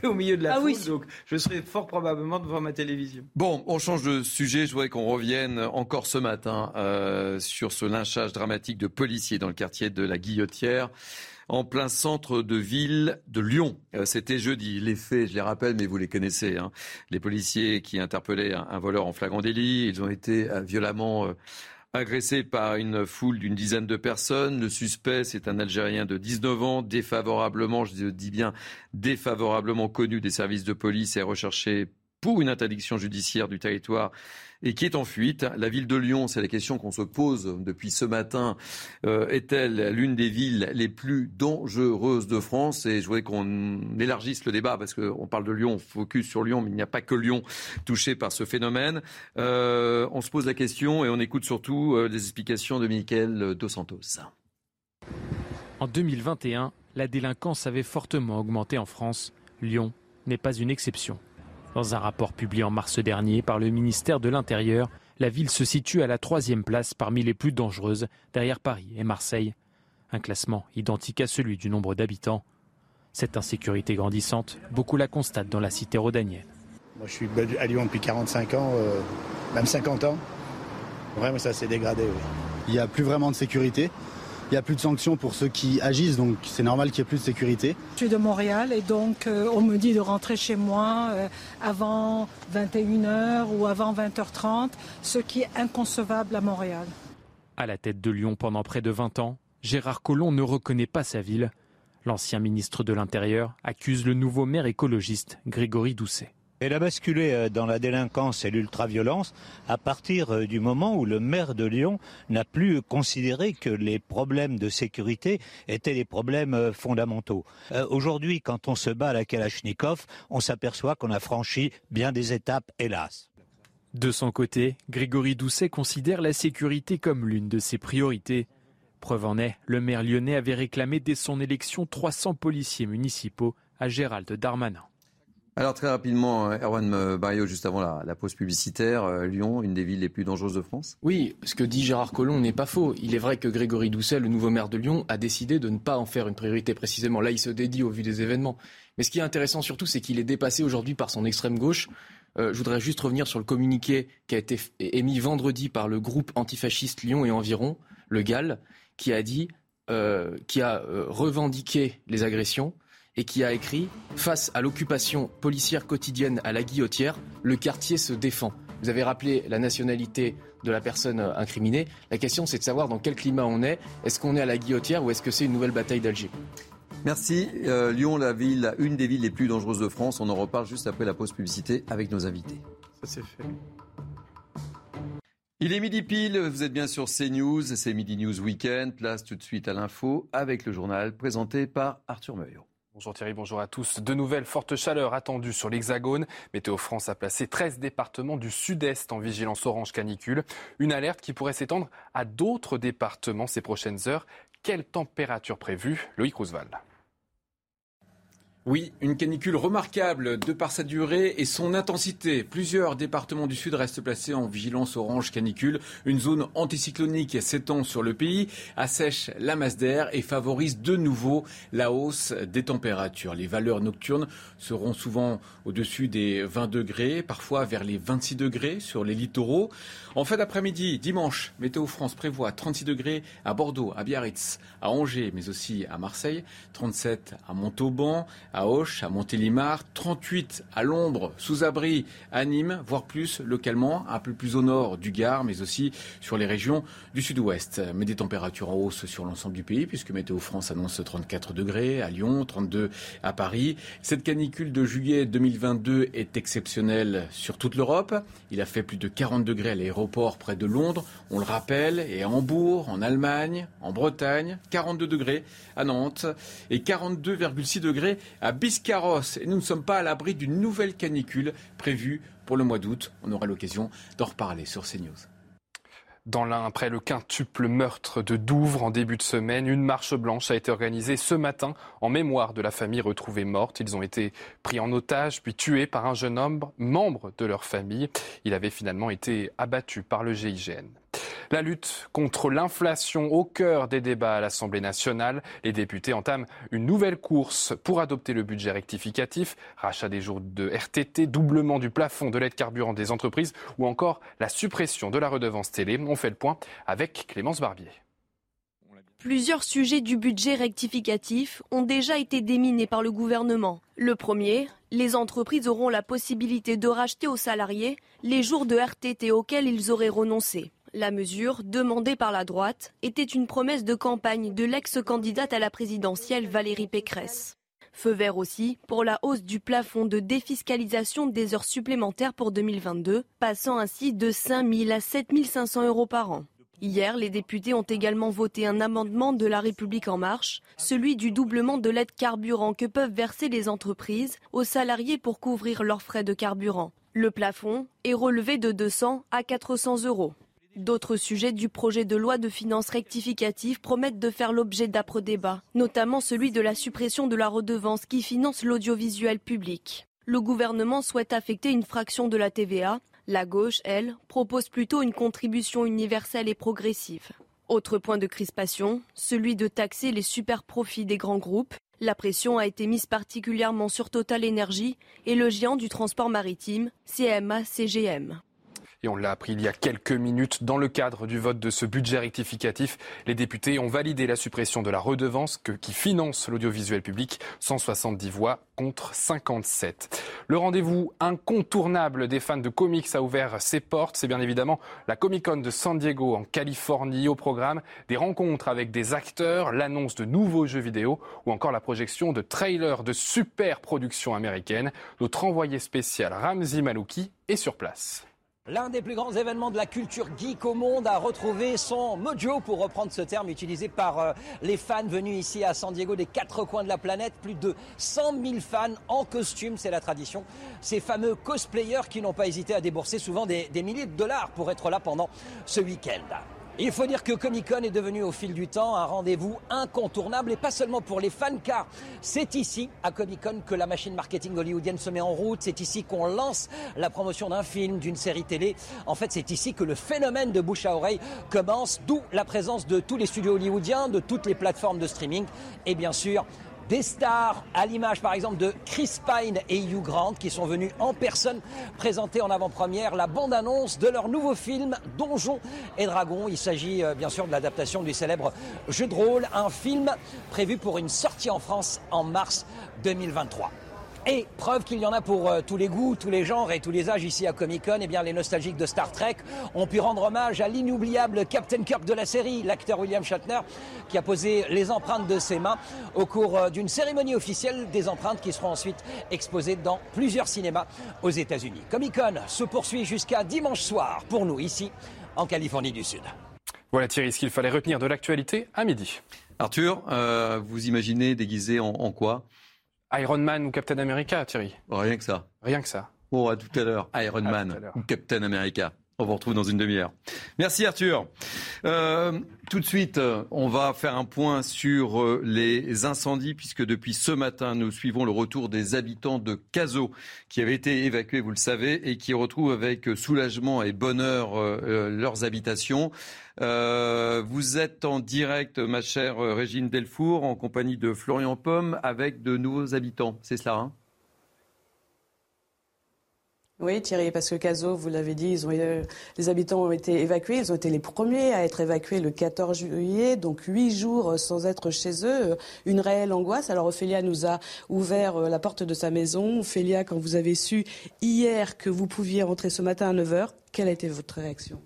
S29: qu'au milieu de la ah foule. Donc, je serais fort probablement devant ma télévision.
S1: Bon, on change de sujet. Je voudrais qu'on revienne encore ce matin euh, sur ce lynchage dramatique de policiers dans le quartier de la Guillotière en plein centre de ville de Lyon. Euh, c'était jeudi. Les faits, je les rappelle, mais vous les connaissez. Hein. Les policiers qui interpellaient un, voleur en flagrant délit, ils ont été euh, violemment agressé par une foule d'une dizaine de personnes. Le suspect, c'est un Algérien de 19 ans, défavorablement, je dis bien défavorablement connu des services de police et recherché pour une interdiction judiciaire du territoire et qui est en fuite. La ville de Lyon, c'est la question qu'on se pose depuis ce matin, euh, est-elle l'une des villes les plus dangereuses de France? Et je voudrais qu'on élargisse le débat parce qu'on parle de Lyon, on focus sur Lyon, mais il n'y a pas que Lyon touché par ce phénomène. Euh, on se pose la question et on écoute surtout euh, les explications de Michael Dos Santos.
S11: En 2021, la délinquance avait fortement augmenté en France. Lyon n'est pas une exception. Dans un rapport publié en mars dernier par le ministère de l'Intérieur, la ville se situe à la troisième place parmi les plus dangereuses, derrière Paris et Marseille. Un classement identique à celui du nombre d'habitants. Cette insécurité grandissante, beaucoup la constatent dans la cité rhodanienne.
S32: Moi, je suis à Lyon depuis 45 ans, euh, même 50 ans. Vraiment, ça s'est dégradé. Il n'y a plus vraiment de sécurité. Il n'y a plus de sanctions pour ceux qui agissent, donc c'est normal qu'il n'y ait plus de sécurité.
S33: Je suis de Montréal et donc euh, on me dit de rentrer chez moi euh, avant 21h ou avant 20h30, ce qui est inconcevable à Montréal.
S11: À la tête de Lyon pendant près de 20 ans, Gérard Collomb ne reconnaît pas sa ville. L'ancien ministre de l'Intérieur accuse le nouveau maire écologiste Grégory Doucet.
S34: Elle a basculé euh, dans la délinquance et l'ultraviolence à partir euh, du moment où le maire de Lyon n'a plus considéré que les problèmes de sécurité étaient des problèmes euh, fondamentaux. Aujourd'hui, quand on se bat à la Kalachnikov, on s'aperçoit qu'on a franchi bien des étapes, hélas.
S11: De son côté, Grégory Doucet considère la sécurité comme l'une de ses priorités. Preuve en est, le maire lyonnais avait réclamé dès son élection 300 policiers municipaux à Gérald Darmanin.
S1: Alors très rapidement, euh, Erwan Barrio, juste avant la, pause publicitaire, euh, Lyon, une des villes les plus dangereuses de France?
S28: Oui, ce que dit Gérard Collomb n'est pas faux. Il est vrai que Grégory Doucet, le nouveau maire de Lyon, a décidé de ne pas en faire une priorité précisément. Là, il se dédie au vu des événements. Mais ce qui est intéressant surtout, c'est qu'il est dépassé aujourd'hui par son extrême gauche. Euh, je voudrais juste revenir sur le communiqué qui a été émis vendredi par le groupe antifasciste Lyon et environ, le GAL, qui a dit, qui a revendiqué les agressions et qui a écrit Face à l'occupation policière quotidienne à la guillotière, le quartier se défend. Vous avez rappelé la nationalité de la personne incriminée. La question, c'est de savoir dans quel climat on est. Est-ce qu'on est à la guillotière ou est-ce que c'est une nouvelle bataille d'Alger?
S1: Merci. Euh, Lyon, la ville, une des villes les plus dangereuses de France. On en reparle juste après la pause publicité avec nos invités.
S29: Ça c'est fait.
S1: Il est midi pile, vous êtes bien sur CNews, c'est Midi News Weekend. Place tout de suite à l'info avec le journal présenté par Arthur Meuillot.
S2: Bonjour Thierry, bonjour à tous. De nouvelles fortes chaleurs attendues sur l'Hexagone. Météo France a placé 13 départements du sud-est en vigilance orange canicule. Une alerte qui pourrait s'étendre à d'autres départements ces prochaines heures. Quelle température prévue Loïc Roosevelt.
S35: Oui, une canicule remarquable de par sa durée et son intensité. Plusieurs départements du Sud restent placés en vigilance orange canicule. Une zone anticyclonique s'étend sur le pays, assèche la masse d'air et favorise de nouveau la hausse des températures. Les valeurs nocturnes seront souvent au-dessus des 20 degrés, parfois vers les 26 degrés sur les littoraux. En fin d'après-midi, dimanche, Météo France prévoit 36 degrés à Bordeaux, à Biarritz, à Angers, mais aussi à Marseille, 37 à Montauban, à Auch, à Montélimar, 38 à l'ombre, sous abri à Nîmes, voire plus localement, un peu plus au nord du Gard, mais aussi sur les régions du sud-ouest. Mais des températures en hausse sur l'ensemble du pays, puisque Météo France annonce 34 degrés à Lyon, 32 à Paris. Cette canicule de juillet 2022 est exceptionnelle sur toute l'Europe. Il a fait plus de 40 degrés à l'aéroport près de Londres, on le rappelle, et à Hambourg, en Allemagne, en Bretagne, 42 degrés à Nantes et 42,6 degrés à Biscarrosse. Et nous ne sommes pas à l'abri d'une nouvelle canicule prévue pour le mois d'août. On aura l'occasion d'en reparler sur CNews.
S2: Dans l'un, après le quintuple meurtre de Douvres en début de semaine, une marche blanche a été organisée ce matin en mémoire de la famille retrouvée morte. Ils ont été pris en otage puis tués par un jeune homme, membre de leur famille. Il avait finalement été abattu par le GIGN. La lutte contre l'inflation au cœur des débats à l'Assemblée nationale. Les députés entament une nouvelle course pour adopter le budget rectificatif, rachat des jours de RTT, doublement du plafond de l'aide carburant des entreprises ou encore la suppression de la redevance télé. On fait le point avec Clémence Barbier.
S5: Plusieurs sujets du budget rectificatif ont déjà été déminés par le gouvernement. Le premier, les entreprises auront la possibilité de racheter aux salariés les jours de RTT auxquels ils auraient renoncé. La mesure, demandée par la droite, était une promesse de campagne de l'ex-candidate à la présidentielle Valérie Pécresse. Feu vert aussi pour la hausse du plafond de défiscalisation des heures supplémentaires pour 2022, passant ainsi de 5 000 à 7 500 euros par an. Hier, les députés ont également voté un amendement de La République en marche, celui du doublement de l'aide carburant que peuvent verser les entreprises aux salariés pour couvrir leurs frais de carburant. Le plafond est relevé de 200 à 400 euros. D'autres sujets du projet de loi de finances rectificative promettent de faire l'objet d'âpres débats, notamment celui de la suppression de la redevance qui finance l'audiovisuel public. Le gouvernement souhaite affecter une fraction de la TVA. La gauche, elle, propose plutôt une contribution universelle et progressive. Autre point de crispation, celui de taxer les super profits des grands groupes. La pression a été mise particulièrement sur Total Energy et le géant du transport maritime, CMA-CGM.
S2: On l'a appris il y a quelques minutes, dans le cadre du vote de ce budget rectificatif, les députés ont validé la suppression de la redevance qui finance l'audiovisuel public, 170 voix contre 57. Le rendez-vous incontournable des fans de comics a ouvert ses portes. C'est bien évidemment la Comic Con de San Diego en Californie au programme, des rencontres avec des acteurs, l'annonce de nouveaux jeux vidéo ou encore la projection de trailers de super productions américaines. Notre envoyé spécial Ramzi Malouki est sur place.
S36: L'un des plus grands événements de la culture geek au monde a retrouvé son mojo, pour reprendre ce terme utilisé par euh, les fans venus ici à San Diego des quatre coins de la planète. Plus de 100 000 fans en costume, c'est la tradition. Ces fameux cosplayers qui n'ont pas hésité à débourser souvent des, des milliers de dollars pour être là pendant ce week-end. Il faut dire que Comic Con est devenu au fil du temps un rendez-vous incontournable et pas seulement pour les fans car c'est ici à Comic Con que la machine marketing hollywoodienne se met en route, c'est ici qu'on lance la promotion d'un film, d'une série télé. En fait c'est ici que le phénomène de bouche à oreille commence, d'où la présence de tous les studios hollywoodiens, de toutes les plateformes de streaming et bien sûr des stars, à l'image par exemple de Chris Pine et Hugh Grant, qui sont venus en personne présenter en avant-première la bande-annonce de leur nouveau film Donjons et Dragons. Il s'agit euh, bien sûr de l'adaptation du célèbre jeu de rôle, un film prévu pour une sortie en France en mars 2023. Et preuve qu'il y en a pour euh, tous les goûts, tous les genres et tous les âges ici à Comic Con, eh bien les nostalgiques de Star Trek ont pu rendre hommage à l'inoubliable Captain Kirk de la série, l'acteur William Shatner, qui a posé les empreintes de ses mains au cours euh, d'une cérémonie officielle, des empreintes qui seront ensuite exposées dans plusieurs cinémas aux États-Unis. Comic Con se poursuit jusqu'à dimanche soir pour nous ici en Californie du Sud.
S2: Voilà Thierry, ce qu'il fallait retenir de l'actualité à midi.
S1: Arthur, euh, vous imaginez déguisé en, en quoi?
S2: Iron Man ou Captain America, Thierry?
S1: Rien que ça.
S2: Rien que ça.
S1: Bon, à tout à l'heure. Iron Man ou Captain America. On vous retrouve dans une demi-heure. Merci Arthur. Euh, tout de suite, euh, on va faire un point sur euh, les incendies, puisque depuis ce matin, nous suivons le retour des habitants de Cazaux, qui avaient été évacués, vous le savez, et qui retrouvent avec soulagement et bonheur leurs habitations. Vous êtes en direct, ma chère Régine Delfour, en compagnie de Florian Pomme, avec de nouveaux habitants. C'est cela, hein?
S3: Oui, Thierry, parce que Caso, vous l'avez dit, ont, les habitants ont été évacués. Ils ont été les premiers à être évacués le 14 juillet, donc huit jours sans être chez eux. Une réelle angoisse. Alors Ophélia nous a ouvert euh, la porte de sa maison. Ophélia, quand vous avez su hier que vous pouviez rentrer ce matin à 9h, quelle a été votre réaction?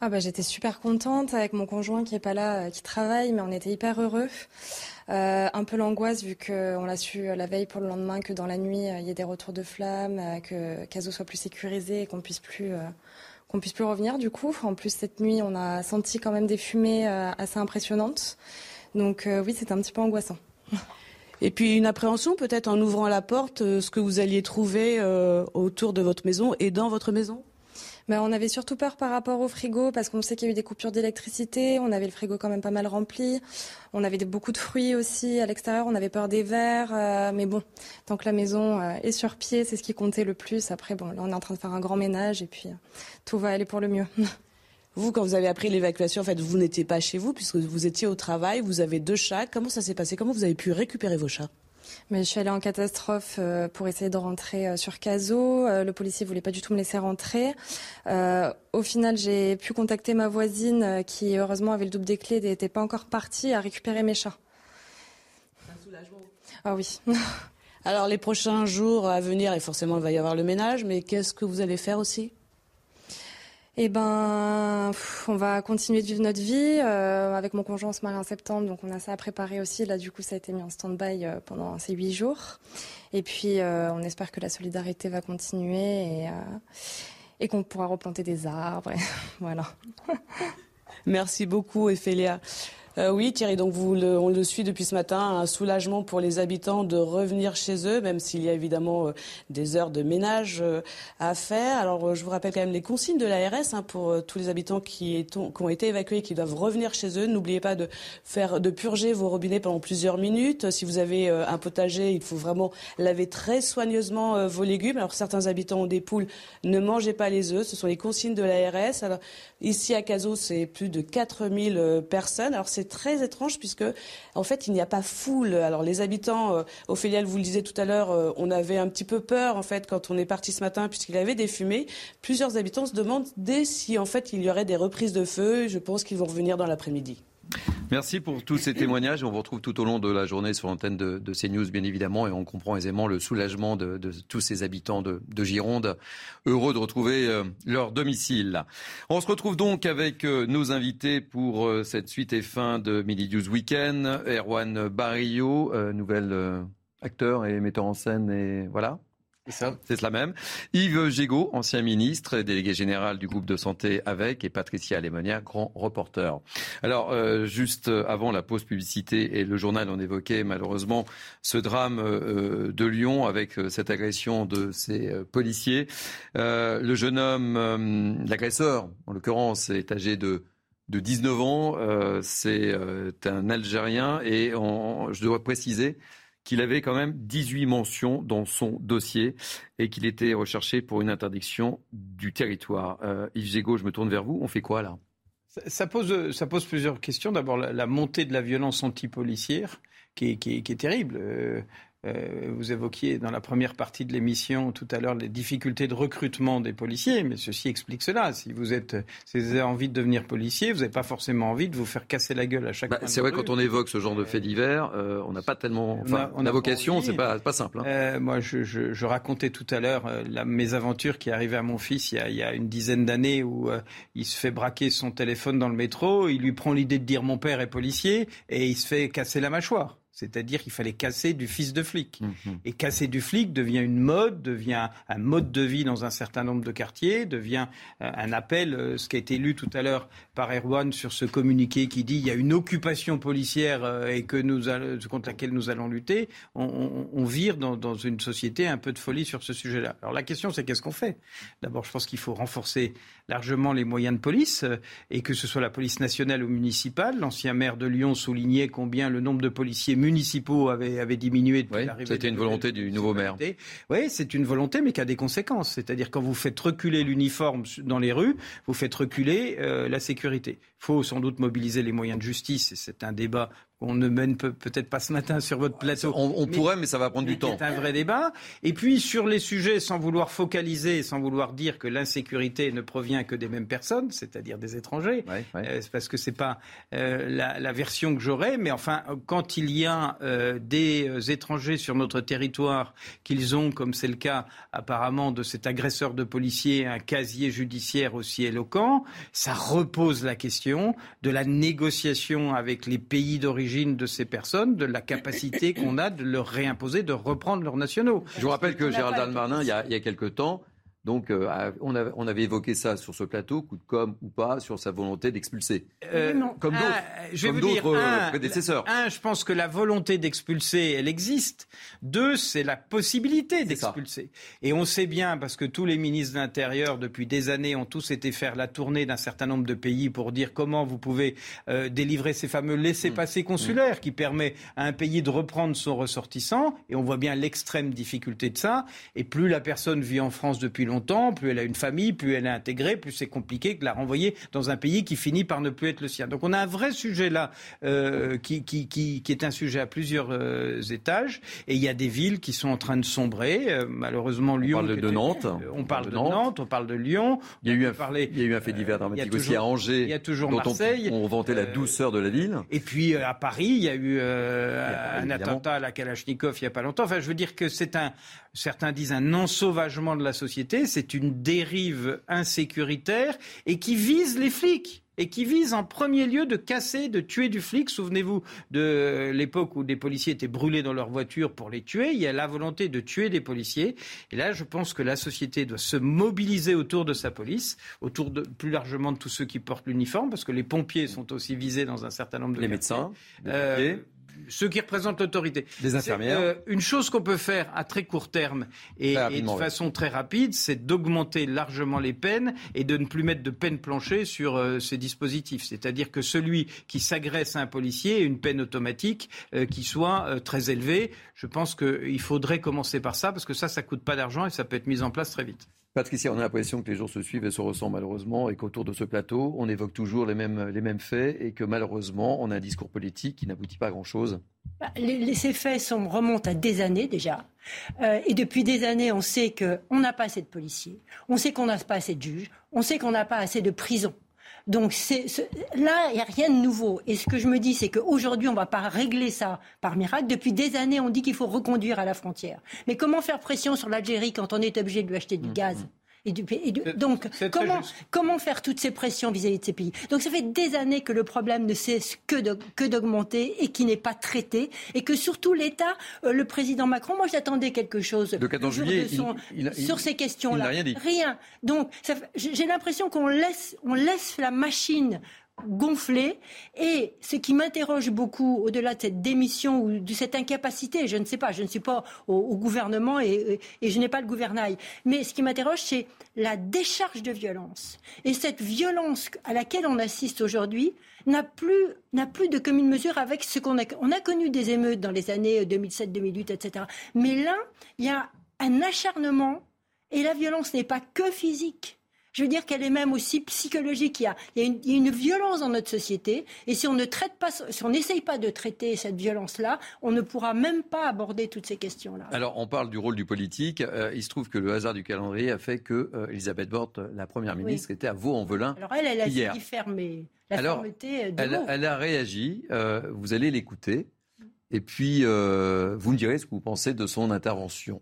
S37: Ah bah, J'étais super contente avec mon conjoint qui est pas là, euh, qui travaille, mais on était hyper heureux. Euh, un peu l'angoisse vu qu'on l'a su la veille pour le lendemain que dans la nuit euh, il y ait des retours de flammes, que Caso soit plus sécurisé et qu'on puisse plus qu'on puisse plus revenir du coup. En plus cette nuit on a senti quand même des fumées assez impressionnantes. Donc oui c'était un petit peu angoissant.
S3: Et puis une appréhension peut-être en ouvrant la porte, ce que vous alliez trouver autour de votre maison et dans votre maison?
S37: Ben, on avait surtout peur par rapport au frigo parce qu'on sait qu'il y a eu des coupures d'électricité. On avait le frigo quand même pas mal rempli. On avait beaucoup de fruits aussi à l'extérieur. On avait peur des verres. Euh, mais bon, tant que la maison euh, est sur pied, c'est ce qui comptait le plus. Après, bon, là, on est en train de faire un grand ménage et puis euh, tout va aller pour le mieux.
S3: Vous, quand vous avez appris l'évacuation, en fait, vous n'étiez pas chez vous puisque vous étiez au travail. Vous avez deux chats. Comment ça s'est passé? Comment vous avez pu récupérer vos chats?
S37: Mais je suis allée en catastrophe euh, pour essayer de rentrer euh, sur Caso. Euh, le policier voulait pas du tout me laisser rentrer. au final, j'ai pu contacter ma voisine qui, heureusement, avait le double des clés et n'était pas encore partie à récupérer mes chats.
S3: Un soulagement.
S37: Ah oui.
S3: Alors, les prochains jours à venir, et forcément, il va y avoir le ménage, mais qu'est-ce que vous allez faire aussi?
S37: Eh ben, on va continuer de vivre notre vie. Euh, avec mon conjoint, on se marie en septembre, donc on a ça à préparer aussi. Là, du coup, ça a été mis en stand-by euh, pendant ces huit jours. Et puis, euh, on espère que la solidarité va continuer et, qu'on pourra replanter des arbres. voilà.
S3: Merci beaucoup, Ephélia. Euh, oui, Thierry, donc on le suit depuis ce matin, un soulagement pour les habitants de revenir chez eux, même s'il y a évidemment euh, des heures de ménage euh, à faire. Alors, je vous rappelle quand même les consignes de l'ARS hein, pour tous les habitants qui, ont été évacués et qui doivent revenir chez eux. N'oubliez pas de faire, de purger vos robinets pendant plusieurs minutes. Si vous avez un potager, il faut vraiment laver très soigneusement vos légumes. Alors, certains habitants ont des poules, ne mangez pas les œufs. Ce sont les consignes de l'ARS. Alors, ici à Cazaux, c'est plus de 4000 personnes. Alors, c'est très étrange puisque en fait il n'y a pas foule. Alors les habitants, euh, Ophélia, vous le disiez tout à l'heure, euh, on avait un petit peu peur en fait quand on est parti ce matin puisqu'il y avait des fumées. Plusieurs habitants se demandent dès si en fait il y aurait des reprises de feu. Je pense qu'ils vont revenir dans l'après-midi.
S1: Merci pour tous ces témoignages. On vous retrouve tout au long de la journée sur l'antenne de, de, CNews, bien évidemment, et on comprend aisément le soulagement de, tous ces habitants de, Gironde, heureux de retrouver euh, leur domicile. On se retrouve donc avec euh, nos invités pour euh, cette suite et fin de Midi News Weekend. Erwan Barrio, nouvel acteur et metteur en scène, et voilà. C'est cela même. Yves Gégaud, ancien ministre, délégué général du groupe de santé avec, et Patricia Lémonière, grand reporter. Alors, euh, juste avant la pause publicité et le journal, on évoquait malheureusement ce drame euh, de Lyon avec euh, cette agression de ces policiers. le jeune homme, l'agresseur, en l'occurrence, est âgé de de 19 ans, c'est un Algérien et je dois préciser qu'il avait quand même 18 mentions dans son dossier et qu'il était recherché pour une interdiction du territoire. Euh, Yves Gégaud, je me tourne vers vous. On fait quoi là?
S29: Ça pose, ça pose plusieurs questions. D'abord, la, montée de la violence antipolicière, qui est, qui est, terrible. Euh, euh, vous évoquiez dans la première partie de l'émission tout à l'heure les difficultés de recrutement des policiers, mais ceci explique cela. Si vous, êtes, si vous avez envie de devenir policier, vous n'avez pas forcément envie de vous faire casser la gueule à chaque
S1: bah, C'est vrai, quand on évoque ce genre de faits divers, euh, on n'a pas tellement. Enfin, on a, vocation, c'est pas, pas simple. Hein.
S29: Euh, moi, je, je, je, racontais tout à l'heure la mésaventure qui est arrivée à mon fils il y a, il y a une dizaine d'années où il se fait braquer son téléphone dans le métro, il lui prend l'idée de dire mon père est policier et il se fait casser la mâchoire. C'est-à-dire qu'il fallait casser du fils de flic. Mhm. Et casser du flic devient une mode, devient un mode de vie dans un certain nombre de quartiers, devient euh, un appel, euh, ce qui a été lu tout à l'heure par Erwan sur ce communiqué qui dit il y a une occupation policière euh, et que nous contre laquelle nous allons lutter. On, vire dans, dans, une société un peu de folie sur ce sujet-là. Alors la question c'est qu'est-ce qu'on fait? D'abord, je pense qu'il faut renforcer largement les moyens de police et que ce soit la police nationale ou municipale. L'ancien maire de Lyon soulignait combien le nombre de policiers municipaux avait, avait diminué depuis l'arrivée.
S1: C'était une volonté du nouveau maire.
S29: Oui, c'est une volonté, mais qui a des conséquces. C'est-à-dire quand vous faites reculer l'uniforme dans les rues, vous faites reculer euh, la sécurité. Il faut sans doute mobiliser les moyens de justice, et c'est un débat qu'on ne mène peut-être pas ce matin sur votre plateau.
S1: On, pourrait, mais ça va prendre du temps.
S29: C'est un vrai débat. Et puis sur les sujets, sans vouloir focaliser, sans vouloir dire que l'insécurité ne provient que des mêmes personnes, c'est-à-dire des étrangers, euh, parce que c'est pas euh, la, version que j'aurais. Mais enfin, quand il y a euh, des étrangers sur notre territoire, qu'ils ont, comme c'est le cas apparemment de cet agresseur de policier, un casier judiciaire aussi éloquent, ça repose la question de la négociation avec les pays d'origine de ces personnes, de la capacité qu'on a de leur réimposer, de reprendre leurs nationaux.
S1: Je vous rappelle que Gérald Darmanin, il y a, il y a quelque temps, donc, euh, on, avait évoqué ça sur ce plateau, coup de com ou pas, sur sa volonté d'expulser.
S29: Euh, comme d'autres euh, prédécesseurs. Un, je pense que la volonté d'expulser, elle existe. Deux, c'est la possibilité d'expulser. Et on sait bien, parce que tous les ministres de l'Intérieur, depuis des années, ont tous été faire la tournée d'un certain nombre de pays pour dire comment vous pouvez délivrer ces fameux laissés-passer mm. consulaires mm. qui permet à un pays de reprendre son ressortissant. Et on voit bien l'extrême difficulté de ça. Et plus la personne vit en France depuis longtemps, plus elle a une famille, plus elle est intégrée, plus c'est compliqué de la renvoyer dans un pays qui finit par ne plus être le sien. Donc on a un vrai sujet là euh, qui, qui, qui, qui, est un sujet à plusieurs euh, étages et il y a des villes qui sont en train de sombrer. Euh, malheureusement, Lyon.
S1: On parle de, Nantes.
S29: on parle de, Nantes. on parle de Lyon.
S1: Il y a eu un, il y a eu un fait divers dramatique aussi à Angers.
S29: Il y a toujours Marseille.
S1: On, on vantait la douceur de la ville.
S29: Et puis à Paris, il y a eu un attentat à la Kalachnikov il n'y a pas longtemps. Enfin, je veux dire que c'est un, certains disent un ensauvagement de la société, c'est une dérive insécuritaire et qui vise les flics et qui vise en premier lieu de casser, de tuer du flic. Souvenez-vous de l'époque où des policiers étaient brûlés dans leur voiture pour les tuer. Il y a la volonté de tuer des policiers. Et là, je pense que la société doit se mobiliser autour de sa police, autour de plus largement de tous ceux qui portent l'uniforme, parce que les pompiers sont aussi visés dans un certain nombre de
S1: les médecins, les
S29: ceux qui représentent l'autorité.
S1: Des infirmières. Euh,
S29: une chose qu'on peut faire à très court terme et, de façon très rapide, c'est d'augmenter largement les peines et de ne plus mettre de peine planchée sur euh, ces dispositifs. C'est-à-dire que celui qui s'agresse à un policier ait une peine automatique euh, qui soit très élevée. Je pense qu'il faudrait commencer par ça parce que ça, ça coûte pas d'argent et ça peut être mis en place très vite.
S1: Patricia, on a l'impression que les jours se suivent et se ressemblent malheureusement et qu'autour de ce plateau, on évoque toujours les mêmes, faits et que malheureusement, on a un discours politique qui n'aboutit pas à grand-chose.
S30: Bah, ces faits remontent à des années déjà. Euh, et depuis des années, on sait qu'on n'a pas assez de policiers, on sait qu'on n'a pas assez de juges, on sait qu'on n'a pas assez de prisons. Donc là, il n'y a rien de nouveau. Et ce que je me dis, c'est qu'aujourd'hui, on ne va pas régler ça par miracle. Depuis des années, on dit qu'il faut reconduire à la frontière. Mais comment faire pression sur l'Algérie quand on est obligé de lui acheter du gaz mmh donc, comment, faire toutes ces pressions vis-à-vis de ces pays? Donc, ça fait des années que le problème ne cesse que d'augmenter et qui n'est pas traité. Et que surtout l'État, euh, le président Macron, moi j'attendais quelque chose
S1: le 14 juillet,
S30: sur ces questions-là.
S1: Rien, dit.
S30: rien. Donc, j'ai l'impression qu'on laisse, on laisse la machine gonflé. Et ce qui m'interroge beaucoup, au-delà de cette démission ou de cette incapacité, je ne sais pas, je ne suis pas au, gouvernement et, je n'ai pas le gouvernail, mais ce qui m'interroge, c'est la décharge de violence. Et cette violence à laquelle on assiste aujourd'hui n'a plus, n'a plus de commune mesure avec ce qu'on a. On a connu des émeutes dans les années 2007, 2008, etc. Mais là, il y a un acharnement et la violence n'est pas que physique. Je veux dire qu'elle est même aussi psychologique. Il y, a, une, violence dans notre société. Et si on ne traite pas, si on n'essaye pas de traiter cette violence-là, on ne pourra même pas aborder toutes ces questions-là.
S1: Alors, on parle du rôle du politique. Euh, il se trouve que le hasard du calendrier a fait que euh, Elisabeth Borne, la première ministre, était à Vaux-en-Velin.
S30: Alors, elle, elle a
S1: hier.
S30: fermer. La
S1: Alors, fermeté de elle, a réagi. Euh, vous allez l'écouter. Et puis, vous me direz ce que vous pensez de son intervention.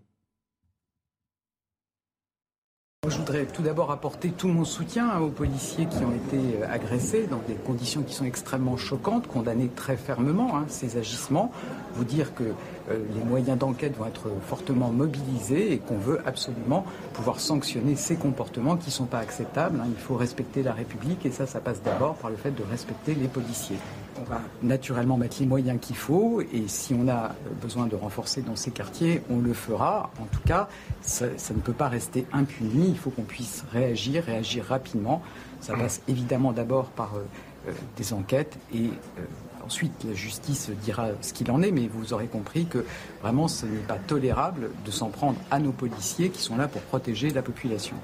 S17: Je voudrais tout d'abord apporter tout mon soutien aux policiers qui ont été euh, agressés dans des conditions qui sont extrêmement choquantes, condamner très fermement hein, ces agissements, vous dire que les moyens d'enquête vont être fortement mobilisés et qu'on veut absolument pouvoir sanctionner ces comportements qui ne sont pas acceptables. Hein. Il faut respecter la République et ça, ça passe d'abord par le fait de respecter les policiers. On va naturellement mettre les moyens qu'il faut et si on a besoin de renforcer dans ces quartiers, on le fera. En tout cas, ça, ne peut pas rester impuni. Il faut qu'on puisse réagir, réagir rapidement. Ça passe évidemment d'abord par euh, euh, des enquêtes et euh, ensuite la justice dira ce qu'il en est, mais vous aurez compris que vraiment ce n'est pas tolérable de s'en prendre à nos policiers qui sont là pour protéger la population.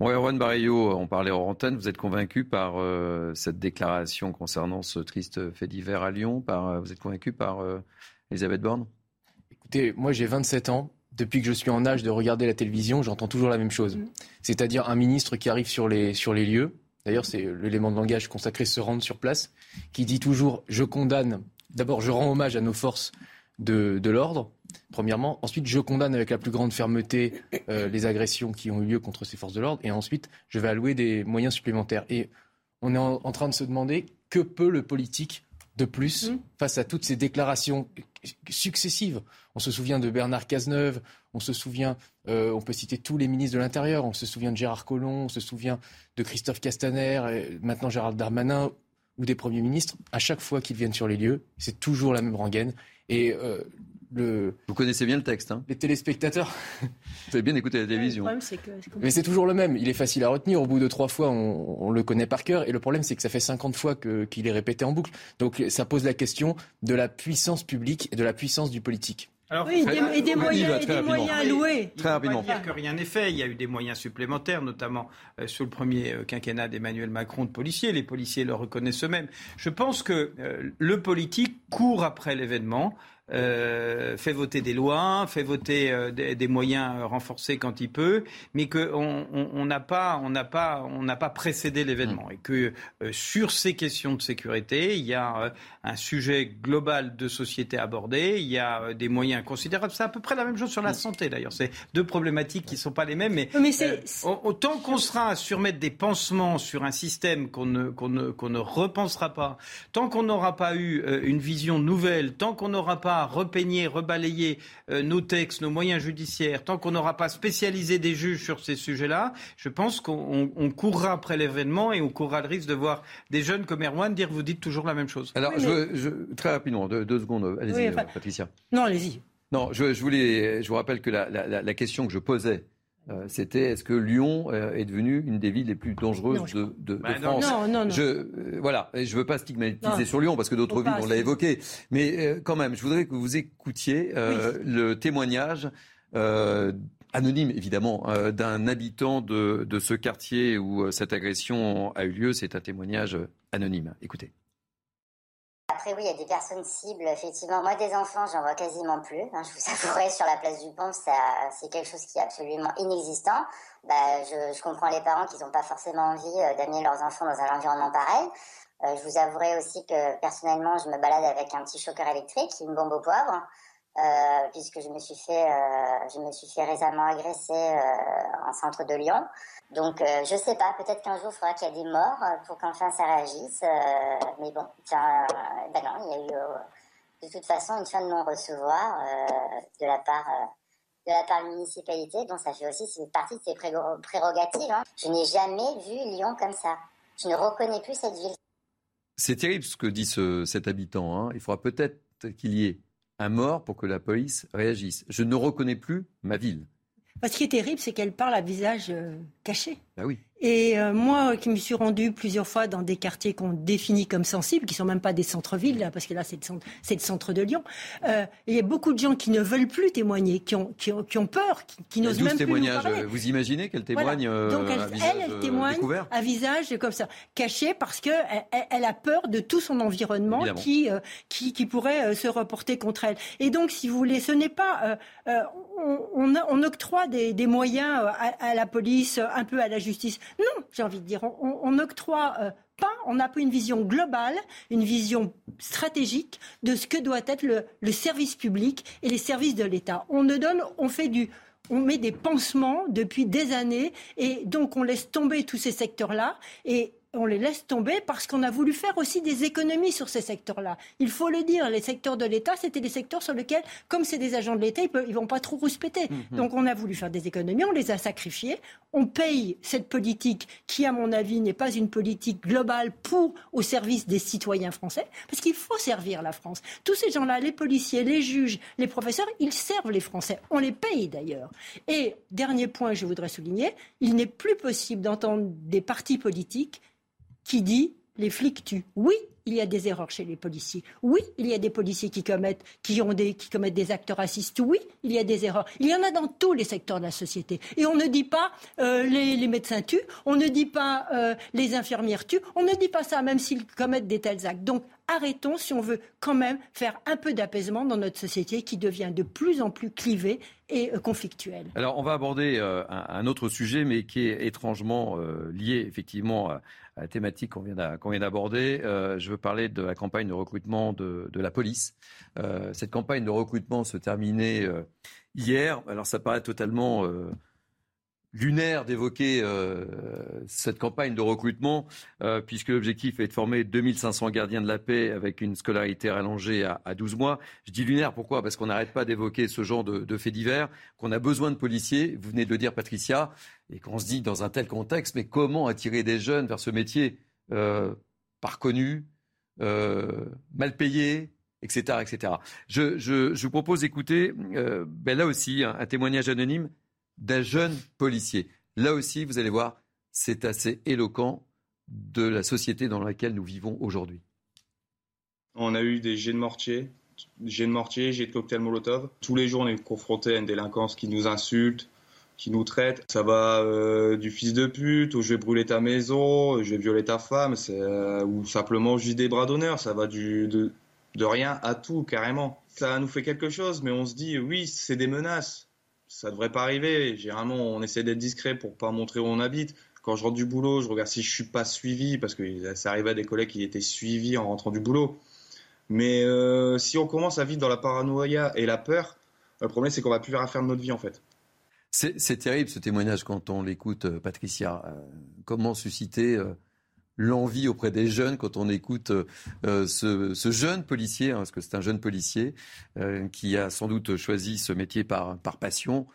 S1: Bon, Erwan Barreillot, on parlait en antenne, vous êtes convaincu par euh, cette déclaration concernant ce triste fait divers à Lyon par, euh, Vous êtes convaincu par euh, Elisabeth Borne?
S28: Écoutez, moi j'ai 27 ans. Depuis que je suis en âge de regarder la télévision, j'entends toujours la même chose. Mm. C'est-à-dire un ministre qui arrive sur les, sur les lieux, d'ailleurs c'est l'élément de langage consacré se rendre sur place, qui dit toujours je condamne, d'abord je rends hommage à nos forces de, de l'ordre, premièrement. Ensuite, je condamne avec la plus grande fermeté euh, les agressions qui ont eu lieu contre ces forces de l'ordre. Et ensuite, je vais allouer des moyens supplémentaires. Et on est en, train de se demander que peut le politique de plus mmh. face à toutes ces déclarations successives. On se souvient de Bernard Cazeneuve, on se souvient, euh, on peut citer tous les ministres de l'Intérieur, on se souvient de Gérard Collomb, on se souvient de Christophe Castaner, maintenant Gérald Darmanin ou des premiers ministres. À chaque fois qu'ils viennent sur les lieux, c'est toujours la même rengaine. Et euh,
S1: vous connaissez bien le texte. Hein
S28: les téléspectateurs.
S1: Vous avez bien écouté la télévision.
S28: Mais c'est toujours le même. Il est facile à retenir. Au bout de trois fois, on, le connaît par cœur. Et le problème, c'est que ça fait 50 fois qu'il est répété en boucle. Donc ça pose la question de la puissance publique et de la puissance du politique.
S30: Alors, oui, et des, moyens, et des moyens alloués.
S29: Très rapidement. dire que rien n'est fait. Il y a eu des moyens supplémentaires, notamment euh, sous le premier euh, quinquennat d'Emmanuel Macron de policiers. Les policiers le reconnaissent eux-mêmes. Je pense que euh, le politique court après l'événement. Euh, fait voter des lois, fait voter euh, des, moyens renforcés quand il peut, mais qu'on on n'a pas, on n'a pas, on n'a pas précédé l'événement, mm. et que euh, sur ces questions de sécurité, il y a un sujet global de société abordé, il y a des moyens considérables. C'est à peu près la même chose sur la mm. santé d'ailleurs. C'est deux problématiques qui ne sont pas les mêmes, mais, mais autant qu'on sera à surmettre des pansements sur un système qu'on ne, qu'on ne, qu'on ne repensera pas, tant qu'on n'aura pas eu une vision nouvelle, tant qu'on n'aura pas repeigner, rebalayer euh, nos textes, nos moyens judiciaires, tant qu'on n'aura pas spécialisé des juges sur ces sujets-là, je pense qu'on courra après l'événement et on courra le risque de voir des jeunes comme Erwan dire vous dites toujours la même chose.
S1: Alors, je, très rapidement, deux, secondes, allez-y, euh, Patricia.
S30: Non, allez-y.
S1: Non, je, voulais, je vous rappelle que la question que je posais euh, c'était est-ce que Lyon euh, est devenue une des villes les plus dangereuses de, de, bah France
S30: Non, non, non.
S1: Je, euh, voilà, et je veux pas stigmatiser sur Lyon parce que d'autres villes, on l'a évoqué. Mais quand même, je voudrais que vous écoutiez le témoignage anonyme, évidemment, d'un habitant de, de, ce quartier où cette agression a eu lieu. C'est un témoignage anonyme. Écoutez.
S16: Après, oui, il y a des personnes cibles, effectivement. Moi, des enfants, j'en vois quasiment plus. Hein, je vous avouerai, sur la place du pont, c'est quelque chose qui est absolument inexistant. Bah, je, comprends les parents qui n'ont pas forcément envie euh, d'amener leurs enfants dans un environnement pareil. Euh, je vous avouerai aussi que, personnellement, je me balade avec un petit choqueur électrique, une bombe au poivre. Euh, puisque je me suis fait, je me suis fait récemment agresser en centre de Lyon. Donc, euh, je sais pas, peut-être qu'un jour, il faudra qu'il y ait des morts euh, pour qu'enfin ça réagisse. Euh, mais bon, tiens, ben non, il y a eu de toute façon une fin de non-recevoir de la part de la part de la municipalité, donc ça fait aussi partie de ses prérogatives. Hein. Je n'ai jamais vu Lyon comme ça. Je ne reconnais plus cette ville.
S1: C'est terrible ce que dit cet habitant. Hein. Il faudra peut-être qu'il y ait un mort pour que la police réagisse. Je ne reconnais plus ma ville.
S30: Ce qui est terrible, c'est qu'elle parle à visage caché.
S1: Bah oui.
S30: Et euh, moi, qui me suis rendue plusieurs fois dans des quartiers qu'on définit comme sensibles, qui sont même pas des centres-villes, parce que là, c'est le, centre, de Lyon, euh, il y a beaucoup de gens qui ne veulent plus témoigner, qui ont, qui ont, peur, qui, n'osent même plus nous parler.
S1: Vous imaginez qu'elle témoigne
S30: euh, Donc elle, à visage, elle, elle témoigne à visage comme ça, caché, parce que elle, a peur de tout son environnement qui, qui, qui, pourrait se reporter contre elle. Et donc, si vous voulez, ce n'est pas... On, on, octroie des, moyens à, à la police, un peu à la justice. Non, j'ai envie de dire, on, n'octroie euh, pas, on n'a pas une vision globale, une vision stratégique de ce que doit être le, service public et les services de l'État. On ne donne, on fait du, on met des pansements depuis des années et donc on laisse tomber tous ces secteurs-là et on les laisse tomber parce qu'on a voulu faire aussi des économies sur ces secteurs-là. Il faut le dire, les secteurs de l'État, c'était des secteurs sur lesquels, comme c'est des agents de l'État, ils ne vont pas trop rouspéter. Mhm. Donc on a voulu faire des économies, on les a sacrifiés. On paye cette politique qui, à mon avis, n'est pas une politique globale pour au service des citoyens français, parce qu'il faut servir la France. Tous ces gens-là, les policiers, les juges, les professeurs, ils servent les Français. On les paye d'ailleurs. Et dernier point, je voudrais souligner, il n'est plus possible d'entendre des partis politiques qui dit les flics tuent. Oui, il y a des erreurs chez les policiers. Oui, il y a des policiers qui commettent, qui ont des, qui commettent des actes racistes. Oui, il y a des erreurs. Il y en a dans tous les secteurs de la société. Et on ne dit pas euh, les, médecins tuent, on ne dit pas euh, les infirmières tuent, on ne dit pas ça même s'ils commettent des tels actes. Donc arrêtons si on veut quand même faire un peu d'apaisement dans notre société qui devient de plus en plus clivée et euh, conflictuelle.
S1: Alors on va aborder un, autre sujet mais qui est étrangement lié effectivement thématique qu'on vient d'aborder. Euh, je veux parler de la campagne de recrutement de, la police. Euh, cette campagne de recrutement se terminait euh, hier. Alors ça paraît totalement lunaire d'évoquer euh, cette campagne de recrutement, euh, puisque l'objectif est de former 2500 gardiens de la paix avec une scolarité rallongée à, à 12 mois. Je dis lunaire, pourquoi? Parce qu'on n'arrête pas d'évoquer ce genre de, de faits divers, qu'on a besoin de policiers, vous venez de le dire Patricia, et qu'on se dit dans un tel contexte, mais comment attirer des jeunes vers ce métier euh, pas reconnu, euh, mal payé, etc. etc. Je, je, je vous propose d'écouter, euh, ben là aussi, un témoignage anonyme d'un jeune policier. Là aussi, vous allez voir, c'est assez éloquent de la société dans laquelle nous vivons aujourd'hui.
S38: On a eu des jets de mortier, jets de mortier, jets de cocktail Molotov. Tous les jours, on est confronté à une délinquance qui nous insulte, qui nous traite. Ça va euh, du fils de pute, ou je vais brûler ta maison, je vais violer ta femme, euh, ou simplement juste des bras d'honneur. Ça va de, de rien à tout, carrément. Ça nous fait quelque chose, mais on se dit, oui, c'est des menaces ça devrait pas arriver. Généralement, on essaie d'être discret pour pas montrer où on habite. Quand je rentre du boulot, je regarde si je suis pas suivi parce que ça arrivait à des collègues qui étaient suivis en rentrant du boulot. Mais euh, si on commence à vivre dans la paranoïa et la peur, le problème c'est qu'on va plus rien faire de notre vie en fait.
S1: C'est terrible ce témoignage quand on l'écoute, euh, Patricia. Euh, comment susciter l'envie auprès des jeunes quand on écoute euh, ce, jeune policier, hein, parce que c'est un jeune policier euh, qui a sans doute choisi ce métier par, par passion.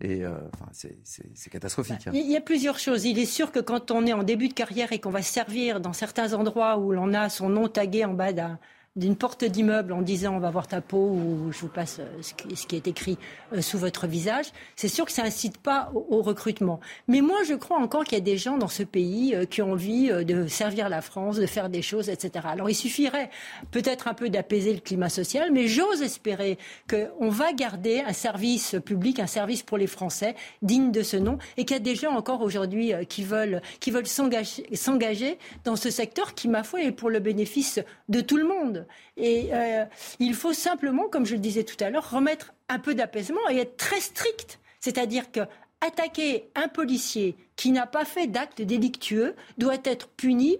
S1: Et euh, c'est catastrophique. Hein.
S30: Il y a plusieurs choses. Il est sûr que quand on est en début de carrière et qu'on va servir dans certains endroits où l'on a son nom tagué en bas d'un d'une porte d'immeuble en disant on va voir ta peau ou je vous passe euh, ce qui, est écrit euh, sous votre visage, c'est sûr que ça incite pas au, recrutement. Mais moi, je crois encore qu'il y a des gens dans ce pays euh, qui ont envie de servir la France, de faire des choses, etc. Alors il suffirait peut-être un peu d'apaiser le climat social, mais j'ose espérer qu'on va garder un service public, un service pour les Français digne de ce nom, et qu'il y a des gens encore aujourd'hui qui veulent qui veulent s'engager dans ce secteur qui, ma foi, est pour le bénéfice de tout le monde. Et euh, il faut simplement, comme je le disais tout à l'heure, remettre un peu d'apaisement et être très strict. C'est-à-dire que attaquer un policier qui n'a pas fait d'acte délictueux doit être puni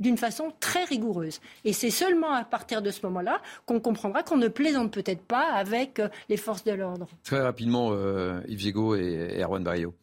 S30: d'une façon très rigoureuse. Et c'est seulement à partir de ce moment-là qu'on comprendra qu'on ne plaisante peut-être pas avec euh, les forces de l'ordre.
S1: Très rapidement, euh, Yves Giego et Erwan Barrio.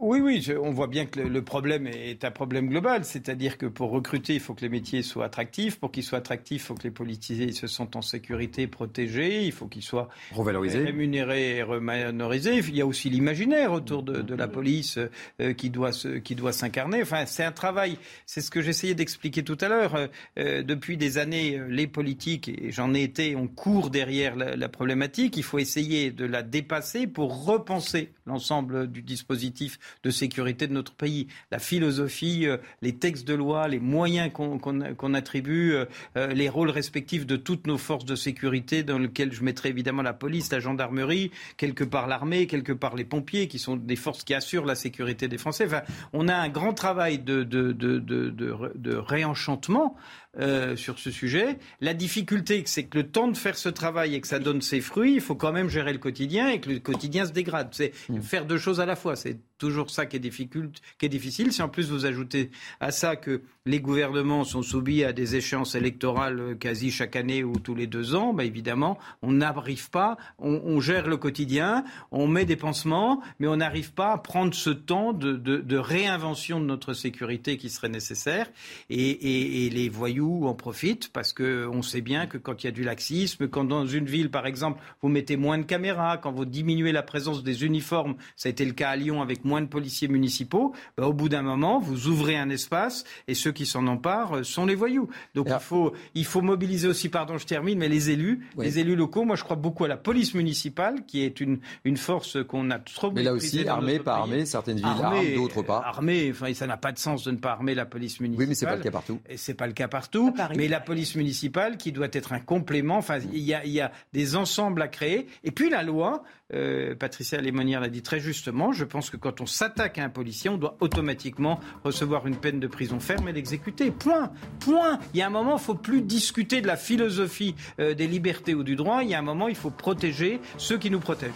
S29: Oui, oui, on voit bien que le, problème est un problème global, c'est-à-dire que pour recruter, il faut que les métiers soient attractifs. Pour qu'ils soient attractifs, il faut que les policiers se sentent en sécurité, protégés. Il faut qu'ils soient
S1: revalorisés,
S29: rémunérés et revalorisés. Il y a aussi l'imaginaire autour de, la police euh, qui doit qui doit s'incarner. Enfin, c'est un travail. C'est ce que j'essayais d'expliquer tout à l'heure. Euh, euh, depuis des années, les politiques, et j'en ai été, on court derrière la, la problématique. Il faut essayer de la dépasser pour repenser l'ensemble du dispositif de sécurité de notre pays. La philosophie, euh, les textes de loi, les moyens qu'on attribue, euh, euh, les rôles respectifs de toutes nos forces de sécurité, dans lesquels je mettrai évidemment la police, la gendarmerie, quelque part l'armée, quelque part les pompiers, qui sont des forces qui assurent la sécurité des Français. Enfin, on a un grand travail de, de, de, de réenchantement euh, sur ce sujet. La difficulté, c'est que le temps de faire ce travail et que ça donne ses fruits, il faut quand même gérer le quotidien et que le quotidien se dégrade. C'est mmh. faire deux choses à la fois. C'est toujours ça qui est, qui est difficile. Si en plus vous ajoutez à ça que les gouvernements sont soumis à des échéances électorales euh, quasi chaque année ou tous les deux ans, bah évidemment, on n'arrive pas, on, gère le quotidien, on met des pansements, mais on n'arrive pas à prendre ce temps de, de, réinvention de notre sécurité qui serait nécessaire. Et, et, les voyous en profitent parce qu'on sait bien que quand il y a du laxisme, quand dans une ville, par exemple, vous mettez moins de caméras, quand vous diminuez la présence des uniformes, ça a été le cas à Lyon avec moins de policiers municipaux, bah, au bout d'un moment, vous ouvrez un espace et ceux qui s'en emparent euh, sont les voyous. Donc il, faut, il faut mobiliser aussi, pardon, je termine, mais les élus, les élus locaux. Moi, je crois beaucoup à la police municipale, qui est une, une force qu'on a trop
S1: Mais là aussi, armée, pas armée, certaines villes armées, d'autres pas.
S29: Armée, enfin, ça n'a pas de sens de ne pas armer la police municipale.
S1: Oui, mais c'est pas le cas partout.
S29: Et c'est pas le cas partout. Mais la police municipale, qui doit être un complément. Enfin, il y a, il y a des ensembles à créer. Et puis la loi, euh, Patricia Lémonière l'a dit très justement, je pense que quand on s'attaque à un policier, on doit automatiquement recevoir une peine de prison ferme et l'exécuter. Point. Point. Il y a un moment, il ne faut plus discuter de la philosophie euh, des libertés ou du droit. Il y a un moment, il faut protéger ceux qui nous protègent.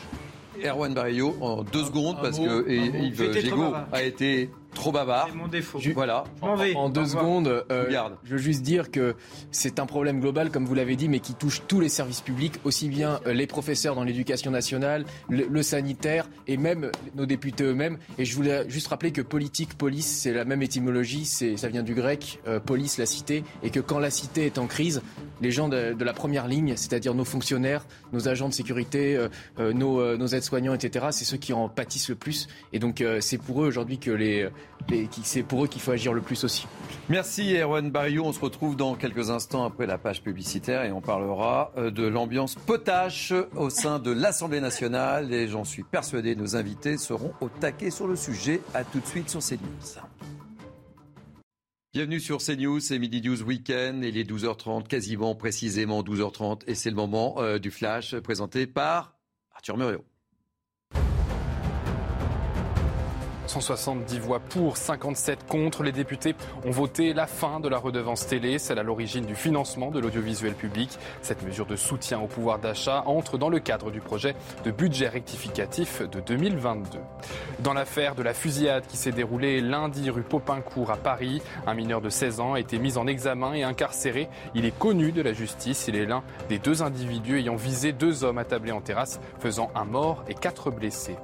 S1: Erwan Barrio, en deux secondes, parce que Yves Gégaud a été trop bavard.
S29: C'est mon défaut.
S1: voilà.
S28: En, deux secondes, euh, je veux juste dire que c'est un problème global, comme vous l'avez dit, mais qui touche tous les services publics, aussi bien euh, les professeurs dans l'éducation nationale, le, sanitaire et même nos députés eux-mêmes. Et je voulais juste rappeler que politique, police, c'est la même étymologie, c'est, ça vient du grec, euh, police, la cité, et que quand la cité est en crise, les gens de, la première ligne, c'est-à-dire nos fonctionnaires, nos agents de sécurité, nos, nos aides-soignants, etc., c'est ceux qui en pâtissent le plus. Et donc c'est pour eux aujourd'hui que les et c'est pour eux qu'il faut agir le plus aussi.
S1: Merci Erwan Barrio. On se retrouve dans quelques instants après la page publicitaire et on parlera euh, de l'ambiance potache au sein de l'Assemblée nationale. Et j'en suis persuadé, nos invités seront au taquet sur le sujet. À tout de suite sur CNews. Bienvenue sur CNews, c'est Midi News Weekend, il est 12h30, quasiment précisément 12h30, et c'est le moment euh, du flash présenté par Arthur Muriot.
S2: 170 voix pour, 57 contre. Les députés ont voté la fin de la redevance télé. C'est à l'origine du financement de l'audiovisuel public. Cette mesure de soutien au pouvoir d'achat entre dans le cadre du projet de budget rectificatif de 2022. Dans l'affaire de la fusillade qui s'est déroulée lundi rue Popincourt à Paris, un mineur de 16 ans a été mis en examen et incarcéré. Il est connu de la justice. Il est l'un des deux individus ayant visé deux hommes attablés en terrasse, faisant un mort et quatre blessés.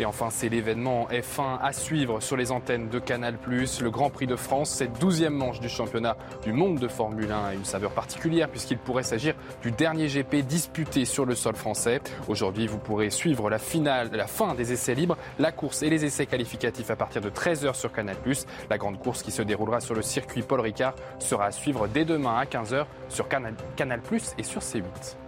S2: Et enfin, c'est l'événement F1 à suivre sur les antennes de Canal+. Le Grand Prix de France, cette douzième manche du championnat du monde de Formule 1 a une saveur particulière puisqu'il pourrait s'agir du dernier GP disputé sur le sol français. Aujourd'hui, vous pourrez suivre la finale, la fin des essais libres, la course et les essais qualificatifs à partir de 13h sur Canal+. La grande course qui se déroulera sur le circuit Paul Ricard sera à suivre dès demain à 15h sur Canal+, Canal et sur C8.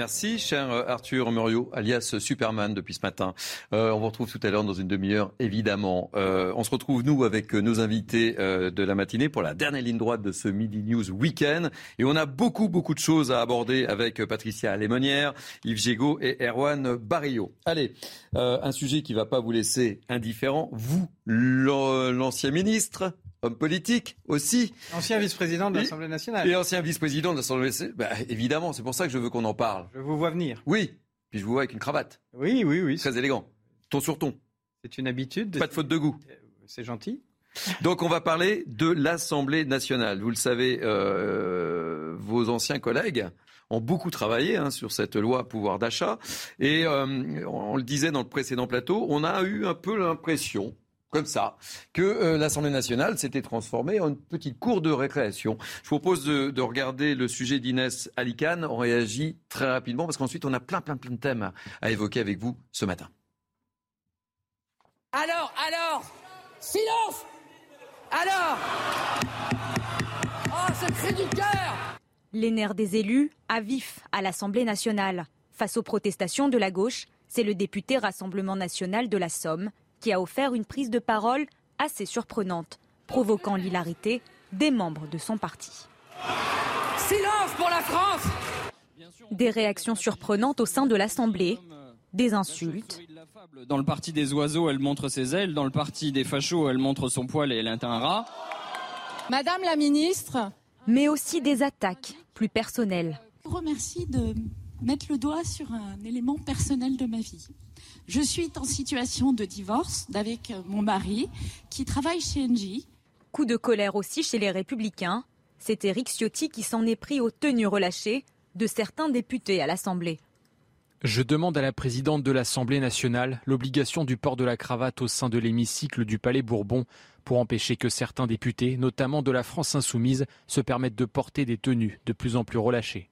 S1: Merci, cher euh, Arthur Muriot, alias Superman, depuis ce matin. Euh, on vous retrouve tout à l'heure dans une demi-heure, évidemment. Euh, on se retrouve, nous, avec nos invités de la matinée pour la dernière ligne droite de ce Midi News Weekend. Et on a beaucoup, beaucoup de choses à aborder avec Patricia Lémonière, Yves Gégaud et Erwan Barrio. Allez, un sujet qui ne va pas vous laisser indifférent. Vous, l'ancien ministre, homme politique aussi.
S29: Ancien vice-président de l'Assemblée nationale.
S1: Et ancien vice-président de l'Assemblée nationale. Bah, évidemment, c'est pour ça que je veux qu'on en parle.
S29: Je vous vois venir.
S1: Oui. Puis je vous vois avec une cravate.
S29: Oui, oui, oui.
S1: Très élégant. Ton sur ton.
S29: C'est une habitude.
S1: Pas de faute de goût. Euh,
S29: c'est gentil.
S1: Donc on va parler de l'Assemblée nationale. Vous le savez, euh, vos anciens collègues ont beaucoup travaillé hein, sur cette loi pouvoir d'achat. Et euh, on le disait dans le précédent plateau, on a eu un peu l'impression comme ça, que euh, l'Assemblée nationale s'était transformée en une petite cour de récréation. Je vous propose de, regarder le sujet d'Inès Alicane. On réagit très rapidement parce qu'ensuite on a plein, plein, plein de thèmes à évoquer avec vous ce matin.
S39: Alors, alors, silence Alors Oh, ce cri du cœur
S40: Les nerfs des élus à vif à l'Assemblée nationale. Face aux protestations de la gauche, c'est le député Rassemblement national de la Somme qui a offert une prise de parole assez surprenante, provoquant l'hilarité des membres de son parti.
S39: Silence pour la France
S40: Des réactions surprenantes au sein de l'Assemblée, des insultes.
S41: Dans le parti des oiseaux, elle montre ses ailes. Dans le parti des fachos, elle montre son poil et elle est un rat.
S40: Madame la ministre. Mais aussi des attaques plus personnelles.
S42: Je vous remercie de
S43: mettre le doigt sur un élément personnel de ma vie. Je suis en situation de divorce avec mon mari qui travaille chez Engie.
S40: Coup de colère aussi chez les Républicains. C'est Éric Ciotti qui s'en est pris aux tenues relâchées de certains députés à l'Assemblée.
S11: Je demande à la présidente de l'Assemblée nationale l'obligation du port de la cravate au sein de l'hémicycle du Palais Bourbon pour empêcher que certains députés, notamment de la France insoumise, se permettent de porter des tenues de plus en plus relâchées.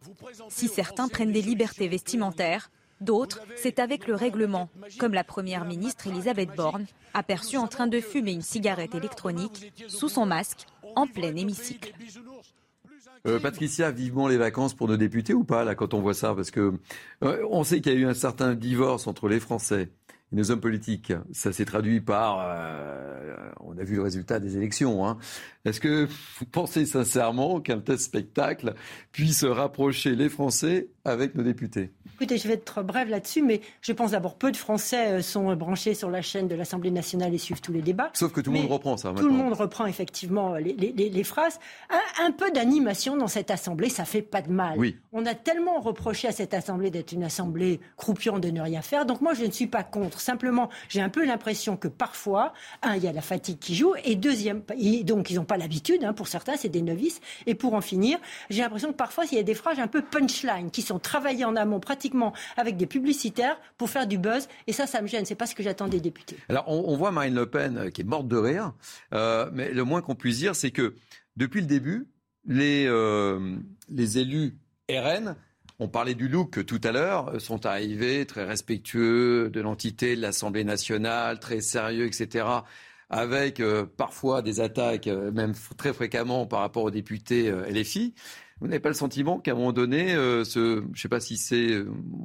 S40: Si certains prennent des libertés vestimentaires, d'autres, c'est avec le règlement, comme la première ministre Elisabeth Borne, aperçue en train de fumer une cigarette électronique sous son masque en plein hémicycle.
S1: Euh, Patricia, vivement les vacances pour nos députés ou pas, là, quand on voit ça? Parce que euh, on sait qu'il y a eu un certain divorce entre les Français et nos hommes politiques. Ça s'est traduit par. Euh, on a vu le résultat des élections. Hein. Est-ce que vous pensez sincèrement qu'un tel spectacle puisse rapprocher les Français avec nos députés?
S30: Écoutez, je vais être brève là-dessus, mais je pense d'abord peu de Français euh, sont branchés sur la chaîne de l'Assemblée nationale et suivent tous les débats.
S1: Sauf que tout le monde reprend ça.
S30: Tout le monde reprend effectivement les, les, les phrases. Un, un peu d'animation dans cette Assemblée, ça fait pas de mal.
S1: Oui.
S30: On a tellement reproché à cette Assemblée d'être une Assemblée croupion de ne rien faire. Donc moi, je ne suis pas contre. Simplement, j'ai un peu l'impression que parfois, un, il y a la fatigue qui joue, et deuxième, donc ils n'ont pas l'habitude. Hein, pour certains, c'est des novices. Et pour en finir, j'ai l'impression que parfois, il y a des phrases un peu punchline qui sont travaillées en amont pratiquement avec des publicitaires pour faire du buzz. Et ça, ça me gêne. C'est pas ce que j'attends des députés.
S1: Alors, on, voit Marine Le Pen euh, qui est morte de rire. Euh, mais le moins qu'on puisse dire, c'est que depuis le début, les, euh, élus RN on parlait du look tout à l'heure, sont arrivés très respectueux de l'entité de l'Assemblée nationale, très sérieux, etc avec parfois des attaques, même très fréquemment par rapport aux députés euh, LFI. Vous n'avez pas le sentiment qu'à un moment donné, ce, je ne sais pas si c'est,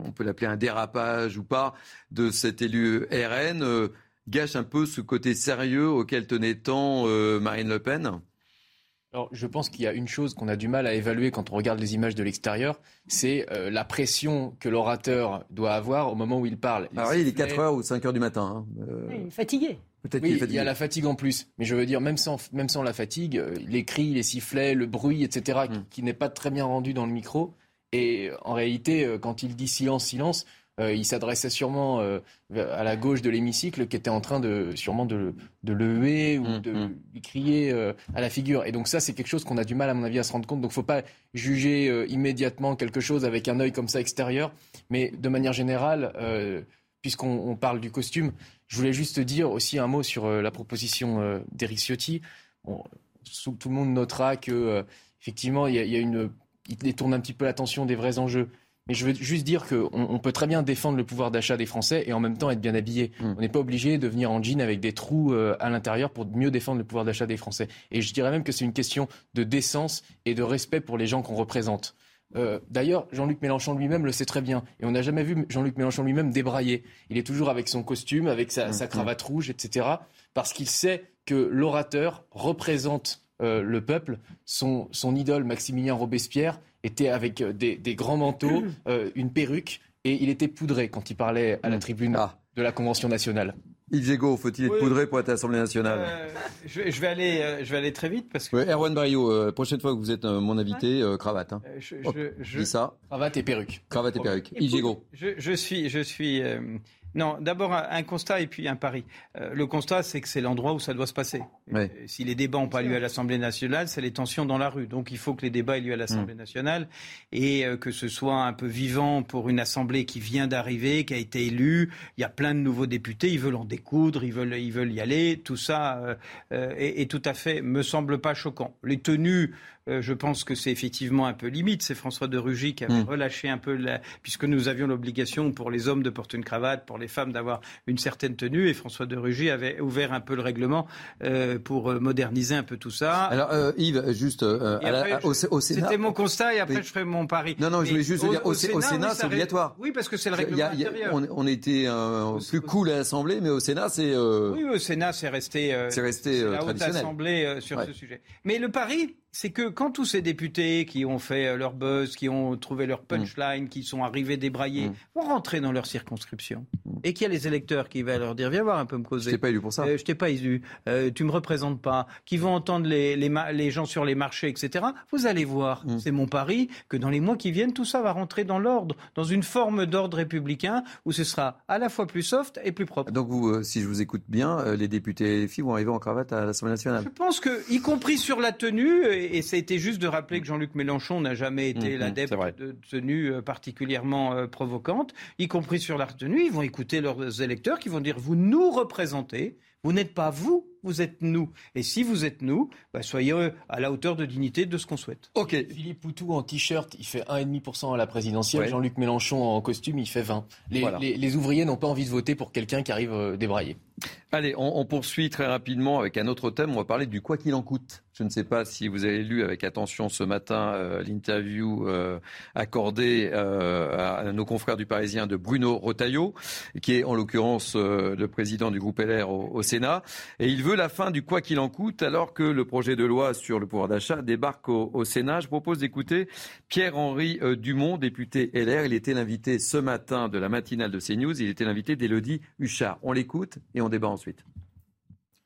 S1: on peut l'appeler un dérapage ou pas, de cet élu RN gâche un peu ce côté sérieux auquel tenait tant Marine Le Pen?
S28: Alors, je pense qu'il y a une chose qu'on a du mal à évaluer quand on regarde les images de l'extérieur, c'est euh, la pression que l'orateur doit avoir au moment où il parle.
S1: Alors, oui, il est 4 heures ou 5 heures du matin. Hein.
S30: Euh... Il est fatigué.
S28: Peut-être oui, il y a la fatigue en plus. Mais je veux dire, même sans, même sans la fatigue, euh, les cris, les sifflets, le bruit, etc., qui,
S1: Mm.
S28: qui n'est pas très bien rendu dans le micro. Et euh, en réalité, euh, quand il dit silence, silence, euh, il s'adressait sûrement euh, à la gauche de l'hémicycle qui était en train de sûrement de, de le huer ou
S1: Mm,
S28: de
S1: mm.
S28: lui crier euh, à la figure. Et donc ça, c'est quelque chose qu'on a du mal, à mon avis, à se rendre compte. Donc faut pas juger immédiatement quelque chose avec un œil comme ça extérieur. Mais de manière générale, puisqu'on on parle du costume, je voulais juste dire aussi un mot sur euh, la proposition euh, d'Éric Ciotti. Bon, tout le monde notera que euh, effectivement, il y a, il y a une, il détourne un petit peu l'attention des vrais enjeux. Mais je veux juste dire qu'on on peut très bien défendre le pouvoir d'achat des Français et en même temps être bien habillé. On n'est pas obligé de venir en jean avec des trous euh, à l'intérieur pour mieux défendre le pouvoir d'achat des Français. Et je dirais même que c'est une question de décence et de respect pour les gens qu'on représente. Euh, D'ailleurs, Jean-Luc Mélenchon lui-même le sait très bien. Et on n'a jamais vu Jean-Luc Mélenchon lui-même débrailler. Il est toujours avec son costume, avec sa, sa cravate rouge, etc. Parce qu'il sait que l'orateur représente euh, le peuple. Son, son idole, Maximilien Robespierre, était avec euh, des, des grands manteaux, euh, une perruque, et il était poudré quand il parlait à la tribune de la Convention nationale.
S1: Yves faut-il être
S29: Oui.
S1: poudré pour être à l'Assemblée nationale?
S29: Euh, je, vais- je vais aller, euh, je vais aller très vite parce que
S1: Erwan Barrio, euh, prochaine fois que vous êtes euh, mon invité, euh, cravate. Hein.
S29: je,
S1: Hop,
S29: je- je-
S1: dis ça.
S28: Cravate et perruque.
S1: Cravate et perruque. Yves.
S29: Je, je suis, je suis. euh, non, d'abord un, un constat et puis un pari. Euh, le constat, c'est que c'est l'endroit où ça doit se passer.
S1: Ouais.
S29: Euh, Si les débats n'ont pas lieu à l'Assemblée nationale, c'est les tensions dans la rue. Donc il faut que les débats aient lieu à
S1: Mm.
S29: l'Assemblée nationale et euh, que ce soit un peu vivant pour une Assemblée qui vient d'arriver, qui a été élue. Il y a plein de nouveaux députés, ils veulent en découdre, ils veulent, ils veulent y aller. Tout ça euh, euh, est, est tout à fait, me semble pas choquant. Les tenues. euh, je pense que c'est effectivement un peu limite. C'est François de Rugy qui avait
S1: Mm.
S29: relâché un peu, la... puisque nous avions l'obligation pour les hommes de porter une cravate, pour les femmes d'avoir une certaine tenue, et François de Rugy avait ouvert un peu le règlement euh, pour euh, moderniser un peu tout ça.
S1: Alors euh, Yves, juste euh, la- au, Sénat.
S29: C'était mon constat et après je ferai mon pari.
S1: Non, non, je voulais juste
S29: au,
S1: dire, au, Sé- au Sénat,
S29: oui,
S1: c'est obligatoire.
S29: Oui, parce que c'est le
S1: y
S29: règlement
S1: a- il y a-
S29: intérieur.
S1: on, on était euh, plus cool à l'Assemblée, mais au Sénat, c'est. euh,
S29: Oui, au Sénat, c'est resté, euh,
S1: C'est resté, euh,
S29: la haute assemblée euh, sur
S1: Ouais.
S29: ce sujet. Mais le pari, c'est que quand tous ces députés qui ont fait euh, leur buzz, qui ont trouvé leur punchline, qui sont arrivés débraillés, vont rentrer dans leur circonscription, et qu'il y a les électeurs qui vont leur dire viens voir un peu me causer.
S1: Je t'ai pas élu pour ça.
S29: Euh, je t'ai pas élu. Euh, tu me représentes pas. Qui vont entendre les, les, les gens sur les marchés, etc. Vous allez voir. C'est mon pari que dans les mois qui viennent, tout ça va rentrer dans l'ordre, dans une forme d'ordre républicain où ce sera à la fois plus soft et plus propre.
S1: Donc, vous, euh, si je vous écoute bien, euh, les députés filles vont arriver en cravate à l'Assemblée nationale.
S29: Je pense que, y compris sur la tenue, et et ça a été juste de rappeler que Jean-Luc Mélenchon n'a jamais été
S1: Mhm,
S29: l'adepte de tenues euh, particulièrement euh, provocantes, y compris sur la tenue, ils vont écouter leurs électeurs qui vont dire vous nous représentez, vous n'êtes pas vous, vous êtes nous. Et si vous êtes nous, bah, soyez euh, à la hauteur de dignité de ce qu'on souhaite.
S1: Ok.
S28: Philippe Poutou en t-shirt, il fait 1,5% à la présidentielle.
S29: Ouais.
S28: Jean-Luc Mélenchon en costume, il fait 20. Les,
S1: Voilà.
S28: les- les ouvriers n'ont pas envie de voter pour quelqu'un qui arrive débraillé.
S1: Allez, on, on poursuit très rapidement avec un autre thème. On va parler du quoi qu'il en coûte. Je ne sais pas si vous avez lu avec attention ce matin euh, l'interview euh, accordée euh, à, nos confrères du Parisien de Bruno Retailleau, qui est en l'occurrence le président du groupe LR au, Sénat. Et il veut la fin du quoi qu'il en coûte alors que le projet de loi sur le pouvoir d'achat débarque au, Sénat. Je propose d'écouter Pierre-Henri Dumont, député LR. Il était l'invité ce matin de la matinale de CNews. Il était l'invité d'Élodie Huchard. On l'écoute et on débat ensuite.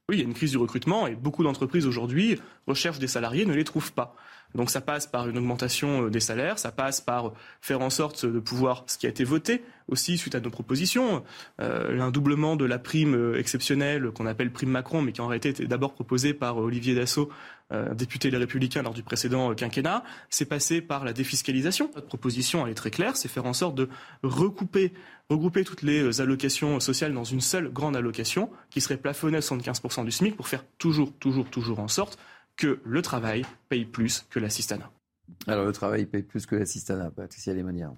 S44: Oui, il y a une crise du recrutement et beaucoup d'entreprises aujourd'hui recherchent des salariés, ne les trouvent pas. Donc ça passe par une augmentation euh, des salaires, ça passe par faire en sorte de pouvoir, ce qui a été voté aussi suite à nos propositions, euh, un doublement de la prime euh, exceptionnelle qu'on appelle prime Macron, mais qui en réalité était d'abord proposée par euh, Olivier Dassault, euh, député Les Républicains lors du précédent euh, quinquennat, c'est passé par la défiscalisation. Notre proposition, elle est très claire, c'est faire en sorte de recouper, regrouper toutes les euh, allocations sociales dans une seule grande allocation qui serait plafonnée à 75% du SMIC pour faire toujours, toujours, toujours en sorte que le travail paye plus que l'assistanat.
S1: Alors le travail paye plus que l'assistanat, Patricia Lemonière.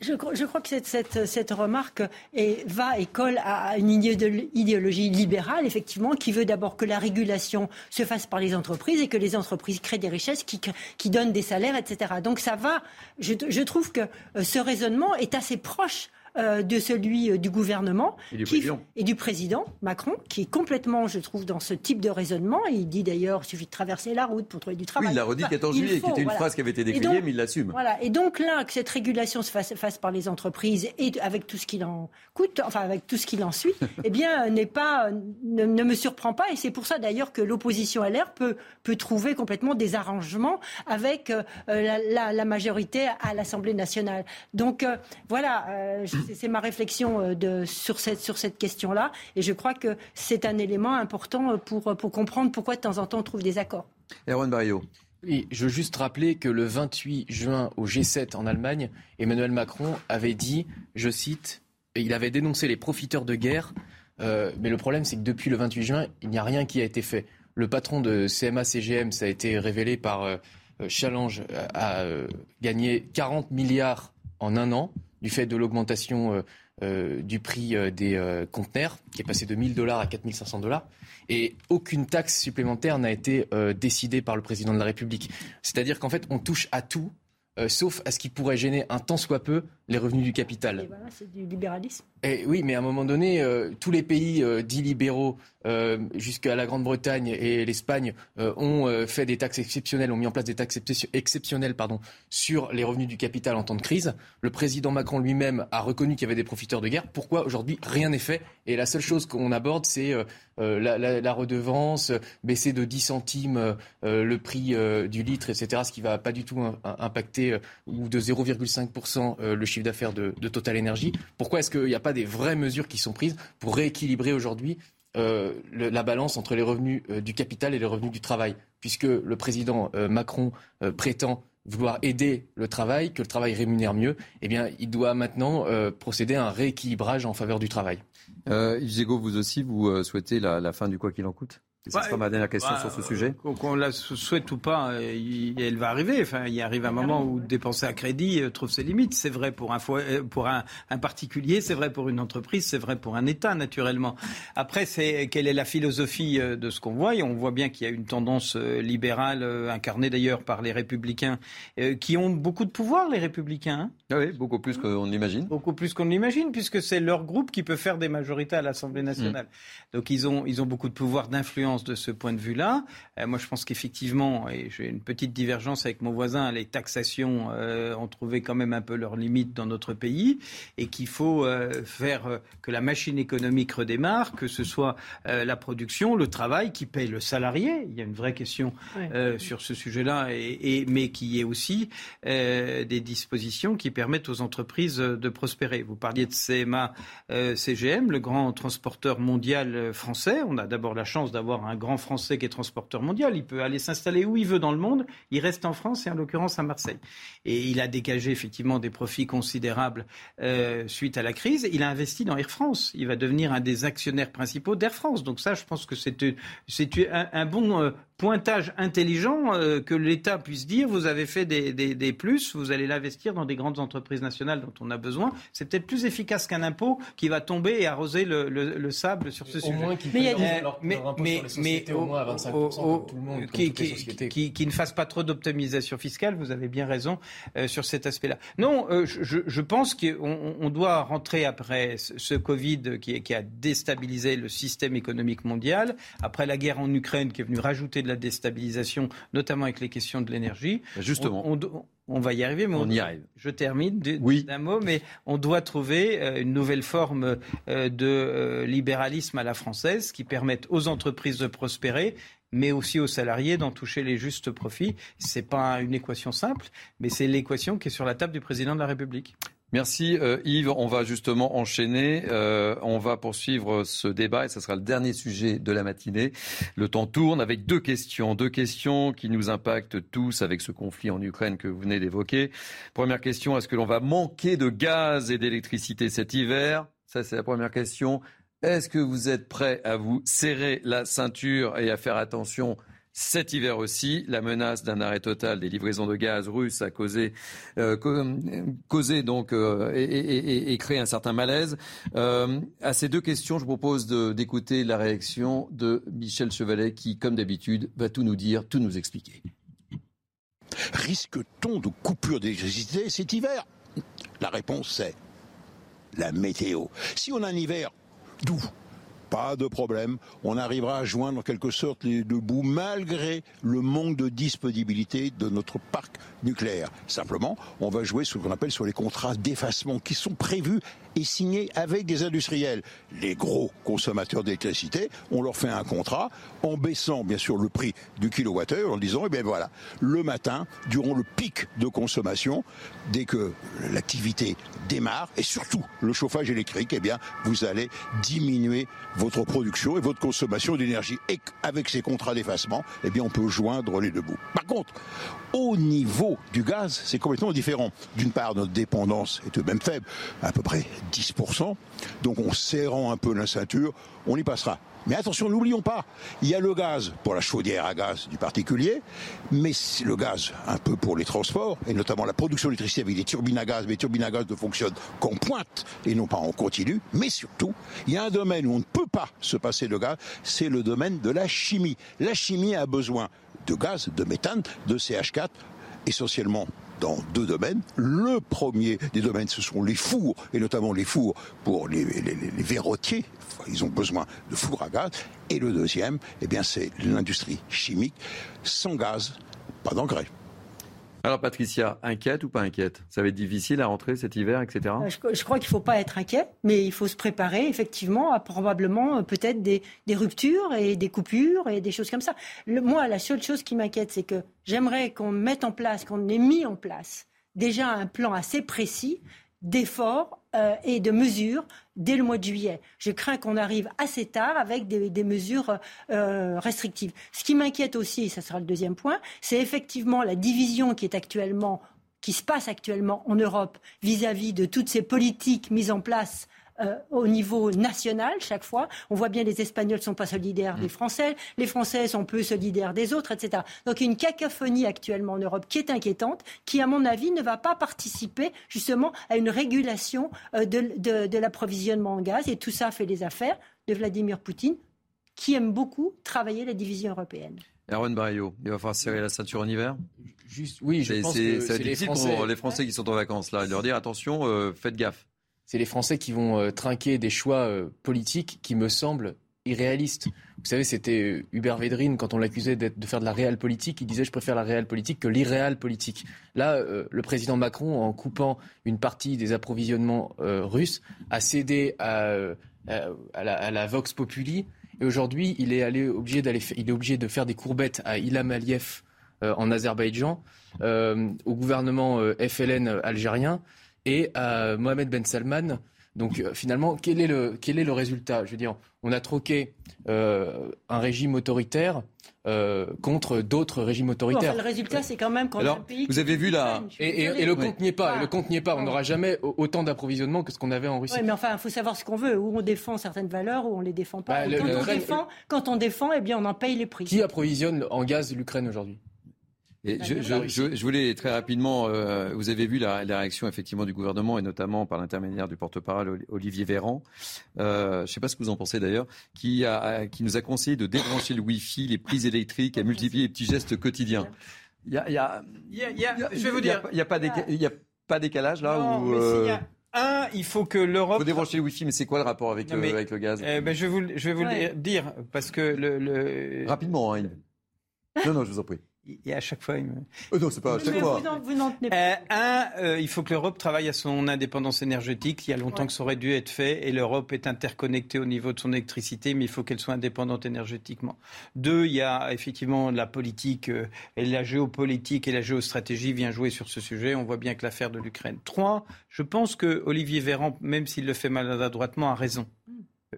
S30: Je, crois- je crois que cette, cette- cette remarque est- va et colle à une idéolo- idéologie libérale, effectivement, qui veut d'abord que la régulation se fasse par les entreprises et que les entreprises créent des richesses qui, qui donnent des salaires, etc. Donc ça va. Je, je trouve que euh, ce raisonnement est assez proche euh, de celui euh, du gouvernement
S1: Et du
S30: qui-
S1: président.
S30: et du président Macron, qui est complètement, je trouve, dans ce type de raisonnement. Il dit d'ailleurs, il suffit de traverser la route pour trouver du travail.
S1: Oui, il l'a redit le
S30: Enfin,
S1: 14
S30: il
S1: juillet, qui était une
S30: voilà.
S1: phrase qui avait été décriée, mais il l'assume.
S30: Voilà. Et donc là, que cette régulation se fasse, fasse par les entreprises et avec tout ce qu'il en coûte, enfin avec tout ce qu'il en suit, eh bien, euh, n'est pas, ne, ne me surprend pas. Et c'est pour ça d'ailleurs que l'opposition LR peut, peut trouver complètement des arrangements avec euh, la, la- la majorité à l'Assemblée nationale. Donc euh, voilà, euh, je- c'est- ma réflexion euh, de, sur cette, sur cette question-là. Et je crois que c'est un élément important pour, pour comprendre pourquoi de temps en temps on trouve des accords.
S1: Erwan Barrio.
S28: Oui, je veux juste rappeler que le 28 juin au G7 en Allemagne, Emmanuel Macron avait dit, je cite, et il avait dénoncé les profiteurs de guerre, euh, mais le problème c'est que depuis le 28 juin, il n'y a rien qui a été fait. Le patron de CMA-CGM, ça a été révélé par euh, euh, Challenge, euh, a euh, gagné 40 milliards en un an du fait de l'augmentation euh, euh, du prix euh, des conteneurs, qui est passé de 1000 dollars à 4500 dollars. Et aucune taxe supplémentaire n'a été décidée par le président de la République. C'est-à-dire qu'en fait, on touche à tout, sauf à ce qui pourrait gêner un tant soit peu les revenus du capital.
S30: Et voilà, c'est du libéralisme.
S28: Et oui, mais à un moment donné, euh, tous les pays euh, dits libéraux, euh, jusqu'à la Grande-Bretagne et l'Espagne, ont fait des taxes exceptionnelles, ont mis en place des taxes exception- exceptionnelles pardon, sur les revenus du capital en temps de crise. Le président Macron lui-même a reconnu qu'il y avait des profiteurs de guerre. Pourquoi aujourd'hui rien n'est fait? Et la seule chose qu'on aborde, c'est la, la- la redevance, baisser de 10 centimes le prix du litre, etc., ce qui va pas du tout im- impacter, ou de 0,5% euh, le chiffre d'affaires de, Total Energy. Pourquoi est-ce qu'il n'y a pas des vraies mesures qui sont prises pour rééquilibrer aujourd'hui euh, la balance entre les revenus euh, du capital et les revenus du travail? Puisque le président euh, Macron prétend vouloir aider le travail, que le travail rémunère mieux, eh bien, il doit maintenant procéder à un rééquilibrage en faveur du travail.
S1: Yves Gégaud, vous aussi, vous souhaitez la fin du quoi qu'il en coûte? Et ce
S29: Ouais,
S1: sera ma dernière question
S29: bah,
S1: sur ce sujet.
S29: Qu'on la souhaite ou pas, elle va arriver. Enfin, il arrive un moment où dépenser à crédit euh, trouve ses limites. C'est vrai pour un, euh, pour un, un particulier, c'est vrai pour une entreprise, c'est vrai pour un État, naturellement. Après, c'est quelle est la philosophie euh, de ce qu'on voit? Et on voit bien qu'il y a une tendance libérale, incarnée d'ailleurs par les républicains, qui ont beaucoup de pouvoir, les républicains. hein.
S1: Ah oui, beaucoup plus qu'on l'imagine.
S29: Beaucoup plus qu'on ne l'imagine, puisque c'est leur groupe qui peut faire des majorités à l'Assemblée nationale. Donc ils ont, ils ont beaucoup de pouvoir d'influence sens de ce point de vue-là. Euh, moi, je pense qu'effectivement, et j'ai une petite divergence avec mon voisin, les taxations euh, ont trouvé quand même un peu leurs limites dans notre pays et qu'il faut euh, faire que la machine économique redémarre, que ce soit la production, le travail qui paye le salarié. Il y a une vraie question sur ce sujet-là, et, mais qui est aussi des dispositions qui permettent aux entreprises de prospérer. Vous parliez de CMA, CGM, le grand transporteur mondial français. On a d'abord la chance d'avoir un grand Français qui est transporteur mondial. Il peut aller s'installer où il veut dans le monde. Il reste en France et en l'occurrence à Marseille. Et il a dégagé effectivement des profits considérables euh, suite à la crise. Il a investi dans Air France. Il va devenir un des actionnaires principaux d'Air France. Donc ça, je pense que c'est un, un, bon euh, pointage intelligent euh, que l'État puisse dire vous avez fait des, des, des plus, vous allez l'investir dans des grandes entreprises nationales dont on a besoin. C'est peut-être plus efficace qu'un impôt qui va tomber et arroser le, le, le sable sur ce
S28: au
S29: sujet.
S28: Moins qu'il
S29: mais,
S28: mais, leur, mais, leur mais, mais au moins à 25% au, au, comme tout le monde,
S29: qui, qui, qui, qui, ne fasse pas trop d'optimisation fiscale. Vous avez bien raison euh, sur cet aspect-là. Non, euh, je, je, pense qu'on on doit rentrer après ce Covid qui, qui a déstabilisé le système économique mondial, après la guerre en Ukraine qui est venue rajouter de la déstabilisation, notamment avec les questions de l'énergie.
S1: Justement.
S29: On, on, on, va y arriver, mais
S1: on, on y arrive.
S29: Je termine d'un
S1: oui.
S29: mot, mais on doit trouver euh, une nouvelle forme euh, de euh, libéralisme à la française qui permette aux entreprises de prospérer, mais aussi aux salariés d'en toucher les justes profits. C'est pas une équation simple, mais c'est l'équation qui est sur la table du président de la République.
S1: Merci euh, Yves. On va justement enchaîner. Euh, on va poursuivre ce débat et ce sera le dernier sujet de la matinée. Le temps tourne avec deux questions. Deux questions qui nous impactent tous avec ce conflit en Ukraine que vous venez d'évoquer. Première question, est-ce que l'on va manquer de gaz et d'électricité cet hiver? Ça, c'est la première question. Est-ce que vous êtes prêt à vous serrer la ceinture et à faire attention cet hiver aussi, la menace d'un arrêt total des livraisons de gaz russes a causé, euh, causé donc euh, et, créé un certain malaise. Euh, à ces deux questions, je propose d'écouter la réaction de Michel Chevalet, qui, comme d'habitude, va tout nous dire, tout nous expliquer.
S45: Risque-t-on de coupure d'électricité cet hiver? La réponse c'est la météo. Si on a un hiver doux, pas de problème. On arrivera à joindre en quelque sorte les deux bouts malgré le manque de disponibilité de notre parc nucléaire. Simplement, on va jouer ce qu'on appelle sur les contrats d'effacement qui sont prévus et signés avec des industriels. Les gros consommateurs d'électricité, on leur fait un contrat en baissant bien sûr le prix du kilowattheure en disant, eh bien voilà, le matin, durant le pic de consommation, dès que l'activité démarre, et surtout le chauffage électrique, eh bien vous allez diminuer votre production et votre consommation d'énergie. Et avec ces contrats d'effacement, eh bien on peut joindre les deux bouts. Par contre, au niveau du gaz, c'est complètement différent. D'une part, notre dépendance est de même faible, à peu près 10%. Donc en serrant un peu la ceinture, on y passera. Mais attention, n'oublions pas, il y a le gaz pour la chaudière à gaz du particulier, mais le gaz un peu pour les transports, et notamment la production d'électricité avec des turbines à gaz, mais les turbines à gaz ne fonctionnent qu'en pointe et non pas en continu. Mais surtout, il y a un domaine où on ne peut pas se passer de gaz, c'est le domaine de la chimie. La chimie a besoin de gaz, de méthane, de CH4, essentiellement dans deux domaines. Le premier des domaines, ce sont les fours, et notamment les fours pour les, les, verrotiers. Ils ont besoin de fours à gaz. Et le deuxième, eh bien, c'est l'industrie chimique. Sans gaz, pas d'engrais.
S1: Alors Patricia, inquiète ou pas inquiète? Ça va être difficile à rentrer cet hiver, etc.
S30: Je, je crois qu'il ne faut pas être inquiet, mais il faut se préparer effectivement à probablement peut-être des, des, ruptures et des coupures et des choses comme ça. Moi, la seule chose qui m'inquiète, c'est que j'aimerais qu'on mette en place, qu'on ait mis en place déjà un plan assez précis d'efforts euh, et de mesures dès le mois de juillet. Je crains qu'on arrive assez tard avec des, mesures euh, restrictives. Ce qui m'inquiète aussi, et ça sera le deuxième point, c'est effectivement la division qui est actuellement qui se passe actuellement en Europe vis-à-vis -vis de toutes ces politiques mises en place euh, au niveau national chaque fois. On voit bien les Espagnols ne sont pas solidaires des Français, les Français sont peu solidaires des autres, etc. Donc une cacophonie actuellement en Europe qui est inquiétante, qui à mon avis ne va pas participer justement à une régulation euh, de, de, de l'approvisionnement en gaz. Et tout ça fait les affaires de Vladimir Poutine, qui aime beaucoup travailler la division européenne.
S1: Erwan Braillot, il va falloir serrer la ceinture en hiver?
S28: Juste, oui, je pense que
S1: c'est
S28: les
S1: Français... pour les Français qui sont en vacances là, et leur dire attention, euh, faites gaffe
S28: c'est les Français qui vont euh, trinquer des choix euh, politiques qui me semblent irréaliste. Vous savez, c'était euh, Hubert Védrine, quand on l'accusait de faire de la réelle politique, il disait je préfère la réelle politique que l'irréelle politique. Là, le président Macron, en coupant une partie des approvisionnements russes, a cédé à, à, la, à, la, Vox Populi. Et aujourd'hui, il est allé obligé d'aller, il est obligé de faire des courbettes à Ilham Aliyev en Azerbaïdjan, au gouvernement FLN algérien et à Mohamed Ben Salman donc euh, finalement, quel est, le, quel est le résultat? Je veux dire, on a troqué euh, un régime autoritaire euh, contre d'autres régimes autoritaires.
S30: le résultat, c'est quand même quand un pays.
S1: Vous avez vu là.
S28: Et, le compte n'y est pas. Le compte n'y est pas. On n'aura jamais autant d'approvisionnement que ce qu'on avait en Russie.
S30: Oui, mais enfin, il faut savoir ce qu'on veut. Où on défend certaines valeurs, où on les défend pas. Bah, quand, on défend, quand on défend, eh bien, on en paye les prix.
S28: Qui approvisionne en gaz l'Ukraine aujourd'hui?
S1: Je, voulais très rapidement, euh, vous avez vu la, réaction effectivement du gouvernement et notamment par l'intermédiaire du porte-parole Olivier Véran, euh, je ne sais pas ce que vous en pensez d'ailleurs, qui, a, qui nous a conseillé de débrancher le Wi-Fi, les prises électriques, à multiplier les petits gestes quotidiens. Il y a,
S29: je vais vous dire,
S1: il n'y a, pas a pas décalage là où,
S29: euh, un, il faut que l'Europe.
S1: Il faut débrancher le Wi-Fi, mais c'est quoi le rapport avec, le, avec le gaz?
S29: eh ben, Je vais vous, je vais vous le dire, parce que le.
S1: Rapidement, hein, Non, non, je vous en prie.
S29: Et à chaque fois, il me...
S1: Euh, non, c'est pas à chaque fois.
S30: Vous n'en tenez pas.
S29: Euh, un, euh, il faut que l'Europe travaille à son indépendance énergétique. Il y a longtemps que ça aurait dû être fait. Et l'Europe est interconnectée au niveau de son électricité, mais il faut qu'elle soit indépendante énergétiquement. Deux, il y a effectivement la politique et la géopolitique et la géostratégie vient jouer sur ce sujet. On voit bien que l'affaire de l'Ukraine. Trois, je pense que Olivier Véran, même s'il le fait maladroitement, a raison.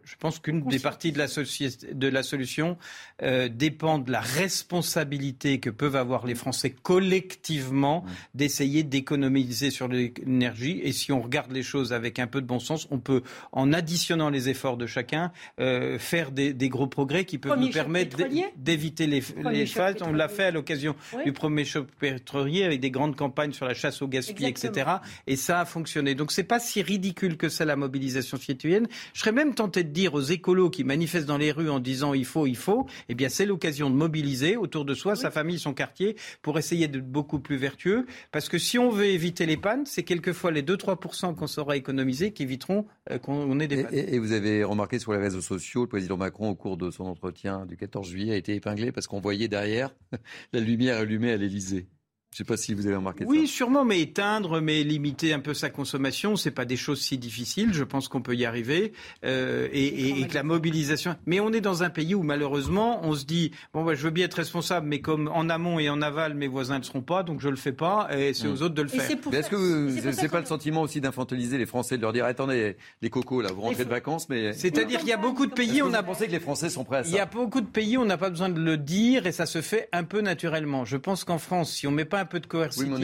S29: Je pense qu'une des parties de la, de la solution euh, dépend de la responsabilité que peuvent avoir les Français collectivement d'essayer d'économiser sur l'énergie. Et si on regarde les choses avec un peu de bon sens, on peut, en additionnant les efforts de chacun, euh, faire des, gros progrès qui peuvent nous permettre d'éviter les, les phases. On l'a fait à l'occasion du premier choc pétrolier avec des grandes campagnes sur la chasse au gaspillage, etc. Et ça a fonctionné. Donc c'est pas si ridicule que ça la mobilisation citoyenne. Je serais même tenté de dire aux écolos qui manifestent dans les rues en disant il faut, il faut, eh bien c'est l'occasion de mobiliser autour de soi sa famille, son quartier, pour essayer d'être beaucoup plus vertueux. Parce que si on veut éviter les pannes, c'est quelquefois les 2-3% qu'on saura économiser qui éviteront euh, qu'on ait des pannes.
S1: Et, vous avez remarqué sur les réseaux sociaux, le président Macron, au cours de son entretien du 14 juillet, a été épinglé parce qu'on voyait derrière la lumière allumée à l'Élysée. Je ne sais pas si vous avez remarqué
S29: oui, ça. Oui, sûrement, mais éteindre, mais limiter un peu sa consommation, c'est pas des choses si difficiles. Je pense qu'on peut y arriver euh, et, que la mobilisation. Mais on est dans un pays où malheureusement, on se dit bon, bah, je veux bien être responsable, mais comme en amont et en aval, mes voisins ne le seront pas, donc je le fais pas, et c'est aux autres de le faire.
S1: Est-ce que c'est pas le sentiment aussi d'infantiliser les Français, de leur dire attendez, les cocos là, vous rentrez de vacances, mais
S29: c'est-à-dire qu'il y a beaucoup de pays, on a
S1: pensé que les Français sont prêts à ça.
S29: Il y a beaucoup de pays, on n'a pas besoin de le dire et ça se fait un peu naturellement. Je pense qu'en France, si on met pas un peu de coercition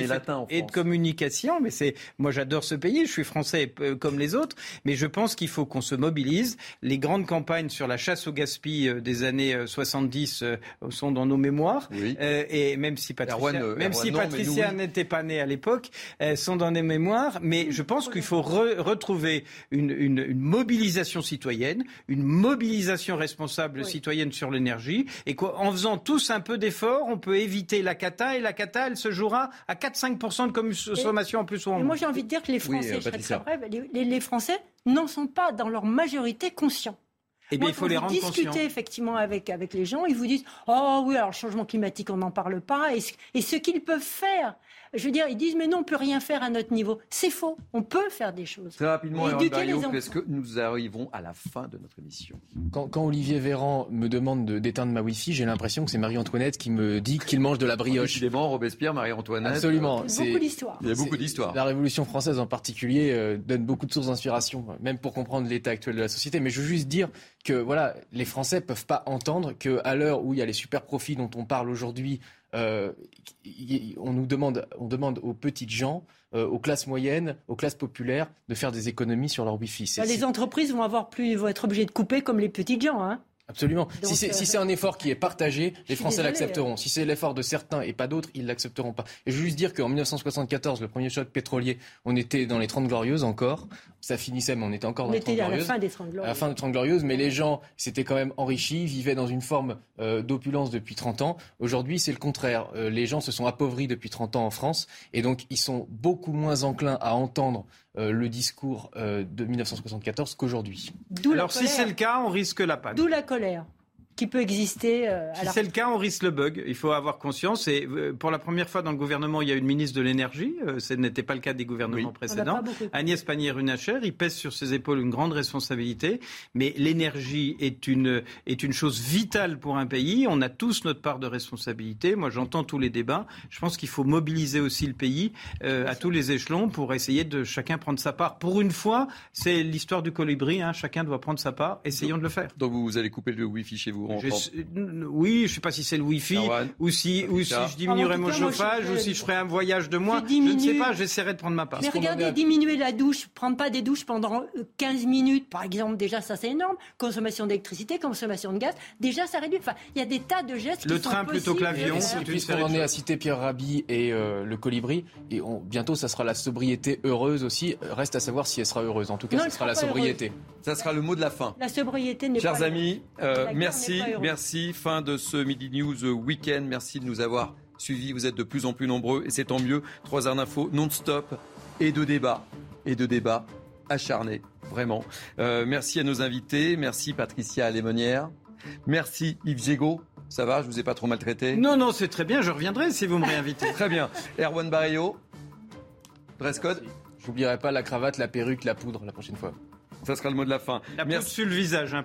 S29: et de communication. Mais c'est, moi, j'adore ce pays. Je suis français euh, comme les autres, mais je pense qu'il faut qu'on se mobilise. Les grandes campagnes sur la chasse au gaspillage euh, des années 70 euh, sont dans nos mémoires. et même si Patricia, même si Patricia n'était pas née à l'époque, elles sont dans nos mémoires. Mais je pense qu'il faut retrouver une, une, mobilisation citoyenne, une mobilisation responsable citoyenne sur l'énergie, et qu'en faisant tous un peu d'efforts, on peut éviter la cata. Et la cata, elle se jouera à 4-5% de consommation en plus souvent.
S30: moi, j'ai envie de dire que les Français, les, Français n'en sont pas dans leur majorité conscients.
S29: Eh bien, il faut les rendre
S30: discuter effectivement avec, avec les gens, ils vous disent Oh oui, alors le changement climatique, on n'en parle pas. Et, et ce qu'ils peuvent faire, je veux dire, ils disent mais non, on peut rien faire à notre niveau. C'est faux. On peut faire des choses.
S1: Très rapidement, est-ce que nous arrivons à la fin de notre émission
S28: quand, Olivier Véran me demande d'éteindre ma Wi-Fi, j'ai l'impression que c'est Marie-Antoinette qui me dit qu'il mange de la brioche.
S1: Décidément, Robespierre, Marie-Antoinette.
S28: Absolument.
S30: Il y a beaucoup d'histoires.
S1: Il y a beaucoup d'histoires.
S28: La Révolution française en particulier euh, donne beaucoup de sources d'inspiration, même pour comprendre l'état actuel de la société. Mais je veux juste dire que voilà, les Français peuvent pas entendre qu'à l'heure où il y a les super profits dont on parle aujourd'hui euh, on nous demande, on demande aux petites gens, euh, aux classes moyennes, aux classes populaires, de faire des économies sur leur Wi-Fi.
S30: Bah, les entreprises vont avoir plus, vont être obligées de couper comme les petites gens. Hein.
S28: Absolument. si c'est euh, un effort qui est partagé, les Français l'accepteront. Si c'est l'effort de certains et pas d'autres, ils l'accepteront pas. Et je veux juste dire qu'en 1974, le premier choc pétrolier, on était dans les 30 glorieuses encore. Ça finissait, mais on était encore dans les 30 glorieuses.
S30: à la fin des 30 glorieuses.
S28: À la fin des 30 glorieuses, mais les gens s'étaient quand même enrichis, vivaient dans une forme euh, d'opulence depuis 30 ans. Aujourd'hui, c'est le contraire. Euh, les gens se sont appauvris depuis 30 ans en France, et donc ils sont beaucoup moins enclins à entendre le discours de 1974 qu'aujourd'hui.
S29: Alors si c'est le cas, on risque la panne.
S30: D'où la colère qui peut exister. Euh,
S29: si c'est le cas, on risque le bug. Il faut avoir conscience. Et euh, pour la première fois dans le gouvernement, il y a une ministre de l'énergie. Euh, ce n'était pas le cas des gouvernements précédents. Agnès Pannier-Runacher, il pèse sur ses épaules une grande responsabilité. Mais l'énergie est une, est une chose vitale pour un pays. On a tous notre part de responsabilité. Moi, j'entends tous les débats. Je pense qu'il faut mobiliser aussi le pays à tous les échelons pour essayer de chacun prendre sa part. Pour une fois, c'est l'histoire du colibri. Hein. Chacun doit prendre sa part. Essayons de le faire.
S1: Donc vous allez couper le wifi chez vous
S29: oui, je ne sais pas si c'est le Wi-Fi ou si, ou si je diminuerais mon chauffage ou si je ferais un voyage de moins. Je, ne sais pas, j'essaierai de prendre ma part.
S30: Mais regardez, diminuer la douche, prendre pas des douches pendant 15 euh, minutes, par exemple, déjà ça c'est énorme. Consommation d'électricité, consommation de gaz, déjà ça réduit. Enfin, il y a des tas de gestes.
S29: Le train plutôt que l'avion.
S28: Puisqu'on en est à citer Pierre Rabhi et euh, le colibri, et bientôt ça sera la sobriété heureuse aussi. Reste à savoir si elle sera heureuse. En tout cas, ce sera la sobriété.
S1: Ça sera le mot de la fin.
S30: La sobriété n'est
S1: pas. Chers amis, euh, merci. Merci. Fin de ce Midi News Weekend. Merci de nous avoir suivis. Vous êtes de plus en plus nombreux et c'est tant mieux. Trois heures d'infos non-stop et de débats. Et de débats acharnés. Vraiment. Euh, merci à nos invités. Merci Patricia Lémonière. Merci Yves Gégaud. Ça va, je vous ai pas trop maltraité?
S29: Non, non, c'est très bien, je reviendrai si vous me réinvitez.
S1: très bien. Erwan Barrio, dress code?
S28: J'oublierai pas la cravate, la perruque, la poudre la prochaine fois.
S1: Ça sera le mot de la fin.
S29: La Merci. sur le visage. Hein.